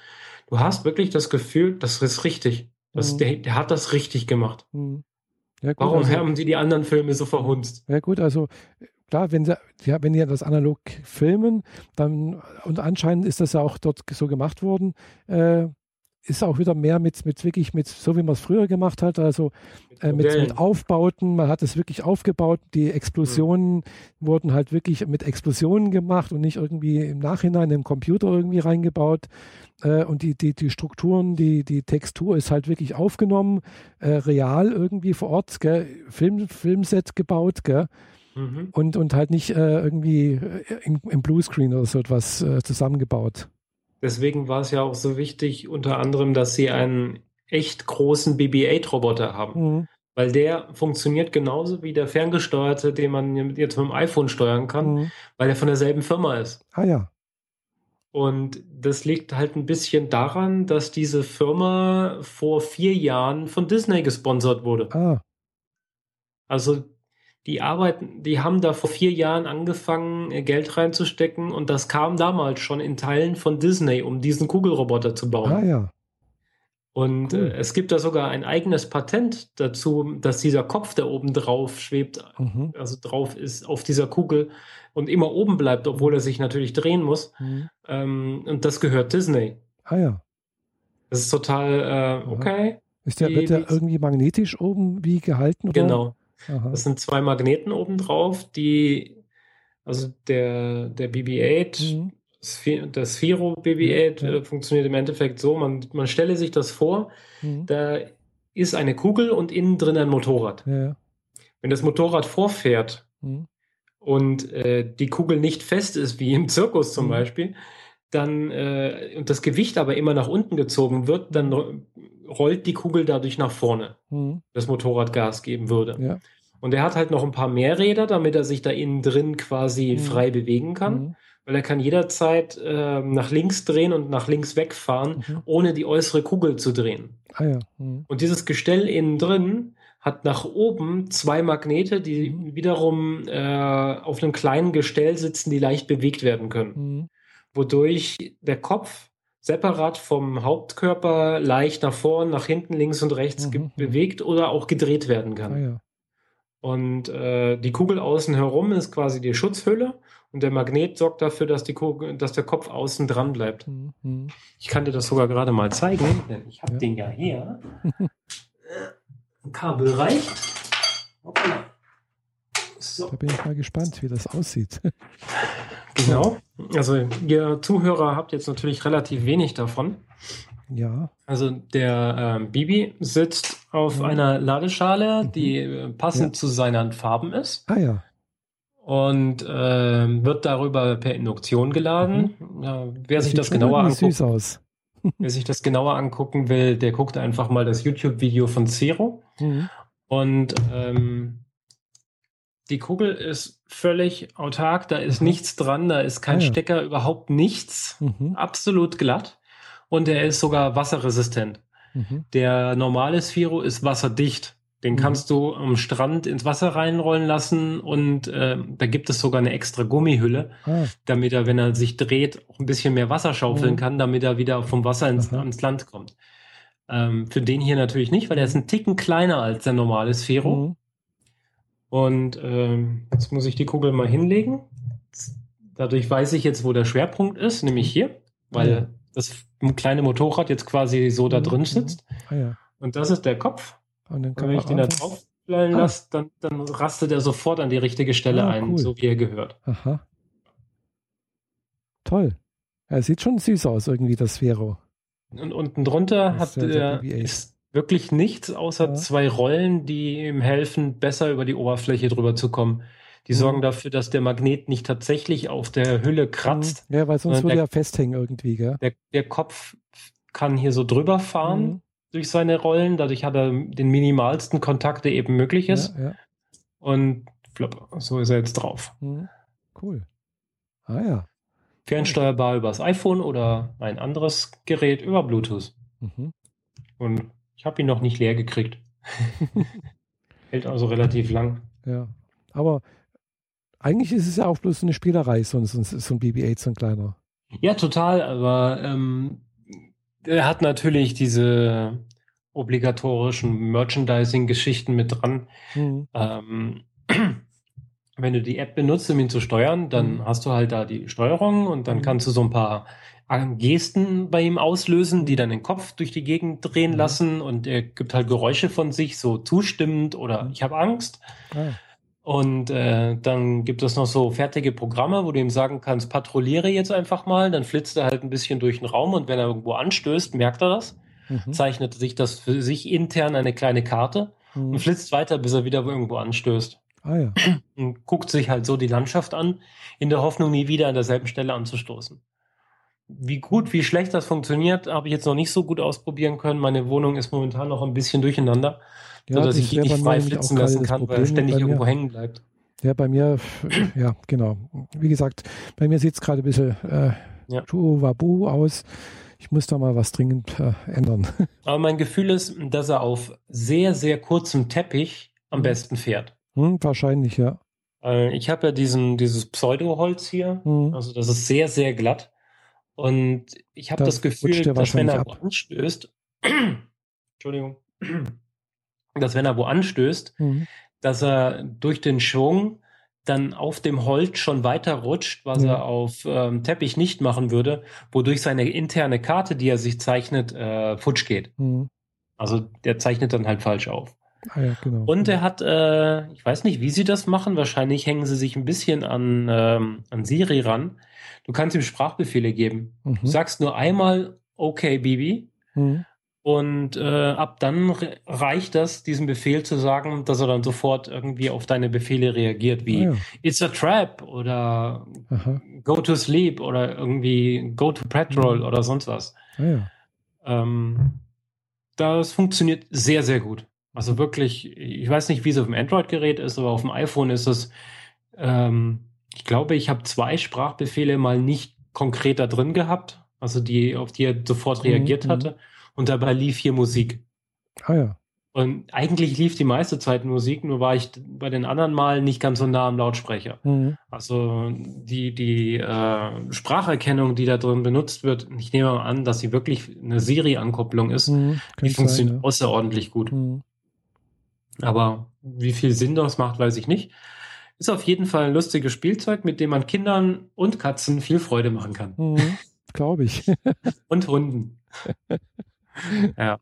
Du hast wirklich das Gefühl, das ist richtig. Das, mhm. der, der, hat das richtig gemacht. Mhm. Ja, gut, Warum also, haben sie die anderen Filme so verhunzt? Ja gut, also klar, wenn sie, ja, wenn die das analog filmen, dann und anscheinend ist das ja auch dort so gemacht worden, äh, ist auch wieder mehr mit, mit wirklich mit, so wie man es früher gemacht hat, also äh, mit, mit, Aufbauten, man hat es wirklich aufgebaut, die Explosionen mhm. wurden halt wirklich mit Explosionen gemacht und nicht irgendwie im Nachhinein im Computer irgendwie reingebaut äh, und die, die, die Strukturen, die, die Textur ist halt wirklich aufgenommen, äh, real irgendwie vor Ort, gell? Film, Filmset gebaut, gell? Mhm. Und, und halt nicht äh, irgendwie äh, im, im Bluescreen oder so etwas äh, zusammengebaut. Deswegen war es ja auch so wichtig, unter anderem, dass sie einen echt großen BB-8-Roboter haben. Mhm. Weil der funktioniert genauso wie der ferngesteuerte, den man jetzt mit dem iPhone steuern kann, mhm. weil er von derselben Firma ist. Ah ja. Und das liegt halt ein bisschen daran, dass diese Firma vor vier Jahren von Disney gesponsert wurde. Ah. Also die arbeiten, die haben da vor vier Jahren angefangen, äh, Geld reinzustecken und das kam damals schon in Teilen von Disney, um diesen Kugelroboter zu bauen. Ah ja. Und cool. äh, es gibt da sogar ein eigenes Patent dazu, dass dieser Kopf, der oben drauf schwebt, mhm. also drauf ist auf dieser Kugel und immer oben bleibt, obwohl er sich natürlich drehen muss. Mhm. Ähm, und das gehört Disney. Ah ja. Das ist total äh, okay. Ist der, wird der irgendwie magnetisch oben wie gehalten? Oder? Genau. Aha. Das sind zwei Magneten oben drauf, die, also der, der BB-8, mhm. das Sphero BB-8 ja. äh, funktioniert im Endeffekt so, man, man stelle sich das vor, mhm. da ist eine Kugel und innen drin ein Motorrad. Ja. Wenn das Motorrad vorfährt mhm. und äh, die Kugel nicht fest ist, wie im Zirkus zum mhm. Beispiel, dann äh, und das Gewicht aber immer nach unten gezogen wird, dann rollt die Kugel dadurch nach vorne, mhm. das Motorrad Gas geben würde. Ja. Und er hat halt noch ein paar mehr Räder, damit er sich da innen drin quasi mhm. frei bewegen kann. Mhm. Weil er kann jederzeit äh, nach links drehen und nach links wegfahren, mhm. ohne die äußere Kugel zu drehen. Ah, ja. Mhm. Und dieses Gestell innen drin hat nach oben zwei Magnete, die mhm. wiederum äh, auf einem kleinen Gestell sitzen, die leicht bewegt werden können. Mhm. Wodurch der Kopf separat vom Hauptkörper leicht nach vorn, nach hinten, links und rechts mhm. bewegt oder auch gedreht werden kann. Ah, ja. Und äh, die Kugel außen herum ist quasi die Schutzhülle und der Magnet sorgt dafür, dass, die Kugel, dass der Kopf außen dran bleibt. Mhm. Ich kann dir das sogar gerade mal zeigen, denn ich habe ja. den ja hier. Kabel reicht. Hoppala. So. Da bin ich mal gespannt, wie das aussieht. Genau. Also ihr Zuhörer habt jetzt natürlich relativ wenig davon. Ja. Also der äh, Bibi sitzt auf mhm. einer Ladeschale, mhm. die äh, passend ja. zu seinen Farben ist. Ah ja. Und äh, wird darüber per Induktion geladen. Mhm. Ja, wer das sich das genauer anguckt, wer sich das genauer angucken will, der guckt einfach mal das YouTube-Video von Zero. Mhm. Und ähm, die Kugel ist völlig autark, da ist mhm. nichts dran, da ist kein ah, ja. Stecker, überhaupt nichts. Mhm. Absolut glatt. Und er ist sogar wasserresistent. Mhm. Der normale Sphero ist wasserdicht. Den mhm. kannst du am Strand ins Wasser reinrollen lassen und äh, da gibt es sogar eine extra Gummihülle, ah. damit er, wenn er sich dreht, auch ein bisschen mehr Wasser schaufeln mhm. kann, damit er wieder vom Wasser ins, ans Land kommt. Ähm, für den hier natürlich nicht, weil er ist ein Ticken kleiner als der normale Sphero. Mhm. Und ähm, jetzt muss ich die Kugel mal hinlegen. Dadurch weiß ich jetzt, wo der Schwerpunkt ist, nämlich hier, weil ja. das kleine Motorrad jetzt quasi so da drin sitzt. Ah, ja. Und das ist der Kopf. Und dann wenn ich den da drauf fallen ah. lasse, dann, dann rastet er sofort an die richtige Stelle ah, ein, cool. so wie er gehört. Aha. Toll. Er sieht schon süß aus, irgendwie, das Vero. Und unten drunter hat er, ist wirklich nichts außer ja. zwei Rollen, die ihm helfen, besser über die Oberfläche drüber zu kommen. Die mhm. sorgen dafür, dass der Magnet nicht tatsächlich auf der Hülle kratzt. Mhm. Ja, weil sonst würde er festhängen irgendwie, gell? Der, der, Kopf kann hier so drüber fahren mhm. durch seine Rollen. Dadurch hat er den minimalsten Kontakt, der eben möglich ist. Ja, ja. Und flop, so ist er jetzt drauf. Mhm. Cool. Ah ja. Fernsteuerbar übers iPhone oder ein anderes Gerät über Bluetooth. Mhm. Und ich habe ihn noch nicht leer gekriegt. Hält also relativ lang. Ja, aber eigentlich ist es ja auch bloß eine Spielerei, so, so, so ein BB-8, so ein kleiner. Ja, total, aber ähm, er hat natürlich diese obligatorischen Merchandising-Geschichten mit dran. Mhm. Ähm, wenn du die App benutzt, um ihn zu steuern, dann mhm. hast du halt da die Steuerung und dann mhm. kannst du so ein paar Gesten bei ihm auslösen, die dann den Kopf durch die Gegend drehen mhm. lassen und er gibt halt Geräusche von sich, so zustimmend oder mhm. ich habe Angst. Ah. Und äh, dann gibt es noch so fertige Programme, wo du ihm sagen kannst, patrouilliere jetzt einfach mal, dann flitzt er halt ein bisschen durch den Raum und wenn er irgendwo anstößt, merkt er das, mhm. zeichnet sich das für sich intern eine kleine Karte mhm. und flitzt weiter, bis er wieder irgendwo anstößt. Ah, ja. Und guckt sich halt so die Landschaft an, in der Hoffnung, nie wieder an derselben Stelle anzustoßen. Wie gut, wie schlecht das funktioniert, habe ich jetzt noch nicht so gut ausprobieren können. Meine Wohnung ist momentan noch ein bisschen durcheinander, ja, sodass ich ihn nicht frei flitzen lassen kann, weil er ständig irgendwo hängen bleibt. Ja, bei mir, ja, genau. Wie gesagt, bei mir sieht es gerade ein bisschen äh, ja. Wabu aus. Ich muss da mal was dringend äh, ändern. Aber mein Gefühl ist, dass er auf sehr, sehr kurzem Teppich am mhm. besten fährt. Hm, wahrscheinlich, ja. Äh, ich habe ja diesen, dieses Pseudo-Holz hier. Mhm. Also das ist sehr, sehr glatt. Und ich habe das, das Gefühl, dass wenn er wo anstößt, Entschuldigung, dass wenn er wo anstößt, mhm. dass er durch den Schwung dann auf dem Holz schon weiter rutscht, was mhm. er auf ähm, Teppich nicht machen würde, wodurch seine interne Karte, die er sich zeichnet, äh, futsch geht. Mhm. Also der zeichnet dann halt falsch auf. Ah ja, genau. Und er hat, äh, ich weiß nicht, wie sie das machen. Wahrscheinlich hängen sie sich ein bisschen an, ähm, an Siri ran. Du kannst ihm Sprachbefehle geben. Mhm. Du sagst nur einmal, okay, Bibi. Mhm. Und äh, ab dann reicht das, diesen Befehl zu sagen, dass er dann sofort irgendwie auf deine Befehle reagiert, wie ah, ja. It's a trap oder Aha. Go to sleep oder irgendwie Go to patrol mhm. oder sonst was. Ah, ja. ähm, das funktioniert sehr, sehr gut. Also wirklich, ich weiß nicht, wie es auf dem Android-Gerät ist, aber auf dem iPhone ist es, ähm, ich glaube, ich habe zwei Sprachbefehle mal nicht konkret da drin gehabt, also die, auf die er sofort mhm, reagiert mhm. hatte. Und dabei lief hier Musik. Ah ja. Und eigentlich lief die meiste Zeit Musik, nur war ich bei den anderen Mal nicht ganz so nah am Lautsprecher. Mhm. Also die, die äh, Spracherkennung, die da drin benutzt wird, ich nehme mal an, dass sie wirklich eine Siri-Ankopplung ist, mhm, die funktioniert sein, ja. außerordentlich gut. Mhm. Aber wie viel Sinn das macht, weiß ich nicht. Ist auf jeden Fall ein lustiges Spielzeug, mit dem man Kindern und Katzen viel Freude machen kann. Mhm, Glaube ich. und Hunden. ja.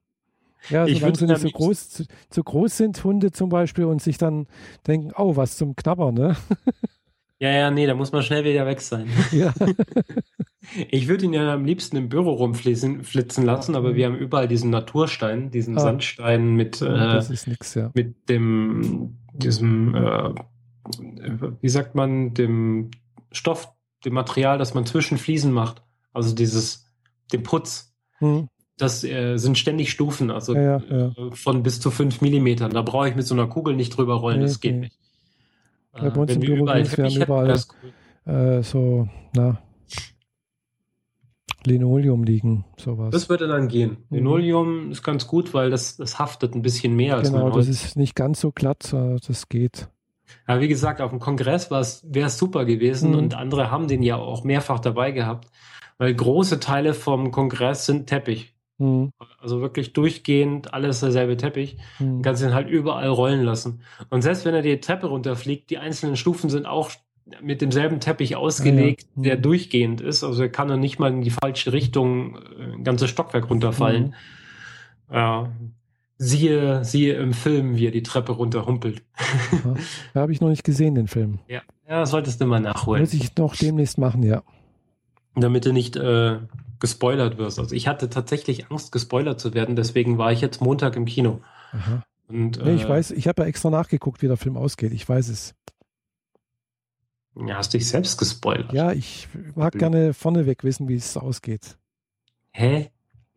Ja, ich solange sie nicht so groß, zu, zu, groß sind, Hunde zum Beispiel, und sich dann denken, oh, was zum Knabbern, ne? Ja, ja, nee, da muss man schnell wieder weg sein. Ja. Ich würde ihn ja am liebsten im Büro rumflitzen flitzen lassen, aber wir haben überall diesen Naturstein, diesen ah. Sandstein mit, äh, nix, ja. mit dem, diesem, äh, wie sagt man, dem Stoff, dem Material, das man zwischen Fliesen macht. Also dieses, dem Putz. Hm. Das äh, sind ständig Stufen, also ja, ja. Äh, von bis zu fünf Millimetern. Da brauche ich mit so einer Kugel nicht drüber rollen, nee, das geht nee. nicht. Äh, bei uns im Büro überall, wir haben überall cool. äh, so, na, Linoleum liegen, sowas. Das würde dann gehen. Mhm. Linoleum ist ganz gut, weil das, das haftet ein bisschen mehr als Genau, das ist nicht ganz so glatt, das geht. Ja, wie gesagt, auf dem Kongress wäre es super gewesen mhm. und andere haben den ja auch mehrfach dabei gehabt, weil große Teile vom Kongress sind Teppich. Mhm. Also wirklich durchgehend alles derselbe Teppich. Mhm. Kannst ihn halt überall rollen lassen. Und selbst wenn er die Treppe runterfliegt, die einzelnen Stufen sind auch mit demselben Teppich ausgelegt, ja, ja. der mhm. durchgehend ist. Also er kann dann nicht mal in die falsche Richtung äh, ein ganzes Stockwerk runterfallen. Mhm. Ja. Siehe, siehe im Film, wie er die Treppe runterhumpelt. Ja, da habe ich noch nicht gesehen, den Film. Ja, ja solltest du mal nachholen. Muss ich noch demnächst machen, ja. Damit du nicht äh, gespoilert wirst. Also ich hatte tatsächlich Angst, gespoilert zu werden, deswegen war ich jetzt Montag im Kino. Aha. Und, nee, ich äh, weiß, ich habe ja extra nachgeguckt, wie der Film ausgeht. Ich weiß es. Ja, hast dich selbst gespoilert. Ja, ich mag gerne vorneweg wissen, wie es ausgeht. Hä?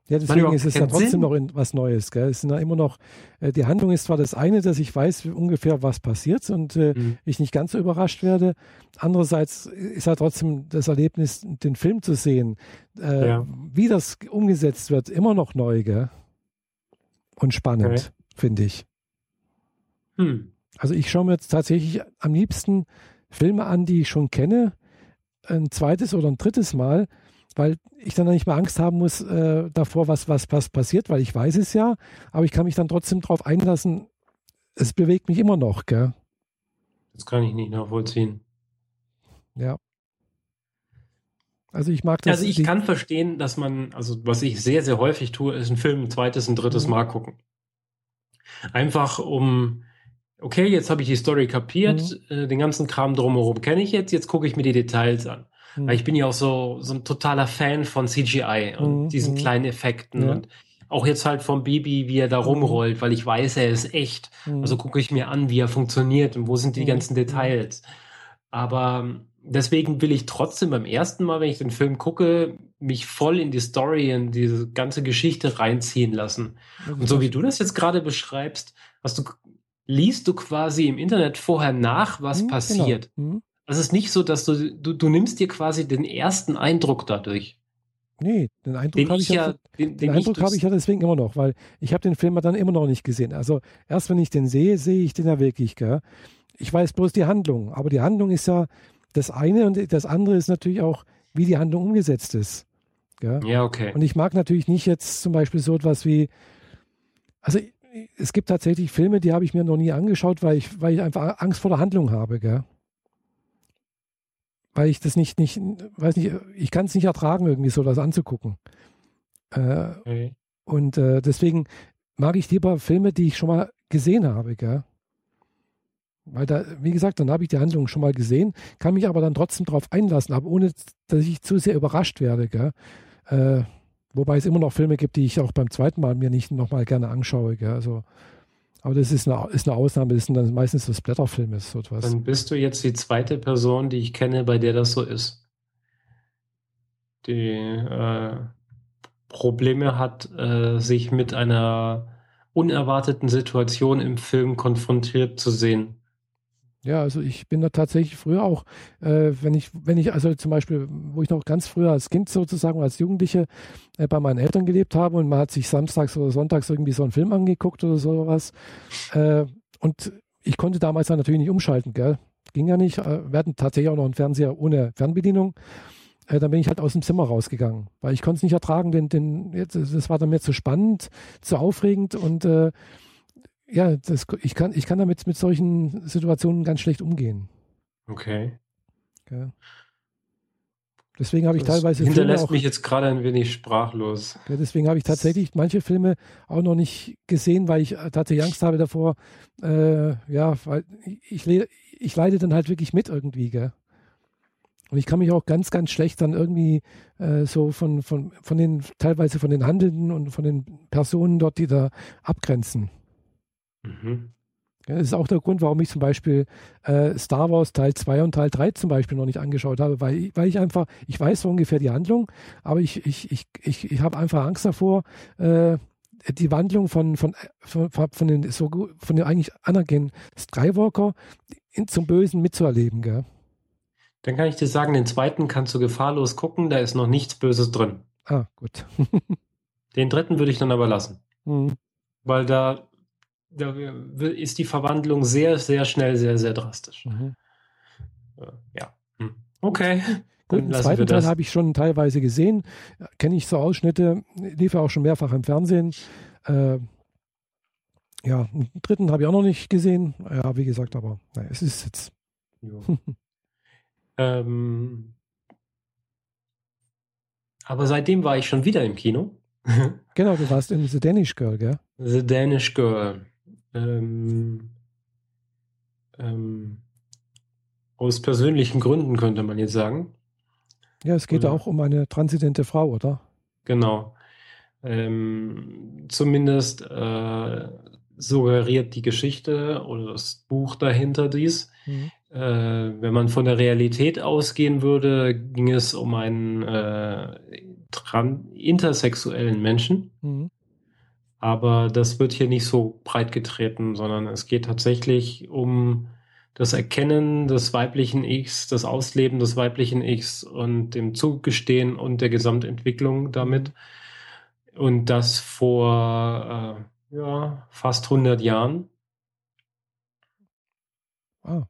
Ja, deswegen ist es ja trotzdem Sinn. noch was Neues. Gell? Es sind ja immer noch, äh, die Handlung ist zwar das eine, dass ich weiß ungefähr, was passiert und äh, mhm. ich nicht ganz so überrascht werde. Andererseits ist ja trotzdem das Erlebnis, den Film zu sehen, äh, ja. wie das umgesetzt wird, immer noch neu gell? und spannend, okay. finde ich. Hm. Also ich schaue mir jetzt tatsächlich am liebsten Filme an, die ich schon kenne, ein zweites oder ein drittes Mal, weil ich dann nicht mehr Angst haben muss äh, davor, was, was, was passiert, weil ich weiß es ja, aber ich kann mich dann trotzdem darauf einlassen. Es bewegt mich immer noch, gell? Das kann ich nicht nachvollziehen. Ja. Also ich mag das. Also ich kann verstehen, dass man, also was ich sehr, sehr häufig tue, ist einen Film ein zweites, ein drittes mhm. Mal gucken. Einfach um, okay, jetzt habe ich die Story kapiert, mhm. äh, den ganzen Kram drumherum kenne ich jetzt, jetzt gucke ich mir die Details an. Mhm. Weil ich bin ja auch so, so ein totaler Fan von CGI und mhm. diesen mhm. kleinen Effekten ja. und auch jetzt halt vom Baby, wie er da mhm. rumrollt, weil ich weiß, er ist echt. Mhm. Also gucke ich mir an, wie er funktioniert und wo sind die ganzen Details. Aber ähm, deswegen will ich trotzdem beim ersten Mal, wenn ich den Film gucke, mich voll in die Story, in diese ganze Geschichte reinziehen lassen. Und so wie du das jetzt gerade beschreibst, hast du, liest du quasi im Internet vorher nach, was hm, passiert. Genau. Hm. Es ist nicht so, dass du, du, du nimmst dir quasi den ersten Eindruck dadurch. Nee, den Eindruck habe ich ja, den, den Eindruck habe ich ja deswegen immer noch, weil ich habe den Film dann immer noch nicht gesehen. Also erst wenn ich den sehe, sehe ich den ja wirklich. Gell? Ich weiß bloß die Handlung, aber die Handlung ist ja das eine und das andere ist natürlich auch, wie die Handlung umgesetzt ist. Gell? Ja, okay. Und ich mag natürlich nicht jetzt zum Beispiel so etwas wie, also es gibt tatsächlich Filme, die habe ich mir noch nie angeschaut, weil ich, weil ich einfach Angst vor der Handlung habe. Gell? Weil ich das nicht, nicht, weiß nicht, ich kann es nicht ertragen, irgendwie so das anzugucken. Äh, okay. Und äh, deswegen mag ich lieber Filme, die ich schon mal gesehen habe, gell? Weil da, wie gesagt, dann habe ich die Handlung schon mal gesehen, kann mich aber dann trotzdem darauf einlassen, aber ohne, dass ich zu sehr überrascht werde, gell? Äh, wobei es immer noch Filme gibt, die ich auch beim zweiten Mal mir nicht nochmal gerne anschaue, gell? Also aber das ist eine, ist eine Ausnahme, das sind dann meistens so Splatterfilme. So etwas. Dann bist du jetzt die zweite Person, die ich kenne, bei der das so ist. Die äh, Probleme hat, äh, sich mit einer unerwarteten Situation im Film konfrontiert zu sehen. Ja, also ich bin da tatsächlich früher auch, äh, wenn ich, wenn ich, also zum Beispiel, wo ich noch ganz früher als Kind sozusagen, als Jugendliche äh, bei meinen Eltern gelebt habe und man hat sich samstags oder sonntags irgendwie so einen Film angeguckt oder sowas. Äh, und ich konnte damals dann natürlich nicht umschalten, gell? Ging ja nicht. Äh, wir hatten tatsächlich auch noch einen Fernseher ohne Fernbedienung. Äh, dann bin ich halt aus dem Zimmer rausgegangen, weil ich konnte es nicht ertragen, denn, denn jetzt, das war dann mir zu spannend, zu aufregend und äh, ja, das, ich, kann, ich kann damit mit solchen Situationen ganz schlecht umgehen. Okay. Ja. Deswegen habe ich das teilweise. Hinterlässt auch, mich jetzt gerade ein wenig sprachlos. Ja, deswegen habe ich tatsächlich manche Filme auch noch nicht gesehen, weil ich tatsächlich Angst habe davor. Äh, ja, weil ich, ich, ich leide dann halt wirklich mit irgendwie, gell? Und ich kann mich auch ganz, ganz schlecht dann irgendwie äh, so von, von, von den, teilweise von den Handelnden und von den Personen dort, die da abgrenzen. Mhm. das ist auch der Grund, warum ich zum Beispiel äh, Star Wars Teil 2 und Teil 3 zum Beispiel noch nicht angeschaut habe, weil, weil ich einfach, ich weiß so ungefähr die Handlung, aber ich, ich, ich, ich, ich habe einfach Angst davor, äh, die Wandlung von, von, von, von, den, so, von den eigentlich Anakin Skywalker in, zum Bösen mitzuerleben. Gell? Dann kann ich dir sagen, den zweiten kannst du gefahrlos gucken, da ist noch nichts Böses drin. Ah, gut. den dritten würde ich dann aber lassen. Mhm. Weil da da ist die Verwandlung sehr, sehr schnell, sehr, sehr drastisch. Mhm. Ja. Hm. Okay. Gut, den zweiten Teil habe ich schon teilweise gesehen. Kenne ich so Ausschnitte, lief ja auch schon mehrfach im Fernsehen. Äh, ja, einen dritten habe ich auch noch nicht gesehen. Ja, wie gesagt, aber naja, es ist jetzt. ähm, aber seitdem war ich schon wieder im Kino. genau, du warst in The Danish Girl, gell? The Danish Girl ähm, ähm, aus persönlichen Gründen könnte man jetzt sagen. Ja, es geht oder, auch um eine transidente Frau, oder? Genau. Ähm, zumindest äh, suggeriert die Geschichte oder das Buch dahinter dies. Mhm. Äh, wenn man von der Realität ausgehen würde, ging es um einen äh, intersexuellen Menschen. Mhm. Aber das wird hier nicht so breit getreten, sondern es geht tatsächlich um das Erkennen des weiblichen Ichs, das Ausleben des weiblichen Ichs und dem Zugestehen und der Gesamtentwicklung damit. Und das vor äh, ja, fast 100 Jahren. Ah.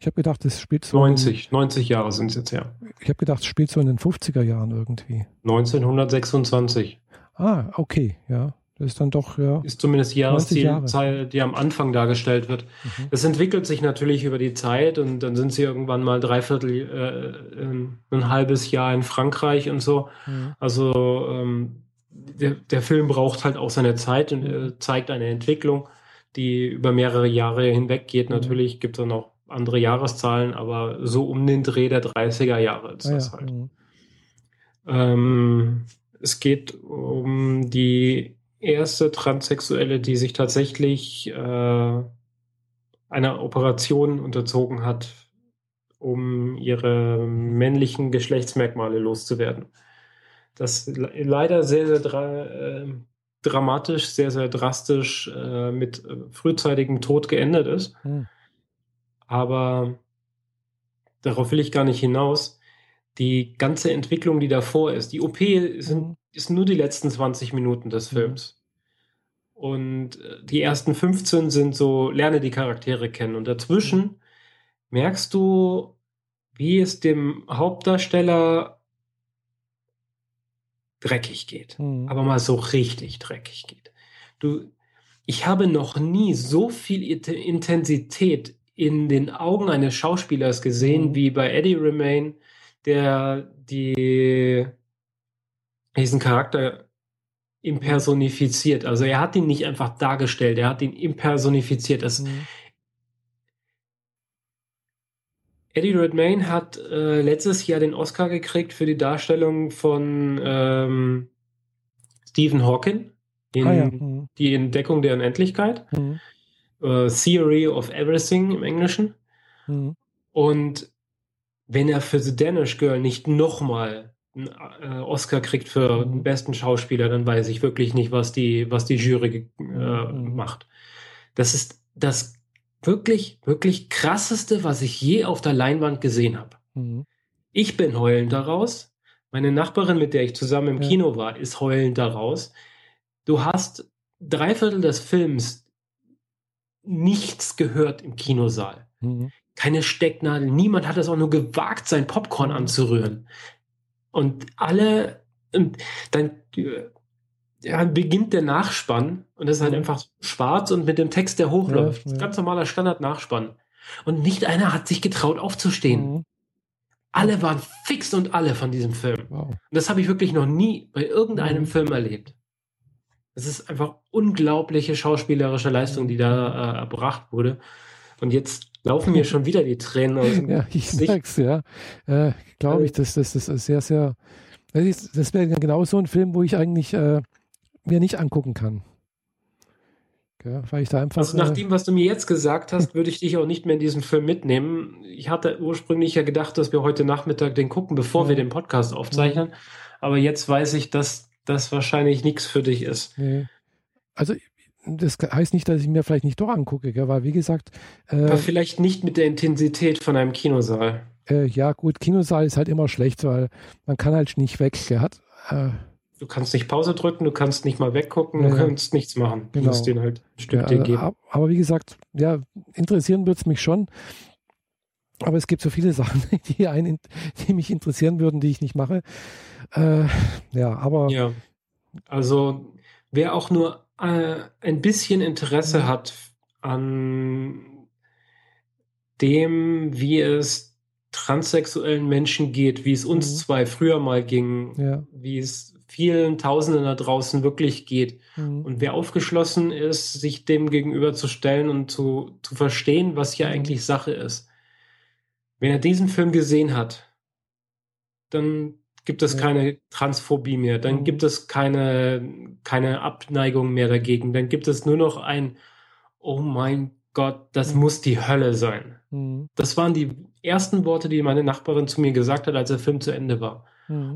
Ich habe gedacht, es spielt so. 90, in, 90 Jahre sind es jetzt her. Ich habe gedacht, es spielt so in den 50er Jahren irgendwie. 1926. Ah, okay, ja. Das ist dann doch, ja. Ist zumindest die Jahreszahl, die am Anfang dargestellt wird. Mhm. Das entwickelt sich natürlich über die Zeit und dann sind sie irgendwann mal dreiviertel, äh, ein halbes Jahr in Frankreich und so. Mhm. Also ähm, der, der Film braucht halt auch seine Zeit und äh, zeigt eine Entwicklung, die über mehrere Jahre hinweg geht. Mhm. Natürlich gibt es dann auch andere Jahreszahlen, aber so um den Dreh der 30er Jahre ist ah, das ja. halt. Mhm. Ähm, es geht um die erste Transsexuelle, die sich tatsächlich äh, einer Operation unterzogen hat, um ihre männlichen Geschlechtsmerkmale loszuwerden. Das leider sehr, sehr dra äh, dramatisch, sehr, sehr drastisch äh, mit äh, frühzeitigem Tod geendet ist. Hm. Aber darauf will ich gar nicht hinaus. Die ganze Entwicklung, die davor ist, die OP sind hm ist nur die letzten 20 Minuten des mhm. Films. Mhm. Und äh, die ersten 15 sind so, lerne die Charaktere kennen. Und dazwischen mhm. merkst du, wie es dem Hauptdarsteller dreckig geht. Mhm. Aber mal so richtig dreckig geht. Du, ich habe noch nie so viel Intensität in den Augen eines Schauspielers gesehen mhm. wie bei Eddie Remain, der die diesen Charakter impersonifiziert. Also er hat ihn nicht einfach dargestellt, er hat ihn impersonifiziert. Das, mhm. Eddie Redmayne hat äh, letztes Jahr den Oscar gekriegt für die Darstellung von ähm, Stephen Hawking in ah, ja. mhm. Die Entdeckung der Unendlichkeit. Mhm. Äh, Theory of Everything im Englischen. Mhm. Und wenn er für The Danish Girl nicht nochmal einen äh, Oscar kriegt für mhm. den besten Schauspieler, dann weiß ich wirklich nicht, was die, was die Jury äh, mhm. macht. Das ist das wirklich, wirklich krasseste, was ich je auf der Leinwand gesehen habe. Mhm. Ich bin heulend daraus. Meine Nachbarin, mit der ich zusammen im ja. Kino war, ist heulend daraus. Du hast drei Viertel des Films nichts gehört im Kinosaal. Mhm. Keine Stecknadel. Niemand hat es auch nur gewagt, sein Popcorn mhm. anzurühren. Und alle, und dann ja, beginnt der Nachspann und das ist halt mhm. einfach schwarz und mit dem Text, der hochläuft. Ja, ja. Ganz normaler Standard-Nachspann. Und nicht einer hat sich getraut aufzustehen. Mhm. Alle waren fix und alle von diesem Film. Wow. Und das habe ich wirklich noch nie bei irgendeinem mhm. Film erlebt. Es ist einfach unglaubliche schauspielerische Leistung, die da äh, erbracht wurde. Und jetzt laufen mir schon wieder die Tränen aus dem Ja, ich Gesicht. sag's, ja. Äh, Glaube ich, das, das, das ist sehr, sehr. Das, das wäre genau so ein Film, wo ich eigentlich äh, mir nicht angucken kann. Ja, weil ich da einfach. Also nach äh, dem, was du mir jetzt gesagt hast, würde ich dich auch nicht mehr in diesen Film mitnehmen. Ich hatte ursprünglich ja gedacht, dass wir heute Nachmittag den gucken, bevor ja. wir den Podcast aufzeichnen. Ja. Aber jetzt weiß ich, dass das wahrscheinlich nichts für dich ist. Nee. Also das heißt nicht, dass ich mir vielleicht nicht doch angucke, gell? weil wie gesagt. Äh, Aber vielleicht nicht mit der Intensität von einem Kinosaal. Äh, ja, gut, Kinosaal ist halt immer schlecht, weil man kann halt nicht weg. Gell? Hat, äh, du kannst nicht Pause drücken, du kannst nicht mal weggucken, du kannst nichts machen. Du genau. musst den halt ein Stück ja, geben. Aber wie gesagt, ja, interessieren wird es mich schon. Aber es gibt so viele Sachen, die, einen, die mich interessieren würden, die ich nicht mache. Äh, ja, aber. Ja. Also, wer auch nur äh, ein bisschen Interesse mhm. hat an dem, wie es transsexuellen Menschen geht, wie es uns mhm. zwei früher mal ging, ja. wie es vielen Tausenden da draußen wirklich geht. Mhm. Und wer aufgeschlossen ist, sich dem gegenüber zu stellen und zu, zu verstehen, was hier mhm. eigentlich Sache ist. Wenn er diesen Film gesehen hat, dann gibt es keine Transphobie mehr, dann mhm. gibt es keine, keine Abneigung mehr dagegen, dann gibt es nur noch ein, oh mein Gott, das mhm. muss die Hölle sein. Mhm. Das waren die ersten Worte, die meine Nachbarin zu mir gesagt hat, als der Film zu Ende war.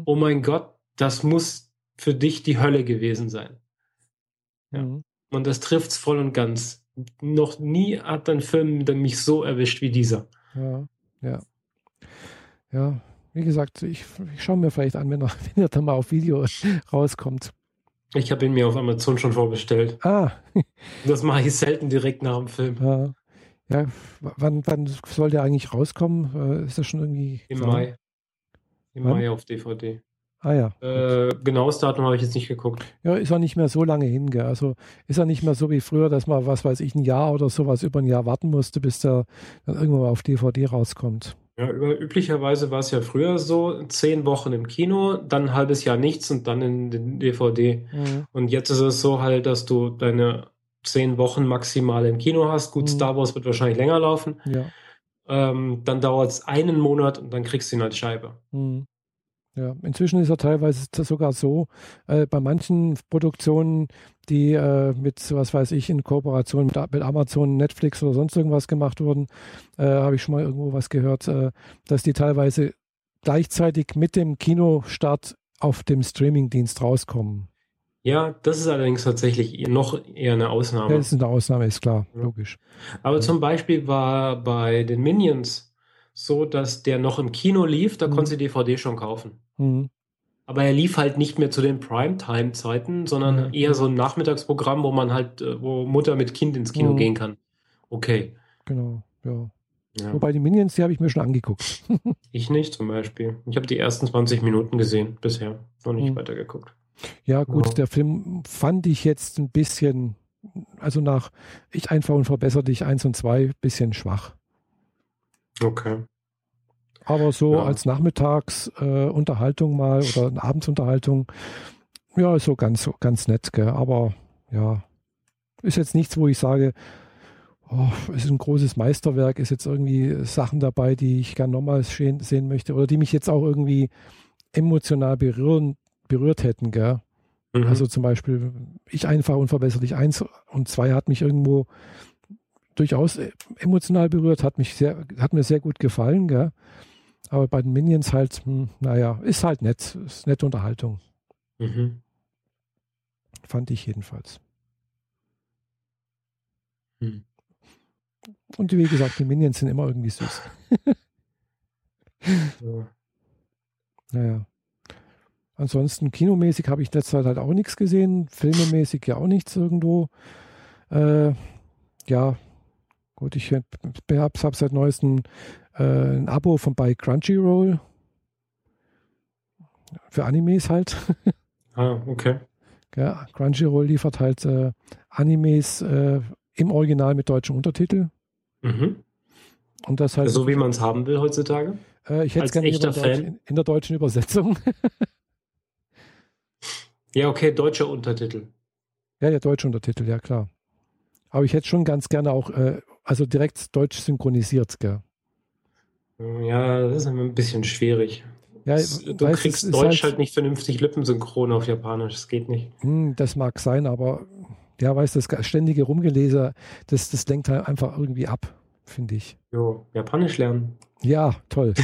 Oh mein Gott, das muss für dich die Hölle gewesen sein. Ja. Und das trifft's voll und ganz. Noch nie hat ein Film mich so erwischt wie dieser. Ja, ja. Ja, wie gesagt, ich, ich schaue mir vielleicht an, wenn er, wenn er dann mal auf Video rauskommt. Ich habe ihn mir auf Amazon schon vorbestellt. Ah. das mache ich selten direkt nach dem Film. Ja. ja wann, wann soll der eigentlich rauskommen? Äh, ist das schon irgendwie. Im klar? Mai. Im wann? Mai auf DVD. Ah ja. Äh, genaues Datum habe ich jetzt nicht geguckt. Ja, ist auch nicht mehr so lange hin. Gell? Also ist er nicht mehr so wie früher, dass man, was weiß ich, ein Jahr oder sowas über ein Jahr warten musste, bis der dann irgendwann mal auf DVD rauskommt. Ja, üblicherweise war es ja früher so, zehn Wochen im Kino, dann ein halbes Jahr nichts und dann in den DVD. Mhm. Und jetzt ist es so halt, dass du deine zehn Wochen maximal im Kino hast. Gut, mhm. Star Wars wird wahrscheinlich länger laufen. Ja. Ähm, dann dauert es einen Monat und dann kriegst du ihn als Scheibe. Mhm. Ja, inzwischen ist er teilweise sogar so, äh, bei manchen Produktionen, die äh, mit, was weiß ich, in Kooperation mit, mit, Amazon, Netflix oder sonst irgendwas gemacht wurden, äh, habe ich schon mal irgendwo was gehört, äh, dass die teilweise gleichzeitig mit dem Kinostart auf dem Streamingdienst rauskommen. Ja, das ist allerdings tatsächlich noch eher eine Ausnahme. Das ist eine Ausnahme, ist klar, logisch. Aber ja. zum Beispiel war bei den Minions so, dass der noch im Kino lief, da mhm. konntest du DVD schon kaufen. Mhm. Aber er lief halt nicht mehr zu den Primetime-Zeiten, sondern mhm. eher so ein Nachmittagsprogramm, wo man halt, äh, wo Mutter mit Kind ins Kino mhm. gehen kann. Okay. Genau, ja. ja. Wobei die Minions, die habe ich mir schon angeguckt. ich nicht zum Beispiel. Ich habe die ersten 20 Minuten gesehen bisher, noch nicht mhm. weitergeguckt. Ja, gut, ja. der Film fand ich jetzt ein bisschen, also nach Ich einfach und verbessere dich 1 und 2, bisschen schwach. Okay. Aber so ja. als Nachmittagsunterhaltung äh, mal oder Abendsunterhaltung, ja, ist so ganz, ganz nett, gell? aber ja, ist jetzt nichts, wo ich sage, oh, ist ein großes Meisterwerk, ist jetzt irgendwie Sachen dabei, die ich gern nochmal sehen möchte oder die mich jetzt auch irgendwie emotional berühren, berührt hätten. Gell? Mhm. Also zum Beispiel, ich einfach unverbesserlich eins und zwei hat mich irgendwo durchaus äh, emotional berührt, hat mich sehr, hat mir sehr gut gefallen, gell? Aber bei den Minions halt, hm, naja, ist halt nett, ist nette Unterhaltung. Mhm. Fand ich jedenfalls. Mhm. Und wie gesagt, die Minions sind immer irgendwie süß. ja. Naja. Ansonsten kinomäßig habe ich letzte Zeit halt auch nichts gesehen, filmemäßig ja auch nichts irgendwo. Äh, ja, Gut, ich habe hab seit neuestem äh, ein Abo von bei Crunchyroll. Für Animes halt. Ah, okay. Ja, Crunchyroll liefert halt äh, Animes äh, im Original mit deutschem Untertitel. Mhm. Und das halt. So wie man es haben will heutzutage? Äh, ich hätte es gerne in, in, in der deutschen Übersetzung. ja, okay, deutscher Untertitel. Ja, der deutsche Untertitel, ja klar. Aber ich hätte schon ganz gerne auch äh, also direkt deutsch synchronisiert, gell? Ja, das ist ein bisschen schwierig. Ja, du weiß, kriegst Deutsch halt, halt, nicht vernünftig lippensynchron auf Japanisch, das geht nicht. Hm, das mag sein, aber ja, weißt du, das ständige Rumgelese, das, das lenkt halt einfach irgendwie ab, finde ich. Jo, Japanisch lernen. Ja, toll.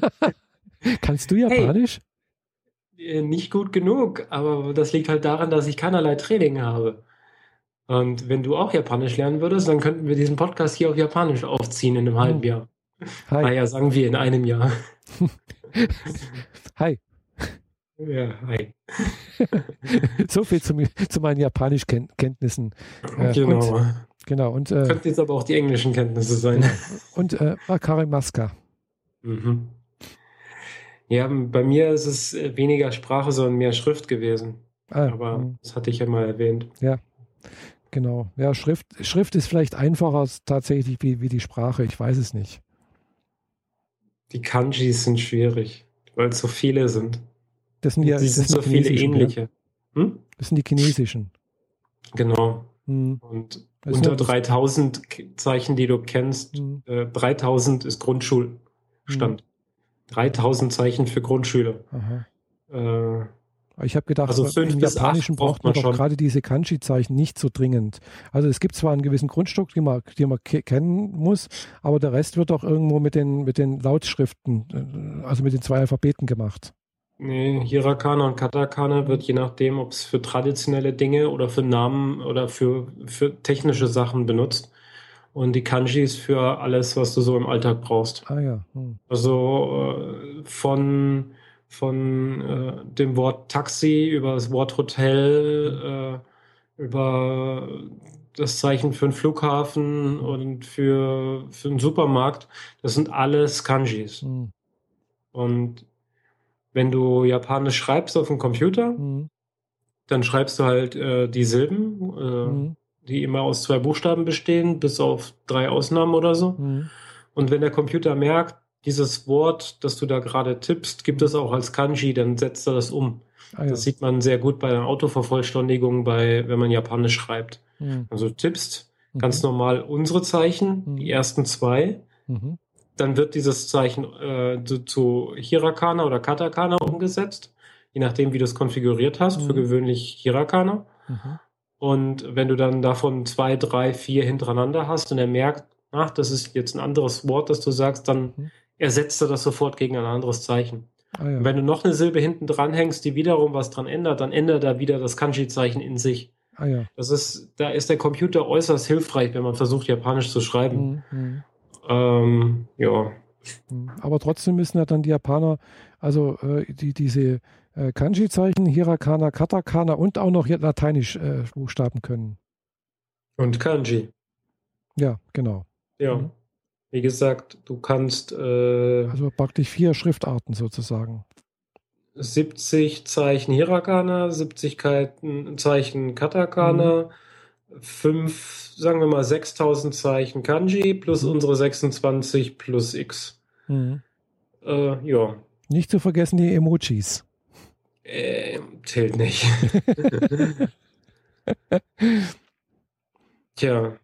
Kannst du Japanisch? Hey, äh, nicht gut genug, aber das liegt halt daran, dass ich keinerlei Training habe. Und wenn du auch Japanisch lernen würdest, dann könnten wir diesen Podcast hier auf Japanisch aufziehen in einem halben hm. Jahr. Hi. Naja, sagen wir in einem Jahr. Hi. Ja, hi. so viel zu, zu meinen Japanischkenntnissen. Äh, genau. Und, genau. Und, äh, Könnten jetzt aber auch die englischen Kenntnisse sein. Und äh, Akari Maska. Mhm. Ja, bei mir ist es weniger Sprache, sondern mehr Schrift gewesen. Ah, aber mh. das hatte ich ja mal erwähnt. Ja, Genau. Ja, Schrift, Schrift ist vielleicht einfacher tatsächlich wie, wie die Sprache. Ich weiß es nicht. Die Kanjis sind schwierig, weil es so viele sind. Das sind ja die sind so viele ähnliche. Hm? Das sind die chinesischen. Genau. Hm. Und das unter 3000 Zeichen, die du kennst, hm. äh, 3000 ist Grundschulstand. Hm. 3000 Zeichen für Grundschüler. Äh, ich habe gedacht, also im Japanischen braucht man, man doch gerade diese Kanji-Zeichen nicht so dringend. Also es gibt zwar einen gewissen Grundstock, den man, den man kennen muss, aber der Rest wird doch irgendwo mit den, mit den Lautschriften, äh, also mit den zwei Alphabeten gemacht. Nee, Hiragana und Katakana wird je nachdem, ob es für traditionelle Dinge oder für Namen oder für, für technische Sachen benutzt. Und die Kanji ist für alles, was du so im Alltag brauchst. Ah ja. Hm. Also äh, von, von äh, dem Wort Taxi über das Wort Hotel, äh, über das Zeichen für einen Flughafen und für, für einen Supermarkt. Das sind alles Kanjis. Hm. Und wenn du Japanisch schreibst auf dem Computer, Hm. dann schreibst du halt äh, die Silben, äh, Hm. die immer aus zwei Buchstaben bestehen, bis auf drei Ausnahmen oder so. Hm. Und wenn der Computer merkt, dieses Wort, das du da gerade tippst, gibt es auch als Kanji, dann setzt er das um. Ah ja. Das sieht man sehr gut bei der Autovervollständigung, bei, wenn man Japanisch schreibt. Hm. Also tippst Mhm. ganz normal unsere Zeichen, Mhm. die ersten zwei, Mhm. dann wird dieses Zeichen äh, zu, zu Hiragana oder Katakana umgesetzt, je nachdem, wie du es konfiguriert hast, für Mhm. gewöhnlich Hiragana. Mhm. Und wenn du dann davon zwei, drei, vier hintereinander hast und er merkt, ach, das ist jetzt ein anderes Wort, das du sagst, dann Mhm. ersetzt er das sofort gegen ein anderes Zeichen. Ah ja. Wenn du noch eine Silbe hinten dranhängst, die wiederum was dran ändert, dann ändert er wieder das Kanji-Zeichen in sich. Ah ja. Das ist, da ist der Computer äußerst hilfreich, wenn man versucht, Japanisch zu schreiben. Hm. Hm. Ähm, ja. Hm. Aber trotzdem müssen ja dann die Japaner, also äh, die, diese äh, Kanji-Zeichen, Hiragana, Katakana und auch noch Lateinisch äh, Buchstaben können. Und Kanji. Ja, genau. Ja. Mhm. Wie gesagt, du kannst äh, Also praktisch vier Schriftarten sozusagen. 70 Zeichen Hiragana, 70 Keiten- Zeichen Katakana, fünf, sagen wir mal 6000 Zeichen Kanji plus Mhm. unsere 26 plus X. Mhm. Äh, ja, Nicht zu vergessen die Emojis. äh, zählt nicht. Tja,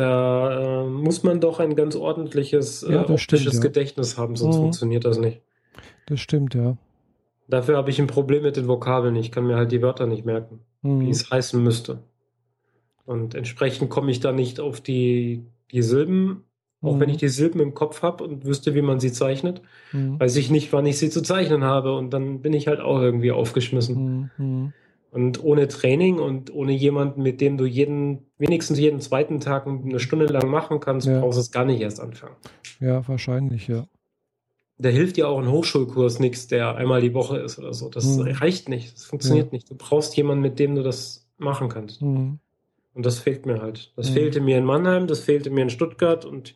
da äh, muss man doch ein ganz ordentliches äh, Ja, optisches stimmt, ja. Gedächtnis haben, sonst Mhm. funktioniert das nicht. Das stimmt, ja. Dafür habe ich ein Problem mit den Vokabeln. Ich kann mir halt die Wörter nicht merken, Mhm. wie es heißen müsste. Und entsprechend komme ich da nicht auf die, die Silben, auch Mhm. wenn ich die Silben im Kopf habe und wüsste, wie man sie zeichnet, Mhm. weiß ich nicht, wann ich sie zu zeichnen habe. Und dann bin ich halt auch irgendwie aufgeschmissen. Mhm. Und ohne Training und ohne jemanden, mit dem du jeden, wenigstens jeden zweiten Tag eine Stunde lang machen kannst, Ja. brauchst du es gar nicht erst anfangen. Ja, wahrscheinlich, ja. Da hilft dir auch ein Hochschulkurs nichts, der einmal die Woche ist oder so. Das Mhm. reicht nicht. Das funktioniert nicht. Du brauchst jemanden, mit dem du das machen kannst. Mhm. Und das fehlt mir halt. Das Mhm. fehlte mir in Mannheim, das fehlte mir in Stuttgart und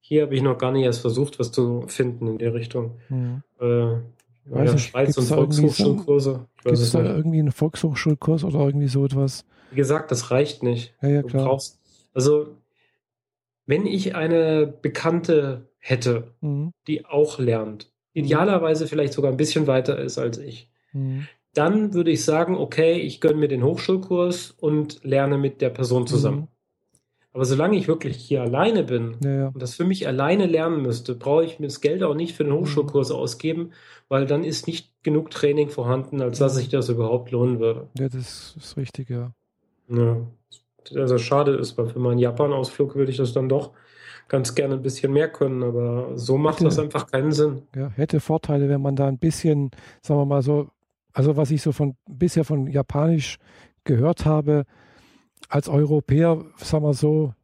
hier habe ich noch gar nicht erst versucht, was zu finden in der Richtung. Mhm. Äh, ja, Weiß ja, nicht, Schweiz und Volkshochschulkurse. Ich Gibt es es da nicht. irgendwie einen Volkshochschulkurs oder irgendwie so etwas? Wie gesagt, das reicht nicht. Ja, ja, Du klar. brauchst, also, wenn ich eine Bekannte hätte, Mhm. die auch lernt, idealerweise vielleicht sogar ein bisschen weiter ist als ich, Mhm. dann würde ich sagen, okay, ich gönne mir den Hochschulkurs und lerne mit der Person zusammen. Mhm. Aber solange ich wirklich hier alleine bin Ja, ja. und das für mich alleine lernen müsste, brauche ich mir das Geld auch nicht für den. Hochschulkurs ausgeben, weil dann ist nicht genug Training vorhanden, als dass sich das überhaupt lohnen würde. ja, das ist richtig, ja. Ja. Also schade ist, weil für meinen Japan-Ausflug würde ich das dann doch ganz gerne ein bisschen mehr können, aber so macht Hätte- das einfach keinen Sinn. ja. Hätte Vorteile, wenn man da ein bisschen, sagen wir mal so, also was ich so von bisher von Japanisch gehört habe, als Europäer, sagen wir so,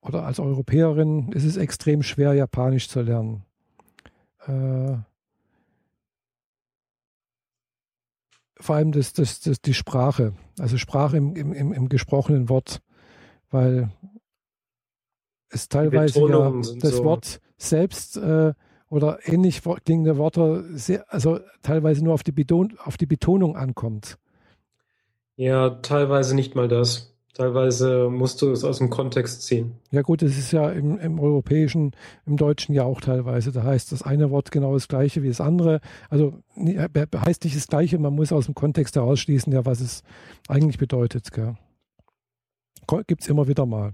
oder als Europäerin ist es extrem schwer, Japanisch zu lernen. Äh, vor allem das, das, das, die Sprache, also Sprache im, im, im, gesprochenen Wort, weil es teilweise ja das so- Wort selbst äh, oder ähnlich klingende Wörter sehr, also teilweise nur auf die, Beton, auf die Betonung ankommt. Ja, teilweise nicht mal das. Teilweise musst du es aus dem Kontext ziehen. Ja gut, das ist ja im, im Europäischen, im Deutschen ja auch teilweise. Da heißt das eine Wort genau das gleiche wie das andere. Also äh, heißt nicht das gleiche, man muss aus dem Kontext herausschließen, ja, was es eigentlich bedeutet. Gibt es immer wieder mal.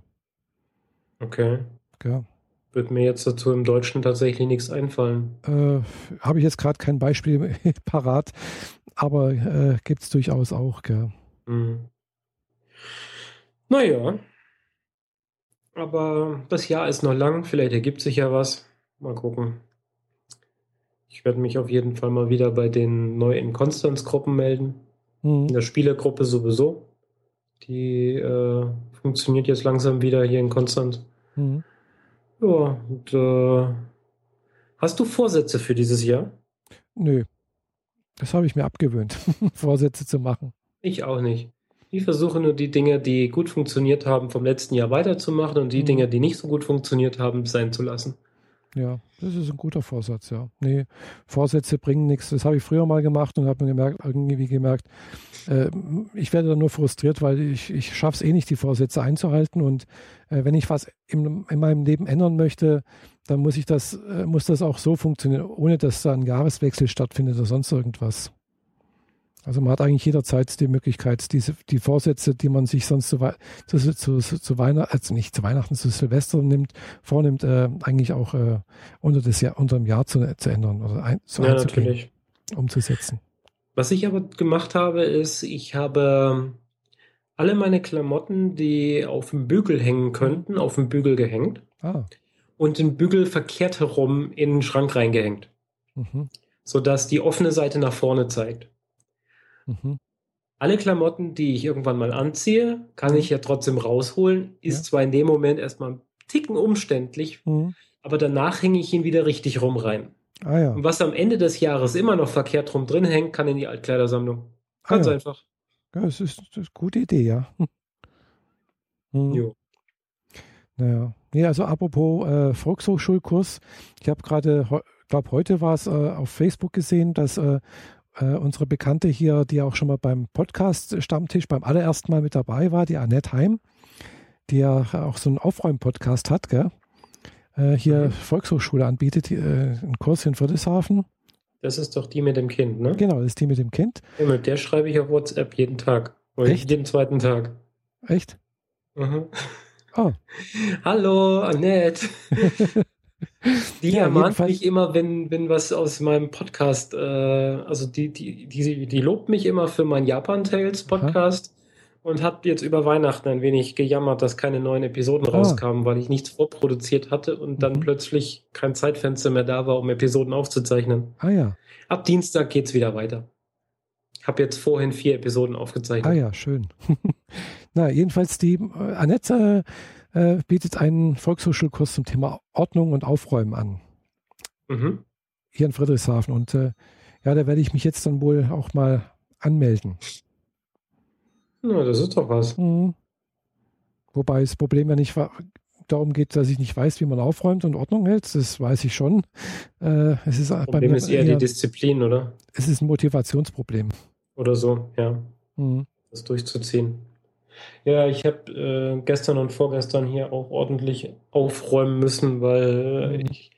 Okay. Gell? Wird mir jetzt dazu im Deutschen tatsächlich nichts einfallen. Äh, Habe ich jetzt gerade kein Beispiel parat, aber äh, gibt es durchaus auch. Gell? Hm. Naja. Aber das Jahr ist noch lang, vielleicht ergibt sich ja was. Mal gucken. Ich werde mich auf jeden Fall mal wieder bei den neu in Konstanz-Gruppen melden. Mhm. In der Spielergruppe sowieso. Die äh, funktioniert jetzt langsam wieder hier in Konstanz. Mhm. Ja, und äh, hast du Vorsätze für dieses Jahr? Nö. Das habe ich mir abgewöhnt, Vorsätze zu machen. Ich auch nicht. Ich versuche nur die Dinge, die gut funktioniert haben, vom letzten Jahr weiterzumachen und die mhm. Dinge, die nicht so gut funktioniert haben, sein zu lassen. Ja, das ist ein guter Vorsatz, ja. Nee, Vorsätze bringen nichts. Das habe ich früher mal gemacht und habe mir gemerkt, irgendwie gemerkt, äh, ich werde dann nur frustriert, weil ich, ich schaffe es eh nicht, die Vorsätze einzuhalten. Und äh, wenn ich was in, in, meinem Leben ändern möchte, dann muss ich das, äh, muss das auch so funktionieren, ohne dass da ein Jahreswechsel stattfindet oder sonst irgendwas. Also man hat eigentlich jederzeit die Möglichkeit, diese, die Vorsätze, die man sich sonst zu, zu, zu, zu Weihnachten, also nicht zu Weihnachten, zu Silvester nimmt, vornimmt, äh, eigentlich auch äh, unter, das Jahr, unter dem Jahr zu, zu ändern oder ein, zu ja, natürlich. umzusetzen. Was ich aber gemacht habe, ist, ich habe alle meine Klamotten, die auf dem Bügel hängen könnten, auf dem Bügel gehängt ah. und den Bügel verkehrt herum in den Schrank reingehängt, mhm. sodass die offene Seite nach vorne zeigt. Mhm. Alle Klamotten, die ich irgendwann mal anziehe, kann mhm. ich ja trotzdem rausholen. Ist ja. zwar in dem Moment erstmal ein Ticken umständlich, mhm. aber danach hänge ich ihn wieder richtig rum rein. Ah, ja. Und was am Ende des Jahres immer noch verkehrt rum drin hängt, kann in die Altkleidersammlung. Ah Ganz ah, ja. einfach. Ja, das ist, das ist eine gute Idee, ja. Hm. Jo. Naja. Nee, also apropos äh, Volkshochschulkurs, ich habe gerade, ich glaube heute war es äh, auf Facebook gesehen, dass äh, äh, unsere Bekannte hier, die auch schon mal beim Podcast-Stammtisch beim allerersten Mal mit dabei war, die Annette Heim, die ja auch so einen Aufräumen-Podcast hat, gell? Äh, hier mhm. Volkshochschule anbietet, äh, einen Kurs in Friedrichshafen. Das ist doch die mit dem Kind, ne? Genau, das ist die mit dem Kind. Ja, mit der schreibe ich auf WhatsApp jeden Tag. Oder Echt? jeden zweiten Tag. Echt? Mhm. Oh. Hallo, Annette. Die ja, ermahnt mich immer, wenn, wenn was aus meinem Podcast, äh, also die, die, die, die lobt mich immer für meinen Japan Tales Podcast Aha. und hat jetzt über Weihnachten ein wenig gejammert, dass keine neuen Episoden ah. rauskamen, weil ich nichts vorproduziert hatte und dann mhm. plötzlich kein Zeitfenster mehr da war, um Episoden aufzuzeichnen. Ah ja. Ab Dienstag geht's wieder weiter. Ich habe jetzt vorhin vier Episoden aufgezeichnet. Ah ja, schön. Na, jedenfalls die äh, Annette äh, bietet einen Volkshochschulkurs zum Thema Ordnung und Aufräumen an. Mhm. Hier in Friedrichshafen. Und äh, ja, da werde ich mich jetzt dann wohl auch mal anmelden. Na, das ist doch was. Mhm. Wobei das Problem ja nicht darum geht, dass ich nicht weiß, wie man aufräumt und Ordnung hält. Das weiß ich schon. Äh, es ist Problem bei ist eher, eher die Disziplin, oder? Es ist ein Motivationsproblem. Oder so, ja. Mhm. Das durchzuziehen. Ja, ich habe äh, gestern und vorgestern hier auch ordentlich aufräumen müssen, weil mhm. ich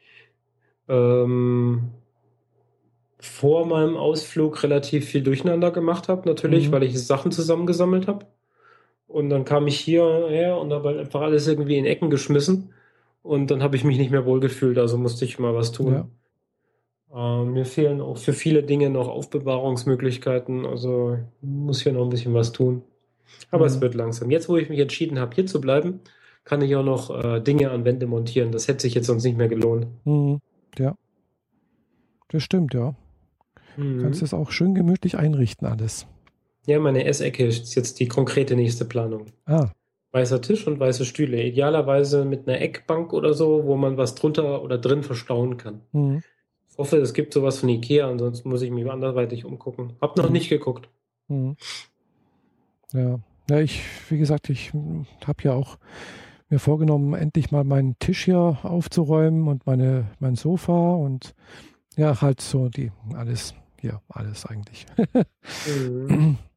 ähm, vor meinem Ausflug relativ viel durcheinander gemacht habe, natürlich, mhm. weil ich Sachen zusammengesammelt habe. Und dann kam ich hierher und habe halt einfach alles irgendwie in Ecken geschmissen. Und dann habe ich mich nicht mehr wohlgefühlt, also musste ich mal was tun. Ja. Äh, mir fehlen auch für viele Dinge noch Aufbewahrungsmöglichkeiten, also muss hier noch ein bisschen was tun. Aber mhm. es wird langsam. Jetzt, wo ich mich entschieden habe, hier zu bleiben, kann ich auch noch äh, Dinge an Wände montieren. Das hätte sich jetzt sonst nicht mehr gelohnt. Mhm. Ja. Das stimmt, ja. Mhm. Kannst das auch schön gemütlich einrichten, alles. Ja, meine Essecke ist jetzt die konkrete nächste Planung. Ah. Weißer Tisch und weiße Stühle. Idealerweise mit einer Eckbank oder so, wo man was drunter oder drin verstauen kann. Mhm. Ich hoffe, es gibt sowas von Ikea, ansonsten muss ich mich anderweitig umgucken. Hab noch mhm. nicht geguckt. Mhm. Ja. ja, ich, wie gesagt, ich habe ja auch mir vorgenommen, endlich mal meinen Tisch hier aufzuräumen und meine, mein Sofa und ja, halt so die, alles, hier, alles eigentlich. mhm.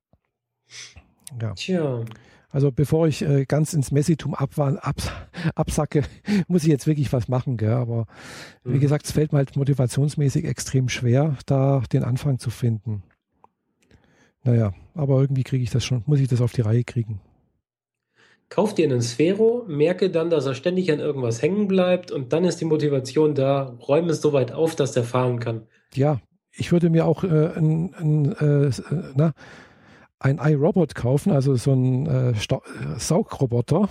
Ja. Tja. Also bevor ich äh, ganz ins Messitum ab, ab, absacke, muss ich jetzt wirklich was machen. Gell? Aber mhm. wie gesagt, es fällt mir halt motivationsmäßig extrem schwer, da den Anfang zu finden. Naja, aber irgendwie kriege ich das schon, muss ich das auf die Reihe kriegen. Kauf dir einen Sphero, merke dann, dass er ständig an irgendwas hängen bleibt und dann ist die Motivation da, räume es so weit auf, dass der fahren kann. Ja, ich würde mir auch äh, ein, ein, äh, na, ein iRobot kaufen, also so ein äh, Saugroboter.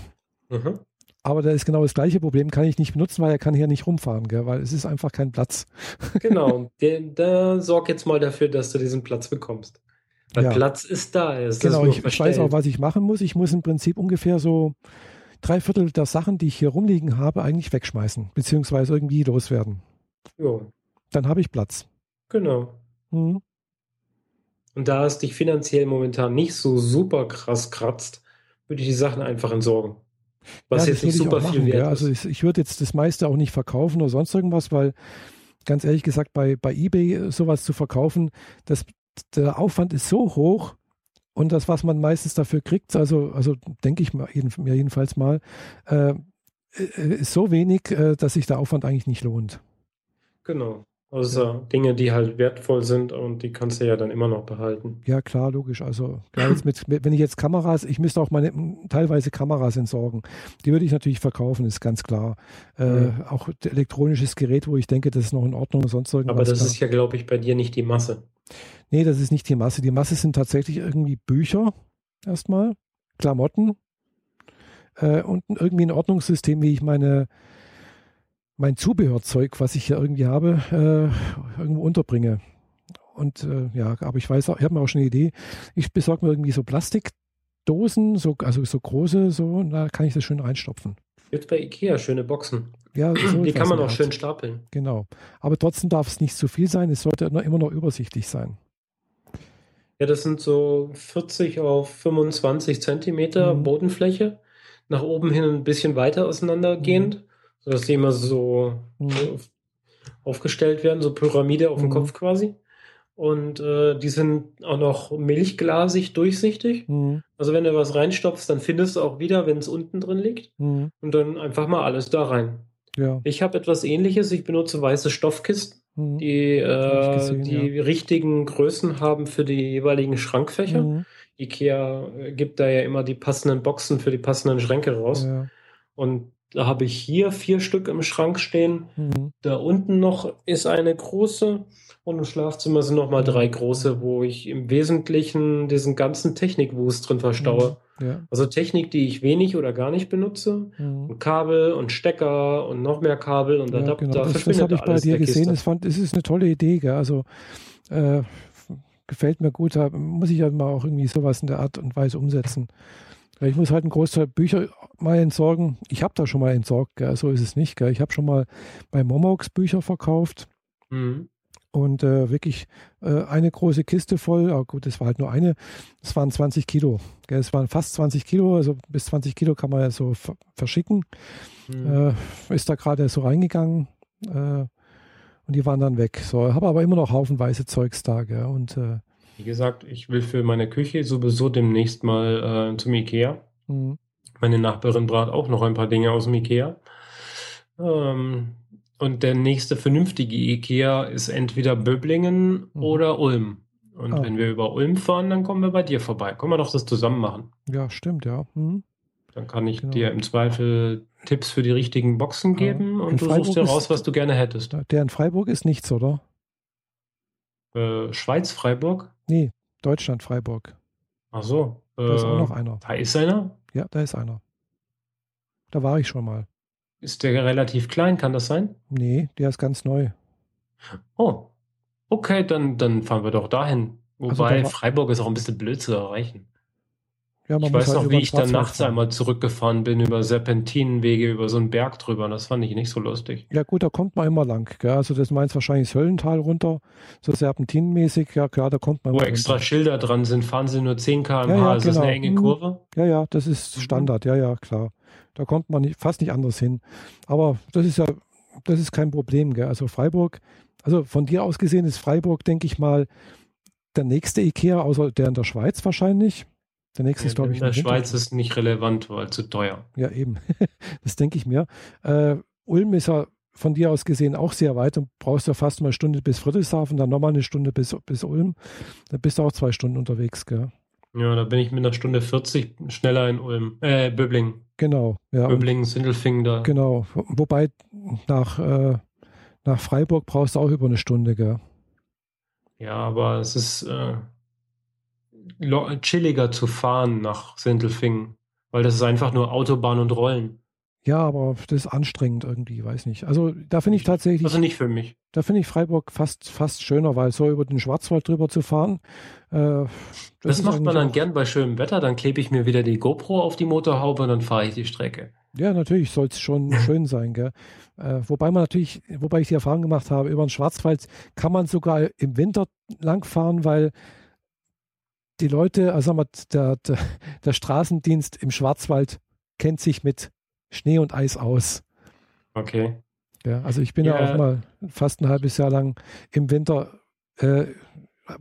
Mhm. Aber da ist genau das gleiche Problem, kann ich nicht benutzen, weil er kann hier nicht rumfahren, gell? weil es ist einfach kein Platz. Genau, da sorg jetzt mal dafür, dass du diesen Platz bekommst. Weil ja. Platz ist da. Ist genau, ich, ich, weiß auch, was ich machen muss. Ich muss im Prinzip ungefähr so drei Viertel der Sachen, die ich hier rumliegen habe, eigentlich wegschmeißen, beziehungsweise irgendwie loswerden. Ja. Dann habe ich Platz. Genau. Mhm. Und da es dich finanziell momentan nicht so super krass kratzt, würde ich die Sachen einfach entsorgen. Was ja, jetzt nicht super machen, viel wert ja. Also ich, ich würde jetzt das meiste auch nicht verkaufen oder sonst irgendwas, weil ganz ehrlich gesagt, bei, bei eBay sowas zu verkaufen, das, der Aufwand ist so hoch und das, was man meistens dafür kriegt, also, also denke ich mir jedenfalls mal, äh, äh, ist so wenig, äh, dass sich der Aufwand eigentlich nicht lohnt. Genau. Außer ja. Dinge, die halt wertvoll sind und die kannst du ja dann immer noch behalten. Ja, klar, logisch. Also, mit, wenn ich jetzt Kameras, ich müsste auch meine teilweise Kameras entsorgen. Die würde ich natürlich verkaufen, ist ganz klar. Äh, Auch elektronisches Gerät, wo ich denke, das ist noch in Ordnung, sonst irgendwas. Aber das ist ja, glaube ich, bei dir nicht die Masse. Nee, das ist nicht die Masse. Die Masse sind tatsächlich irgendwie Bücher erstmal, Klamotten äh, und irgendwie ein Ordnungssystem, wie ich meine mein Zubehörzeug, was ich hier irgendwie habe, äh, irgendwo unterbringe. Und äh, ja, aber ich weiß auch, ich habe mir auch schon eine Idee. Ich besorge mir irgendwie so Plastikdosen, so, also so große, so, und da kann ich das schön reinstopfen. Jetzt bei Ikea schöne Boxen. Ja, so die kann man auch schön stapeln. Genau. Aber trotzdem darf es nicht zu viel sein. Es sollte immer noch übersichtlich sein. Ja, das sind so 40 auf 25 Zentimeter mhm. Bodenfläche. Nach oben hin ein bisschen weiter auseinandergehend. Mhm dass die immer so, mhm. aufgestellt werden, so Pyramide auf dem mhm. Kopf quasi. Und äh, die sind auch noch milchglasig durchsichtig. Mhm. Also wenn du was reinstopfst, dann findest du auch wieder, wenn es unten drin liegt. Mhm. Und dann einfach mal alles da rein. Ja. Ich habe etwas ähnliches. Ich benutze weiße Stoffkisten, mhm. die äh, gesehen, die ja. richtigen Größen haben für die jeweiligen Schrankfächer. Mhm. Ikea äh, gibt da ja immer die passenden Boxen für die passenden Schränke raus. Ja. Und da habe ich hier vier Stück im Schrank stehen. Mhm. Da unten noch ist eine große und im Schlafzimmer sind noch mal drei große, wo ich im Wesentlichen diesen ganzen Technikwust drin verstaue. Mhm. Ja. Also Technik, die ich wenig oder gar nicht benutze. Mhm. Und Kabel und Stecker und noch mehr Kabel und Adapter. Ja, genau. Das, das habe ich bei dir gesehen. Fand, es ist eine tolle Idee. Gell? Also äh, gefällt mir gut. Da muss ich ja mal auch irgendwie sowas in der Art und Weise umsetzen. Ich muss halt einen Großteil Bücher mal entsorgen. Ich habe da schon mal entsorgt, gell? so ist es nicht. Gell? Ich habe schon mal bei Momox Bücher verkauft. Mhm. Und äh, wirklich äh, eine große Kiste voll, aber gut, das war halt nur eine, das waren 20 Kilo. Es waren fast 20 Kilo, also bis 20 Kilo kann man ja so verschicken. Mhm. Äh, ist da gerade so reingegangen äh, und die waren dann weg. So, habe aber immer noch haufenweise Zeugs da. Gell? Und äh, wie gesagt, ich will für meine Küche sowieso demnächst mal äh, zum Ikea. Mhm. Meine Nachbarin brat auch noch ein paar Dinge aus dem Ikea. Ähm, und der nächste vernünftige Ikea ist entweder Böblingen mhm. oder Ulm. Und ah. wenn wir über Ulm fahren, dann kommen wir bei dir vorbei. Können wir doch das zusammen machen. Ja, stimmt, ja. Mhm. Dann kann ich genau. dir im Zweifel Tipps für die richtigen Boxen geben ja. und du Freiburg suchst dir raus, was du gerne hättest. Der in Freiburg ist nichts, oder? Äh, Schweiz, Freiburg? Nee, Deutschland, Freiburg. Ach so. Da ist auch noch äh, einer. Da ist einer? Ja, da ist einer. Da war ich schon mal. Ist der relativ klein, kann das sein? Nee, der ist ganz neu. Oh, okay, dann, dann fahren wir doch dahin. Also Wobei also Freiburg ist auch ein bisschen blöd zu erreichen. Ja, ich weiß halt noch, wie ich dann nachts fahren. einmal zurückgefahren bin über Serpentinenwege, über so einen Berg drüber. Das fand ich nicht so lustig. Ja gut, da kommt man immer lang. Gell? Also das meinst wahrscheinlich das Höllental runter, so serpentinenmäßig. Ja klar, da kommt man Wo extra runter. Schilder dran sind, fahren sie nur 10 km/h. Ja, ja, ist genau. das eine enge mhm. Kurve? Ja, ja, das ist mhm. Standard. Ja, ja, klar. Da kommt man nicht, fast nicht anders hin. Aber das ist ja, das ist kein Problem. Gell? Also Freiburg, also von dir aus gesehen ist Freiburg, denke ich mal, der nächste Ikea, außer der in der Schweiz wahrscheinlich. Der nächste ja, ist, glaube ich, in der Schweiz ist nicht relevant, weil zu teuer. Ja, eben. das denke ich mir. Äh, Ulm ist ja von dir aus gesehen auch sehr weit und brauchst ja fast mal eine Stunde bis Friedrichshafen, dann nochmal eine Stunde bis, bis Ulm. Da bist du auch zwei Stunden unterwegs, gell? Ja, da bin ich mit einer Stunde 40 schneller in Ulm, äh, Böbling. Genau, ja. Böbling, Sindelfingen da. Genau, wobei nach, äh, nach Freiburg brauchst du auch über eine Stunde, gell? Ja, aber es ist, äh, chilliger zu fahren nach Sintelfingen, weil das ist einfach nur Autobahn und Rollen. Ja, aber das ist anstrengend irgendwie, weiß nicht. Also da finde ich tatsächlich. Also nicht für mich. Da finde ich Freiburg fast, fast schöner, weil so über den Schwarzwald drüber zu fahren. Äh, das, das macht man dann gern bei schönem Wetter. Dann klebe ich mir wieder die GoPro auf die Motorhaube und dann fahre ich die Strecke. Ja, natürlich soll es schon schön sein, gell? Äh, wobei man natürlich, wobei ich die Erfahrung gemacht habe, über den Schwarzwald kann man sogar im Winter langfahren, weil die Leute, also sagen wir, der, der, der Straßendienst im Schwarzwald kennt sich mit Schnee und Eis aus. Okay. Ja, also ich bin ja, ja auch mal fast ein halbes Jahr lang im Winter äh,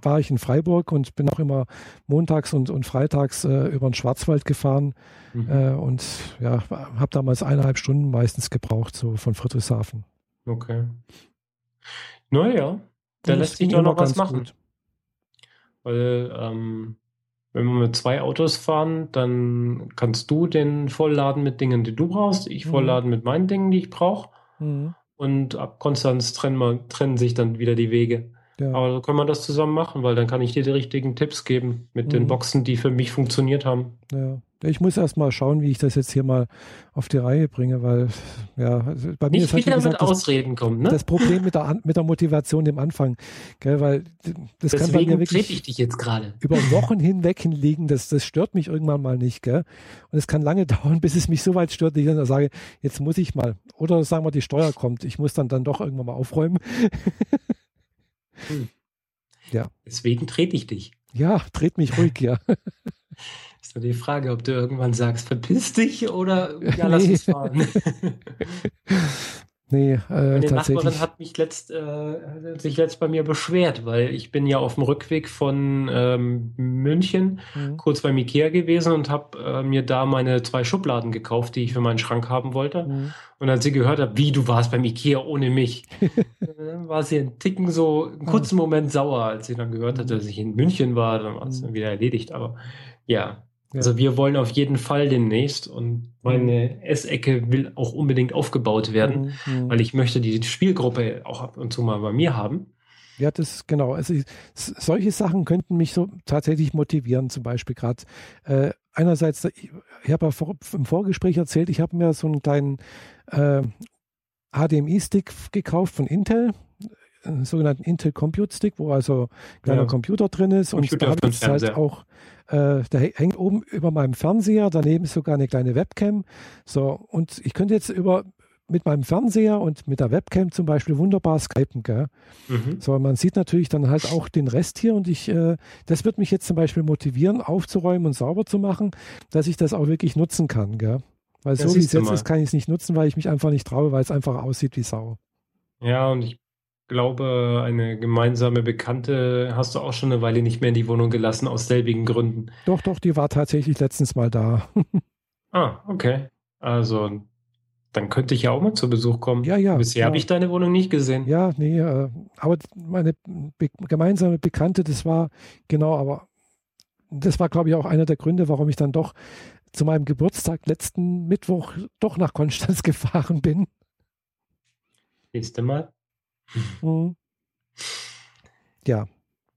war ich in Freiburg und bin auch immer montags und, und freitags äh, über den Schwarzwald gefahren mhm. äh, und ja, habe damals eineinhalb Stunden meistens gebraucht, so von Friedrichshafen. Okay. Naja, da lässt sich doch noch was machen. Gut. Weil ähm, wenn wir mit zwei Autos fahren, dann kannst du den vollladen mit Dingen, die du brauchst, ich mhm. vollladen mit meinen Dingen, die ich brauche. Mhm. Und ab Konstanz trennen, trennen sich dann wieder die Wege. Ja. Aber so kann man das zusammen machen, weil dann kann ich dir die richtigen Tipps geben mit mhm. den Boxen, die für mich funktioniert haben. Ja. Ich muss erst mal schauen, wie ich das jetzt hier mal auf die Reihe bringe, weil ja, also bei mir Nicht ist halt, wieder gesagt, mit Ausreden kommen, ne? Das Problem mit der, mit der Motivation im Anfang, gell, weil das Deswegen kann bei mir wirklich ich dich jetzt gerade. über Wochen hinweg hinlegen, das, das stört mich irgendwann mal nicht, gell? Und es kann lange dauern, bis es mich so weit stört, dass ich dann sage, jetzt muss ich mal. Oder sagen wir, die Steuer kommt, ich muss dann, dann doch irgendwann mal aufräumen. hm. Ja. Deswegen trete ich dich. Ja, tret mich ruhig, ja. Ist nur die Frage, ob du irgendwann sagst, verpiss dich oder ja, lass nee. uns fahren. Nee, äh, Meine Nachbarin hat mich letzt, äh, sich letzt bei mir beschwert, weil ich bin ja auf dem Rückweg von ähm, München mhm. kurz beim Ikea gewesen und habe äh, mir da meine zwei Schubladen gekauft, die ich für meinen Schrank haben wollte. Mhm. Und als sie gehört hat, wie du warst beim Ikea ohne mich, war sie einen Ticken so einen kurzen Moment sauer, als sie dann gehört hat, dass ich in München war, dann war es mhm. dann wieder erledigt. Aber ja, also wir wollen auf jeden Fall demnächst und meine Essecke will auch unbedingt aufgebaut werden, mhm, mhm. weil ich möchte die Spielgruppe auch ab und zu mal bei mir haben. Ja, das genau. Also solche Sachen könnten mich so tatsächlich motivieren. Zum Beispiel gerade äh, einerseits, ich, ich habe ja vor, im Vorgespräch erzählt, ich habe mir so einen kleinen äh, HDMI-Stick gekauft von Intel, einen sogenannten Intel Compute Stick, wo also ein kleiner ja. Computer drin ist Computer und da habe ich halt auch äh, der hängt oben über meinem Fernseher, daneben ist sogar eine kleine Webcam. So, und ich könnte jetzt über mit meinem Fernseher und mit der Webcam zum Beispiel wunderbar skypen, gell? Mhm. So, man sieht natürlich dann halt auch den Rest hier und ich, äh, das wird mich jetzt zum Beispiel motivieren, aufzuräumen und sauber zu machen, dass ich das auch wirklich nutzen kann, gell? Weil ja, so wie es jetzt ist, kann ich es nicht nutzen, weil ich mich einfach nicht traue, weil es einfach aussieht wie Sau. Ja, und ich glaube, eine gemeinsame Bekannte hast du auch schon eine Weile nicht mehr in die Wohnung gelassen, aus selbigen Gründen. Doch, doch, die war tatsächlich letztens mal da. ah, okay. Also, dann könnte ich ja auch mal zu Besuch kommen. Ja, ja. Bisher ja. habe ich deine Wohnung nicht gesehen. Ja, nee, äh, aber meine be gemeinsame Bekannte, das war, genau, aber das war, glaube ich, auch einer der Gründe, warum ich dann doch zu meinem Geburtstag letzten Mittwoch doch nach Konstanz gefahren bin. Nächste Mal. Mhm. Ja.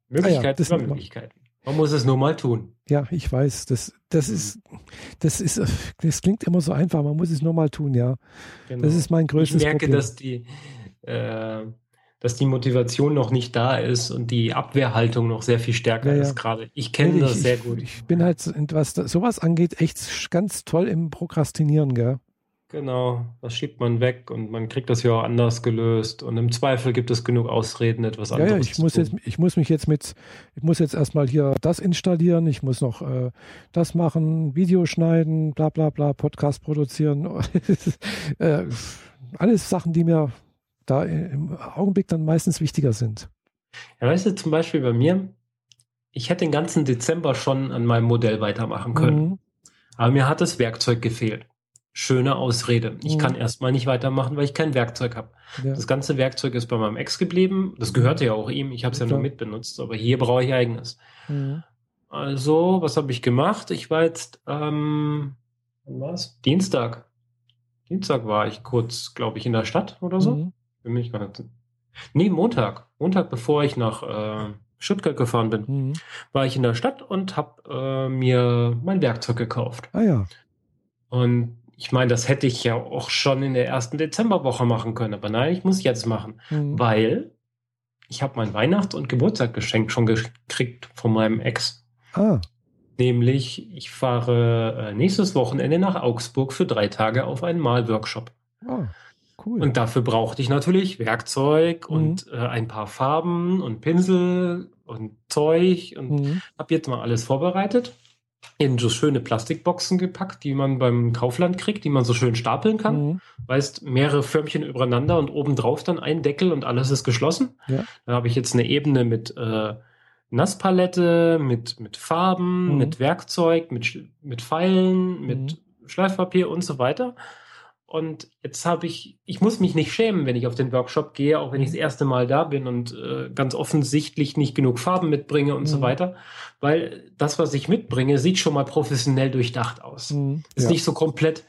Möglichkeiten ah ja, Möglichkeiten. Man muss es nur mal tun. Ja, ich weiß. Das, das ist, das ist, das klingt immer so einfach. Man muss es nur mal tun, ja. Genau. Das ist mein größtes Problem. Ich merke, Problem. dass die, äh, dass die Motivation noch nicht da ist und die Abwehrhaltung noch sehr viel stärker ja, ja. ist gerade. Ich kenne nee, das ich, sehr gut. Ich bin halt, was sowas angeht, echt ganz toll im Prokrastinieren, gell? Genau, das schiebt man weg und man kriegt das ja auch anders gelöst. Und im Zweifel gibt es genug Ausreden, etwas anderes. Ja, ja ich, muss tun. jetzt, ich muss mich jetzt mit, ich muss jetzt erstmal hier das installieren, ich muss noch äh, das machen, Video schneiden, bla bla bla, Podcast produzieren. äh, alles Sachen, die mir da im Augenblick dann meistens wichtiger sind. Ja, weißt du, zum Beispiel bei mir, ich hätte den ganzen Dezember schon an meinem Modell weitermachen können. Mhm. Aber mir hat das Werkzeug gefehlt schöne Ausrede. Ich mhm. kann erstmal nicht weitermachen, weil ich kein Werkzeug habe. Ja. Das ganze Werkzeug ist bei meinem Ex geblieben. Das gehörte ja auch ihm. Ich habe es ja nur mitbenutzt, aber hier brauche ich eigenes. Mhm. Also, was habe ich gemacht? Ich war jetzt, ähm, wann war's? Dienstag. Dienstag war ich kurz, glaube ich, in der Stadt oder so. Mhm. Für mich gar nicht. Nee, Montag. Montag, bevor ich nach äh, Stuttgart gefahren bin, mhm. war ich in der Stadt und habe äh, mir mein Werkzeug gekauft. Ah ja. Und ich meine, das hätte ich ja auch schon in der ersten Dezemberwoche machen können, aber nein, ich muss jetzt machen, mhm. weil ich habe mein Weihnachts- und Geburtstagsgeschenk schon gekriegt von meinem Ex. Ah. Nämlich, ich fahre äh, nächstes Wochenende nach Augsburg für drei Tage auf einen Malworkshop. Ah, cool. Und dafür brauchte ich natürlich Werkzeug mhm. und äh, ein paar Farben und Pinsel und Zeug und mhm. habe jetzt mal alles vorbereitet in so schöne Plastikboxen gepackt, die man beim Kaufland kriegt, die man so schön stapeln kann. Mhm. Weißt, mehrere Förmchen übereinander und obendrauf dann ein Deckel und alles ist geschlossen. Ja. Da habe ich jetzt eine Ebene mit äh, Nasspalette, mit, mit Farben, mhm. mit Werkzeug, mit, mit Pfeilen, mit mhm. Schleifpapier und so weiter. Und jetzt habe ich, ich muss mich nicht schämen, wenn ich auf den Workshop gehe, auch wenn ich das erste Mal da bin und äh, ganz offensichtlich nicht genug Farben mitbringe und mhm. so weiter, weil das, was ich mitbringe, sieht schon mal professionell durchdacht aus. Mhm. Ist ja. nicht so komplett.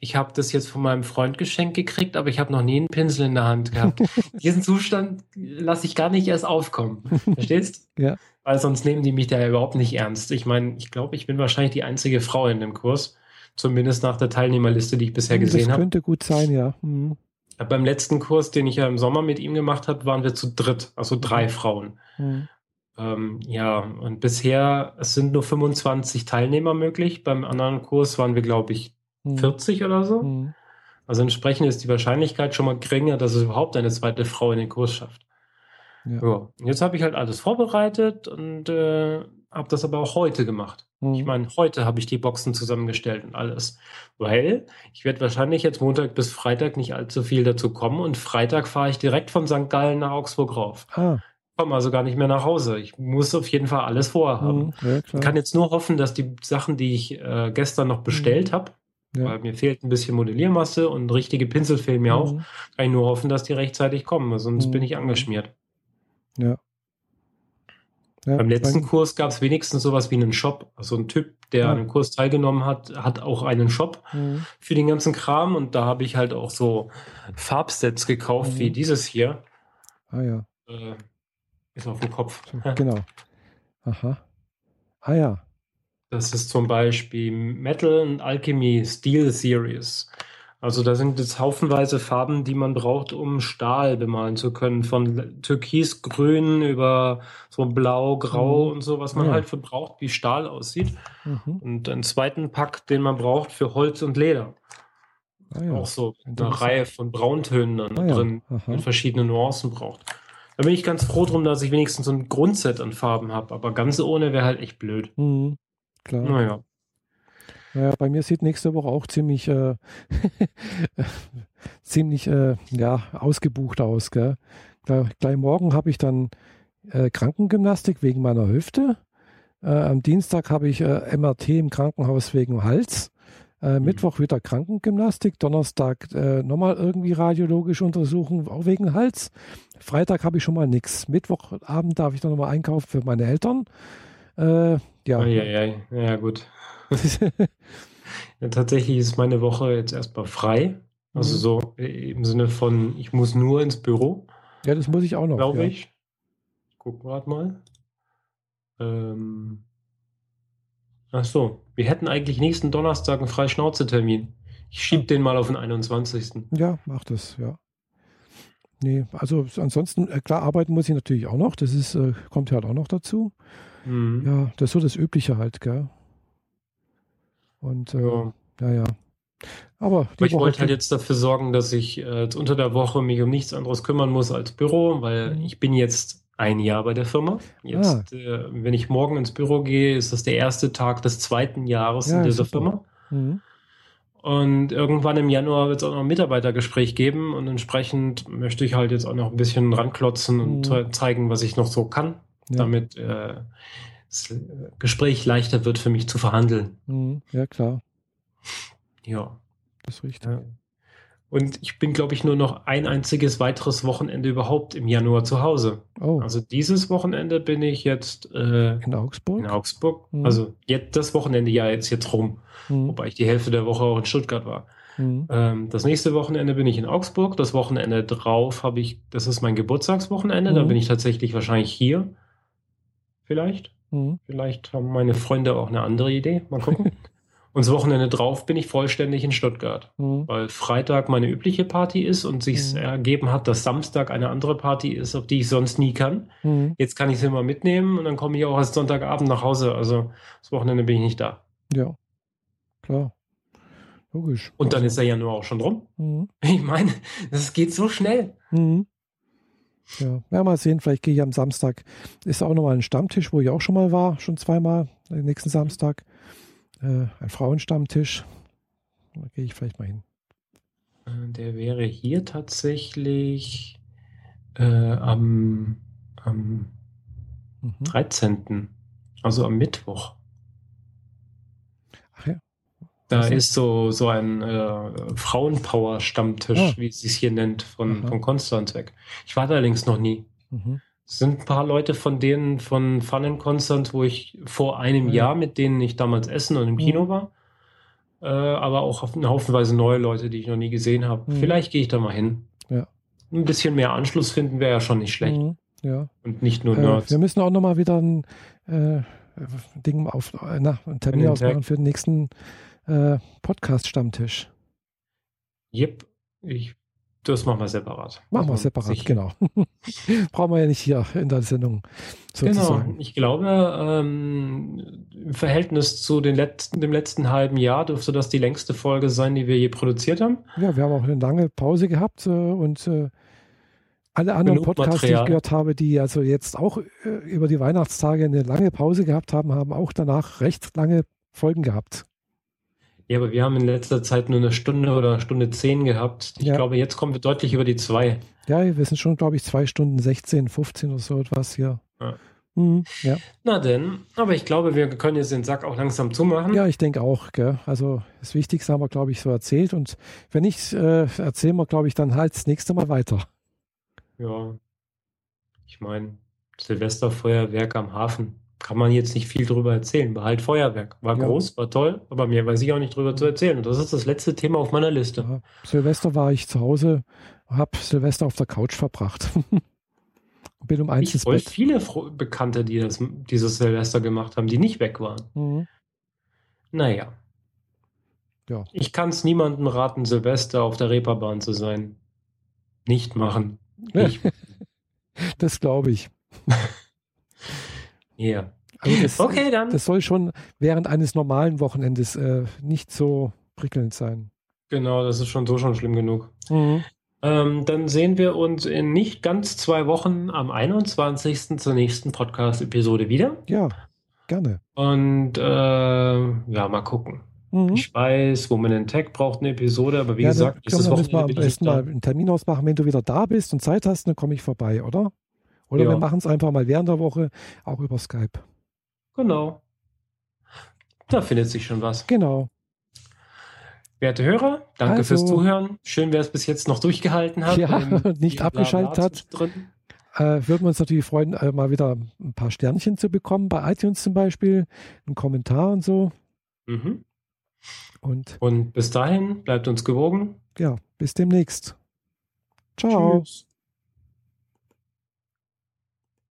Ich habe das jetzt von meinem Freund geschenkt gekriegt, aber ich habe noch nie einen Pinsel in der Hand gehabt. Diesen Zustand lasse ich gar nicht erst aufkommen. Verstehst? ja. Weil sonst nehmen die mich da überhaupt nicht ernst. Ich meine, ich glaube, ich bin wahrscheinlich die einzige Frau in dem Kurs. Zumindest nach der Teilnehmerliste, die ich bisher gesehen habe. Das könnte hab. gut sein, ja. Mhm. Beim letzten Kurs, den ich ja im Sommer mit ihm gemacht habe, waren wir zu dritt, also drei mhm. Frauen. Mhm. Ähm, ja, und bisher, es sind nur 25 Teilnehmer möglich. Beim anderen Kurs waren wir, glaube ich, 40 mhm. oder so. Also entsprechend ist die Wahrscheinlichkeit schon mal geringer, dass es überhaupt eine zweite Frau in den Kurs schafft. Ja. ja. Jetzt habe ich halt alles vorbereitet und äh, habe das aber auch heute gemacht. Mhm. Ich meine, heute habe ich die Boxen zusammengestellt und alles. Weil ich werde wahrscheinlich jetzt Montag bis Freitag nicht allzu viel dazu kommen und Freitag fahre ich direkt von St. Gallen nach Augsburg rauf. Ah. Komme also gar nicht mehr nach Hause. Ich muss auf jeden Fall alles vorhaben. Mhm, ja, ich kann jetzt nur hoffen, dass die Sachen, die ich äh, gestern noch bestellt mhm. habe, ja. weil mir fehlt ein bisschen Modelliermasse und richtige Pinsel fehlen mir auch, mhm. kann ich nur hoffen, dass die rechtzeitig kommen, sonst mhm. bin ich angeschmiert. Ja. Ja, Beim letzten Kurs gab es wenigstens sowas wie einen Shop. Also ein Typ, der ja. an dem Kurs teilgenommen hat, hat auch einen Shop mhm. für den ganzen Kram und da habe ich halt auch so Farbsets gekauft mhm. wie dieses hier. Ah ja. Äh, ist auf dem Kopf. Genau. Aha. Ah ja. Das ist zum Beispiel Metal and Alchemy Steel Series. Also da sind jetzt haufenweise Farben, die man braucht, um Stahl bemalen zu können. Von Türkisgrün über so Blau, Grau mhm. und so, was man ja. halt für braucht, wie Stahl aussieht. Mhm. Und einen zweiten Pack, den man braucht für Holz und Leder. Ah, ja. Auch so eine Reihe von Brauntönen dann ah, drin, ja. mit verschiedenen Nuancen braucht. Da bin ich ganz froh drum, dass ich wenigstens so ein Grundset an Farben habe. Aber ganz ohne wäre halt echt blöd. Mhm. Klar. Naja. Naja, bei mir sieht nächste Woche auch ziemlich, äh, ziemlich äh, ja, ausgebucht aus. Gell? Gleich, gleich morgen habe ich dann äh, Krankengymnastik wegen meiner Hüfte. Äh, am Dienstag habe ich äh, MRT im Krankenhaus wegen Hals. Äh, mhm. Mittwoch wieder Krankengymnastik, Donnerstag nochmal irgendwie radiologische Untersuchung, auch wegen Hals. Freitag habe ich schon mal nichts. Mittwochabend darf ich dann nochmal einkaufen für meine Eltern. Ja. Oh, ja, ja, ja, gut. ja, tatsächlich ist meine Woche jetzt erstmal frei. Also mhm. so im Sinne von, ich muss nur ins Büro. Ja, das muss ich auch noch. Glaube ja. ich. Gucken wir mal. Ähm, ach so, wir hätten eigentlich nächsten Donnerstag einen Freischnauze-Termin. Ich schiebe den mal auf den 21. Ja, mach das, ja. Nee, also ansonsten, äh, klar, arbeiten muss ich natürlich auch noch. Das ist, äh, kommt halt auch noch dazu. Mhm. Ja, das ist so das Übliche halt, gell? Und äh, ja. ja, ja. Aber, Aber ich wollte halt jetzt dafür sorgen, dass ich äh, unter der Woche mich um nichts anderes kümmern muss als Büro, weil mhm. ich bin jetzt ein Jahr bei der Firma. Jetzt, ah. äh, wenn ich morgen ins Büro gehe, ist das der erste Tag des zweiten Jahres ja, in dieser. Firma. Mhm. Und irgendwann im Januar wird es auch noch ein Mitarbeitergespräch geben und entsprechend möchte ich halt jetzt auch noch ein bisschen ranklotzen und mhm. zeigen, was ich noch so kann, ja. damit äh, das äh, Gespräch leichter wird für mich zu verhandeln. Mhm. Ja, klar. Ja. Das ist richtig. Ja. Und ich bin, glaube ich, nur noch ein einziges weiteres Wochenende überhaupt im Januar zu Hause. Oh. Also dieses Wochenende bin ich jetzt äh, in Augsburg. In Augsburg. Mhm. Also jetzt das Wochenende ja jetzt jetzt rum, mhm. wobei ich die Hälfte der Woche auch in Stuttgart war. Mhm. Ähm, das nächste Wochenende bin ich in Augsburg. Das Wochenende drauf habe ich, das ist mein Geburtstagswochenende. Da mhm. bin ich tatsächlich wahrscheinlich hier. Vielleicht. Mhm. Vielleicht haben meine Freunde auch eine andere Idee. Mal gucken. Und das Wochenende drauf bin ich vollständig in Stuttgart, mhm. weil Freitag meine übliche Party ist und sich mhm. ergeben hat, dass Samstag eine andere Party ist, auf die ich sonst nie kann. Mhm. Jetzt kann ich sie immer mitnehmen und dann komme ich auch erst Sonntagabend nach Hause. Also das Wochenende bin ich nicht da. Ja, klar. Logisch. Und dann also. ist der Januar auch schon rum. Mhm. Ich meine, das geht so schnell. Mhm. Ja. ja, mal sehen, vielleicht gehe ich am Samstag. Ist auch nochmal ein Stammtisch, wo ich auch schon mal war, schon zweimal, den nächsten Samstag. Äh, ein Frauenstammtisch. Da gehe ich vielleicht mal hin. Äh, der wäre hier tatsächlich äh, am, am mhm. 13., also am Mittwoch. Da also. ist so, so ein äh, Frauenpower-Stammtisch, ah. wie sie es hier nennt, von, von Konstanz weg. Ich war da allerdings noch nie. Mhm. Es sind ein paar Leute von denen von Fun in Konstanz, wo ich vor einem ja. Jahr mit denen ich damals essen und im Kino mhm. war. Äh, aber auch eine Haufenweise neue Leute, die ich noch nie gesehen habe. Mhm. Vielleicht gehe ich da mal hin. Ja. Ein bisschen mehr Anschluss finden wäre ja schon nicht schlecht. Mhm. Ja. Und nicht nur Nerds. Äh, wir müssen auch noch mal wieder ein äh, Ding auf, äh, na, einen Termin ausmachen für den nächsten äh, Podcast-Stammtisch. Yep, ich, das machen wir separat. Machen wir separat, sich, genau. Brauchen wir ja nicht hier in der Sendung sozusagen. Genau, ich glaube, ähm, im Verhältnis zu den letzten, dem letzten halben Jahr dürfte das die längste Folge sein, die wir je produziert haben. Ja, wir haben auch eine lange Pause gehabt äh, und äh, alle anderen Genug Podcasts, Material. die ich gehört habe, die also jetzt auch äh, über die Weihnachtstage eine lange Pause gehabt haben, haben auch danach recht lange Folgen gehabt. Ja, aber wir haben in letzter Zeit nur eine Stunde oder eine Stunde zehn gehabt. Ich ja. glaube, jetzt kommen wir deutlich über die zwei. Ja, wir sind schon, glaube ich, zwei Stunden 16, 15 oder so etwas hier. Ja. Mhm, ja. Na denn, aber ich glaube, wir können jetzt den Sack auch langsam zumachen. Ja, ich denke auch. Gell? Also das Wichtigste haben wir, glaube ich, so erzählt. Und wenn nicht, äh, erzählen wir, glaube ich, dann halt das nächste Mal weiter. Ja. Ich meine, Silvesterfeuerwerk am Hafen kann man jetzt nicht viel drüber erzählen. War halt Feuerwerk. War ja. groß, war toll, aber mir weiß ich auch nicht drüber zu erzählen. Und das ist das letzte Thema auf meiner Liste. Ja. Silvester war ich zu Hause, habe Silvester auf der Couch verbracht. Bin um eins ich ins viele Bekannte, die das, dieses Silvester gemacht haben, die nicht weg waren. Mhm. Naja. Ja. Ich kann es niemandem raten, Silvester auf der Reeperbahn zu sein. Nicht machen. Nicht. das glaube ich. Ja. Also das, okay, dann. Das soll schon während eines normalen Wochenendes äh, nicht so prickelnd sein. Genau, das ist schon so schon schlimm genug. Mhm. Ähm, dann sehen wir uns in nicht ganz zwei Wochen am 21. zur nächsten Podcast-Episode wieder. Ja, gerne. Und äh, ja, mal gucken. Mhm. Ich weiß, Woman in Tech braucht eine Episode, aber wie ja, gesagt, ist das Wochenende mal am besten mal einen Termin ausmachen, wenn du wieder da bist und Zeit hast, dann komme ich vorbei, oder? Oder ja. wir machen es einfach mal während der Woche, auch über Skype. Genau. Da findet sich schon was. Genau. Werte Hörer, danke also, fürs Zuhören. Schön, wer es bis jetzt noch durchgehalten hat. Ja, und nicht abgeschaltet hat. Äh, würden wir uns natürlich freuen, äh, mal wieder ein paar Sternchen zu bekommen, bei iTunes zum Beispiel, einen Kommentar und so. Mhm. Und, und bis dahin, bleibt uns gewogen. Ja, bis demnächst. Ciao. Tschüss.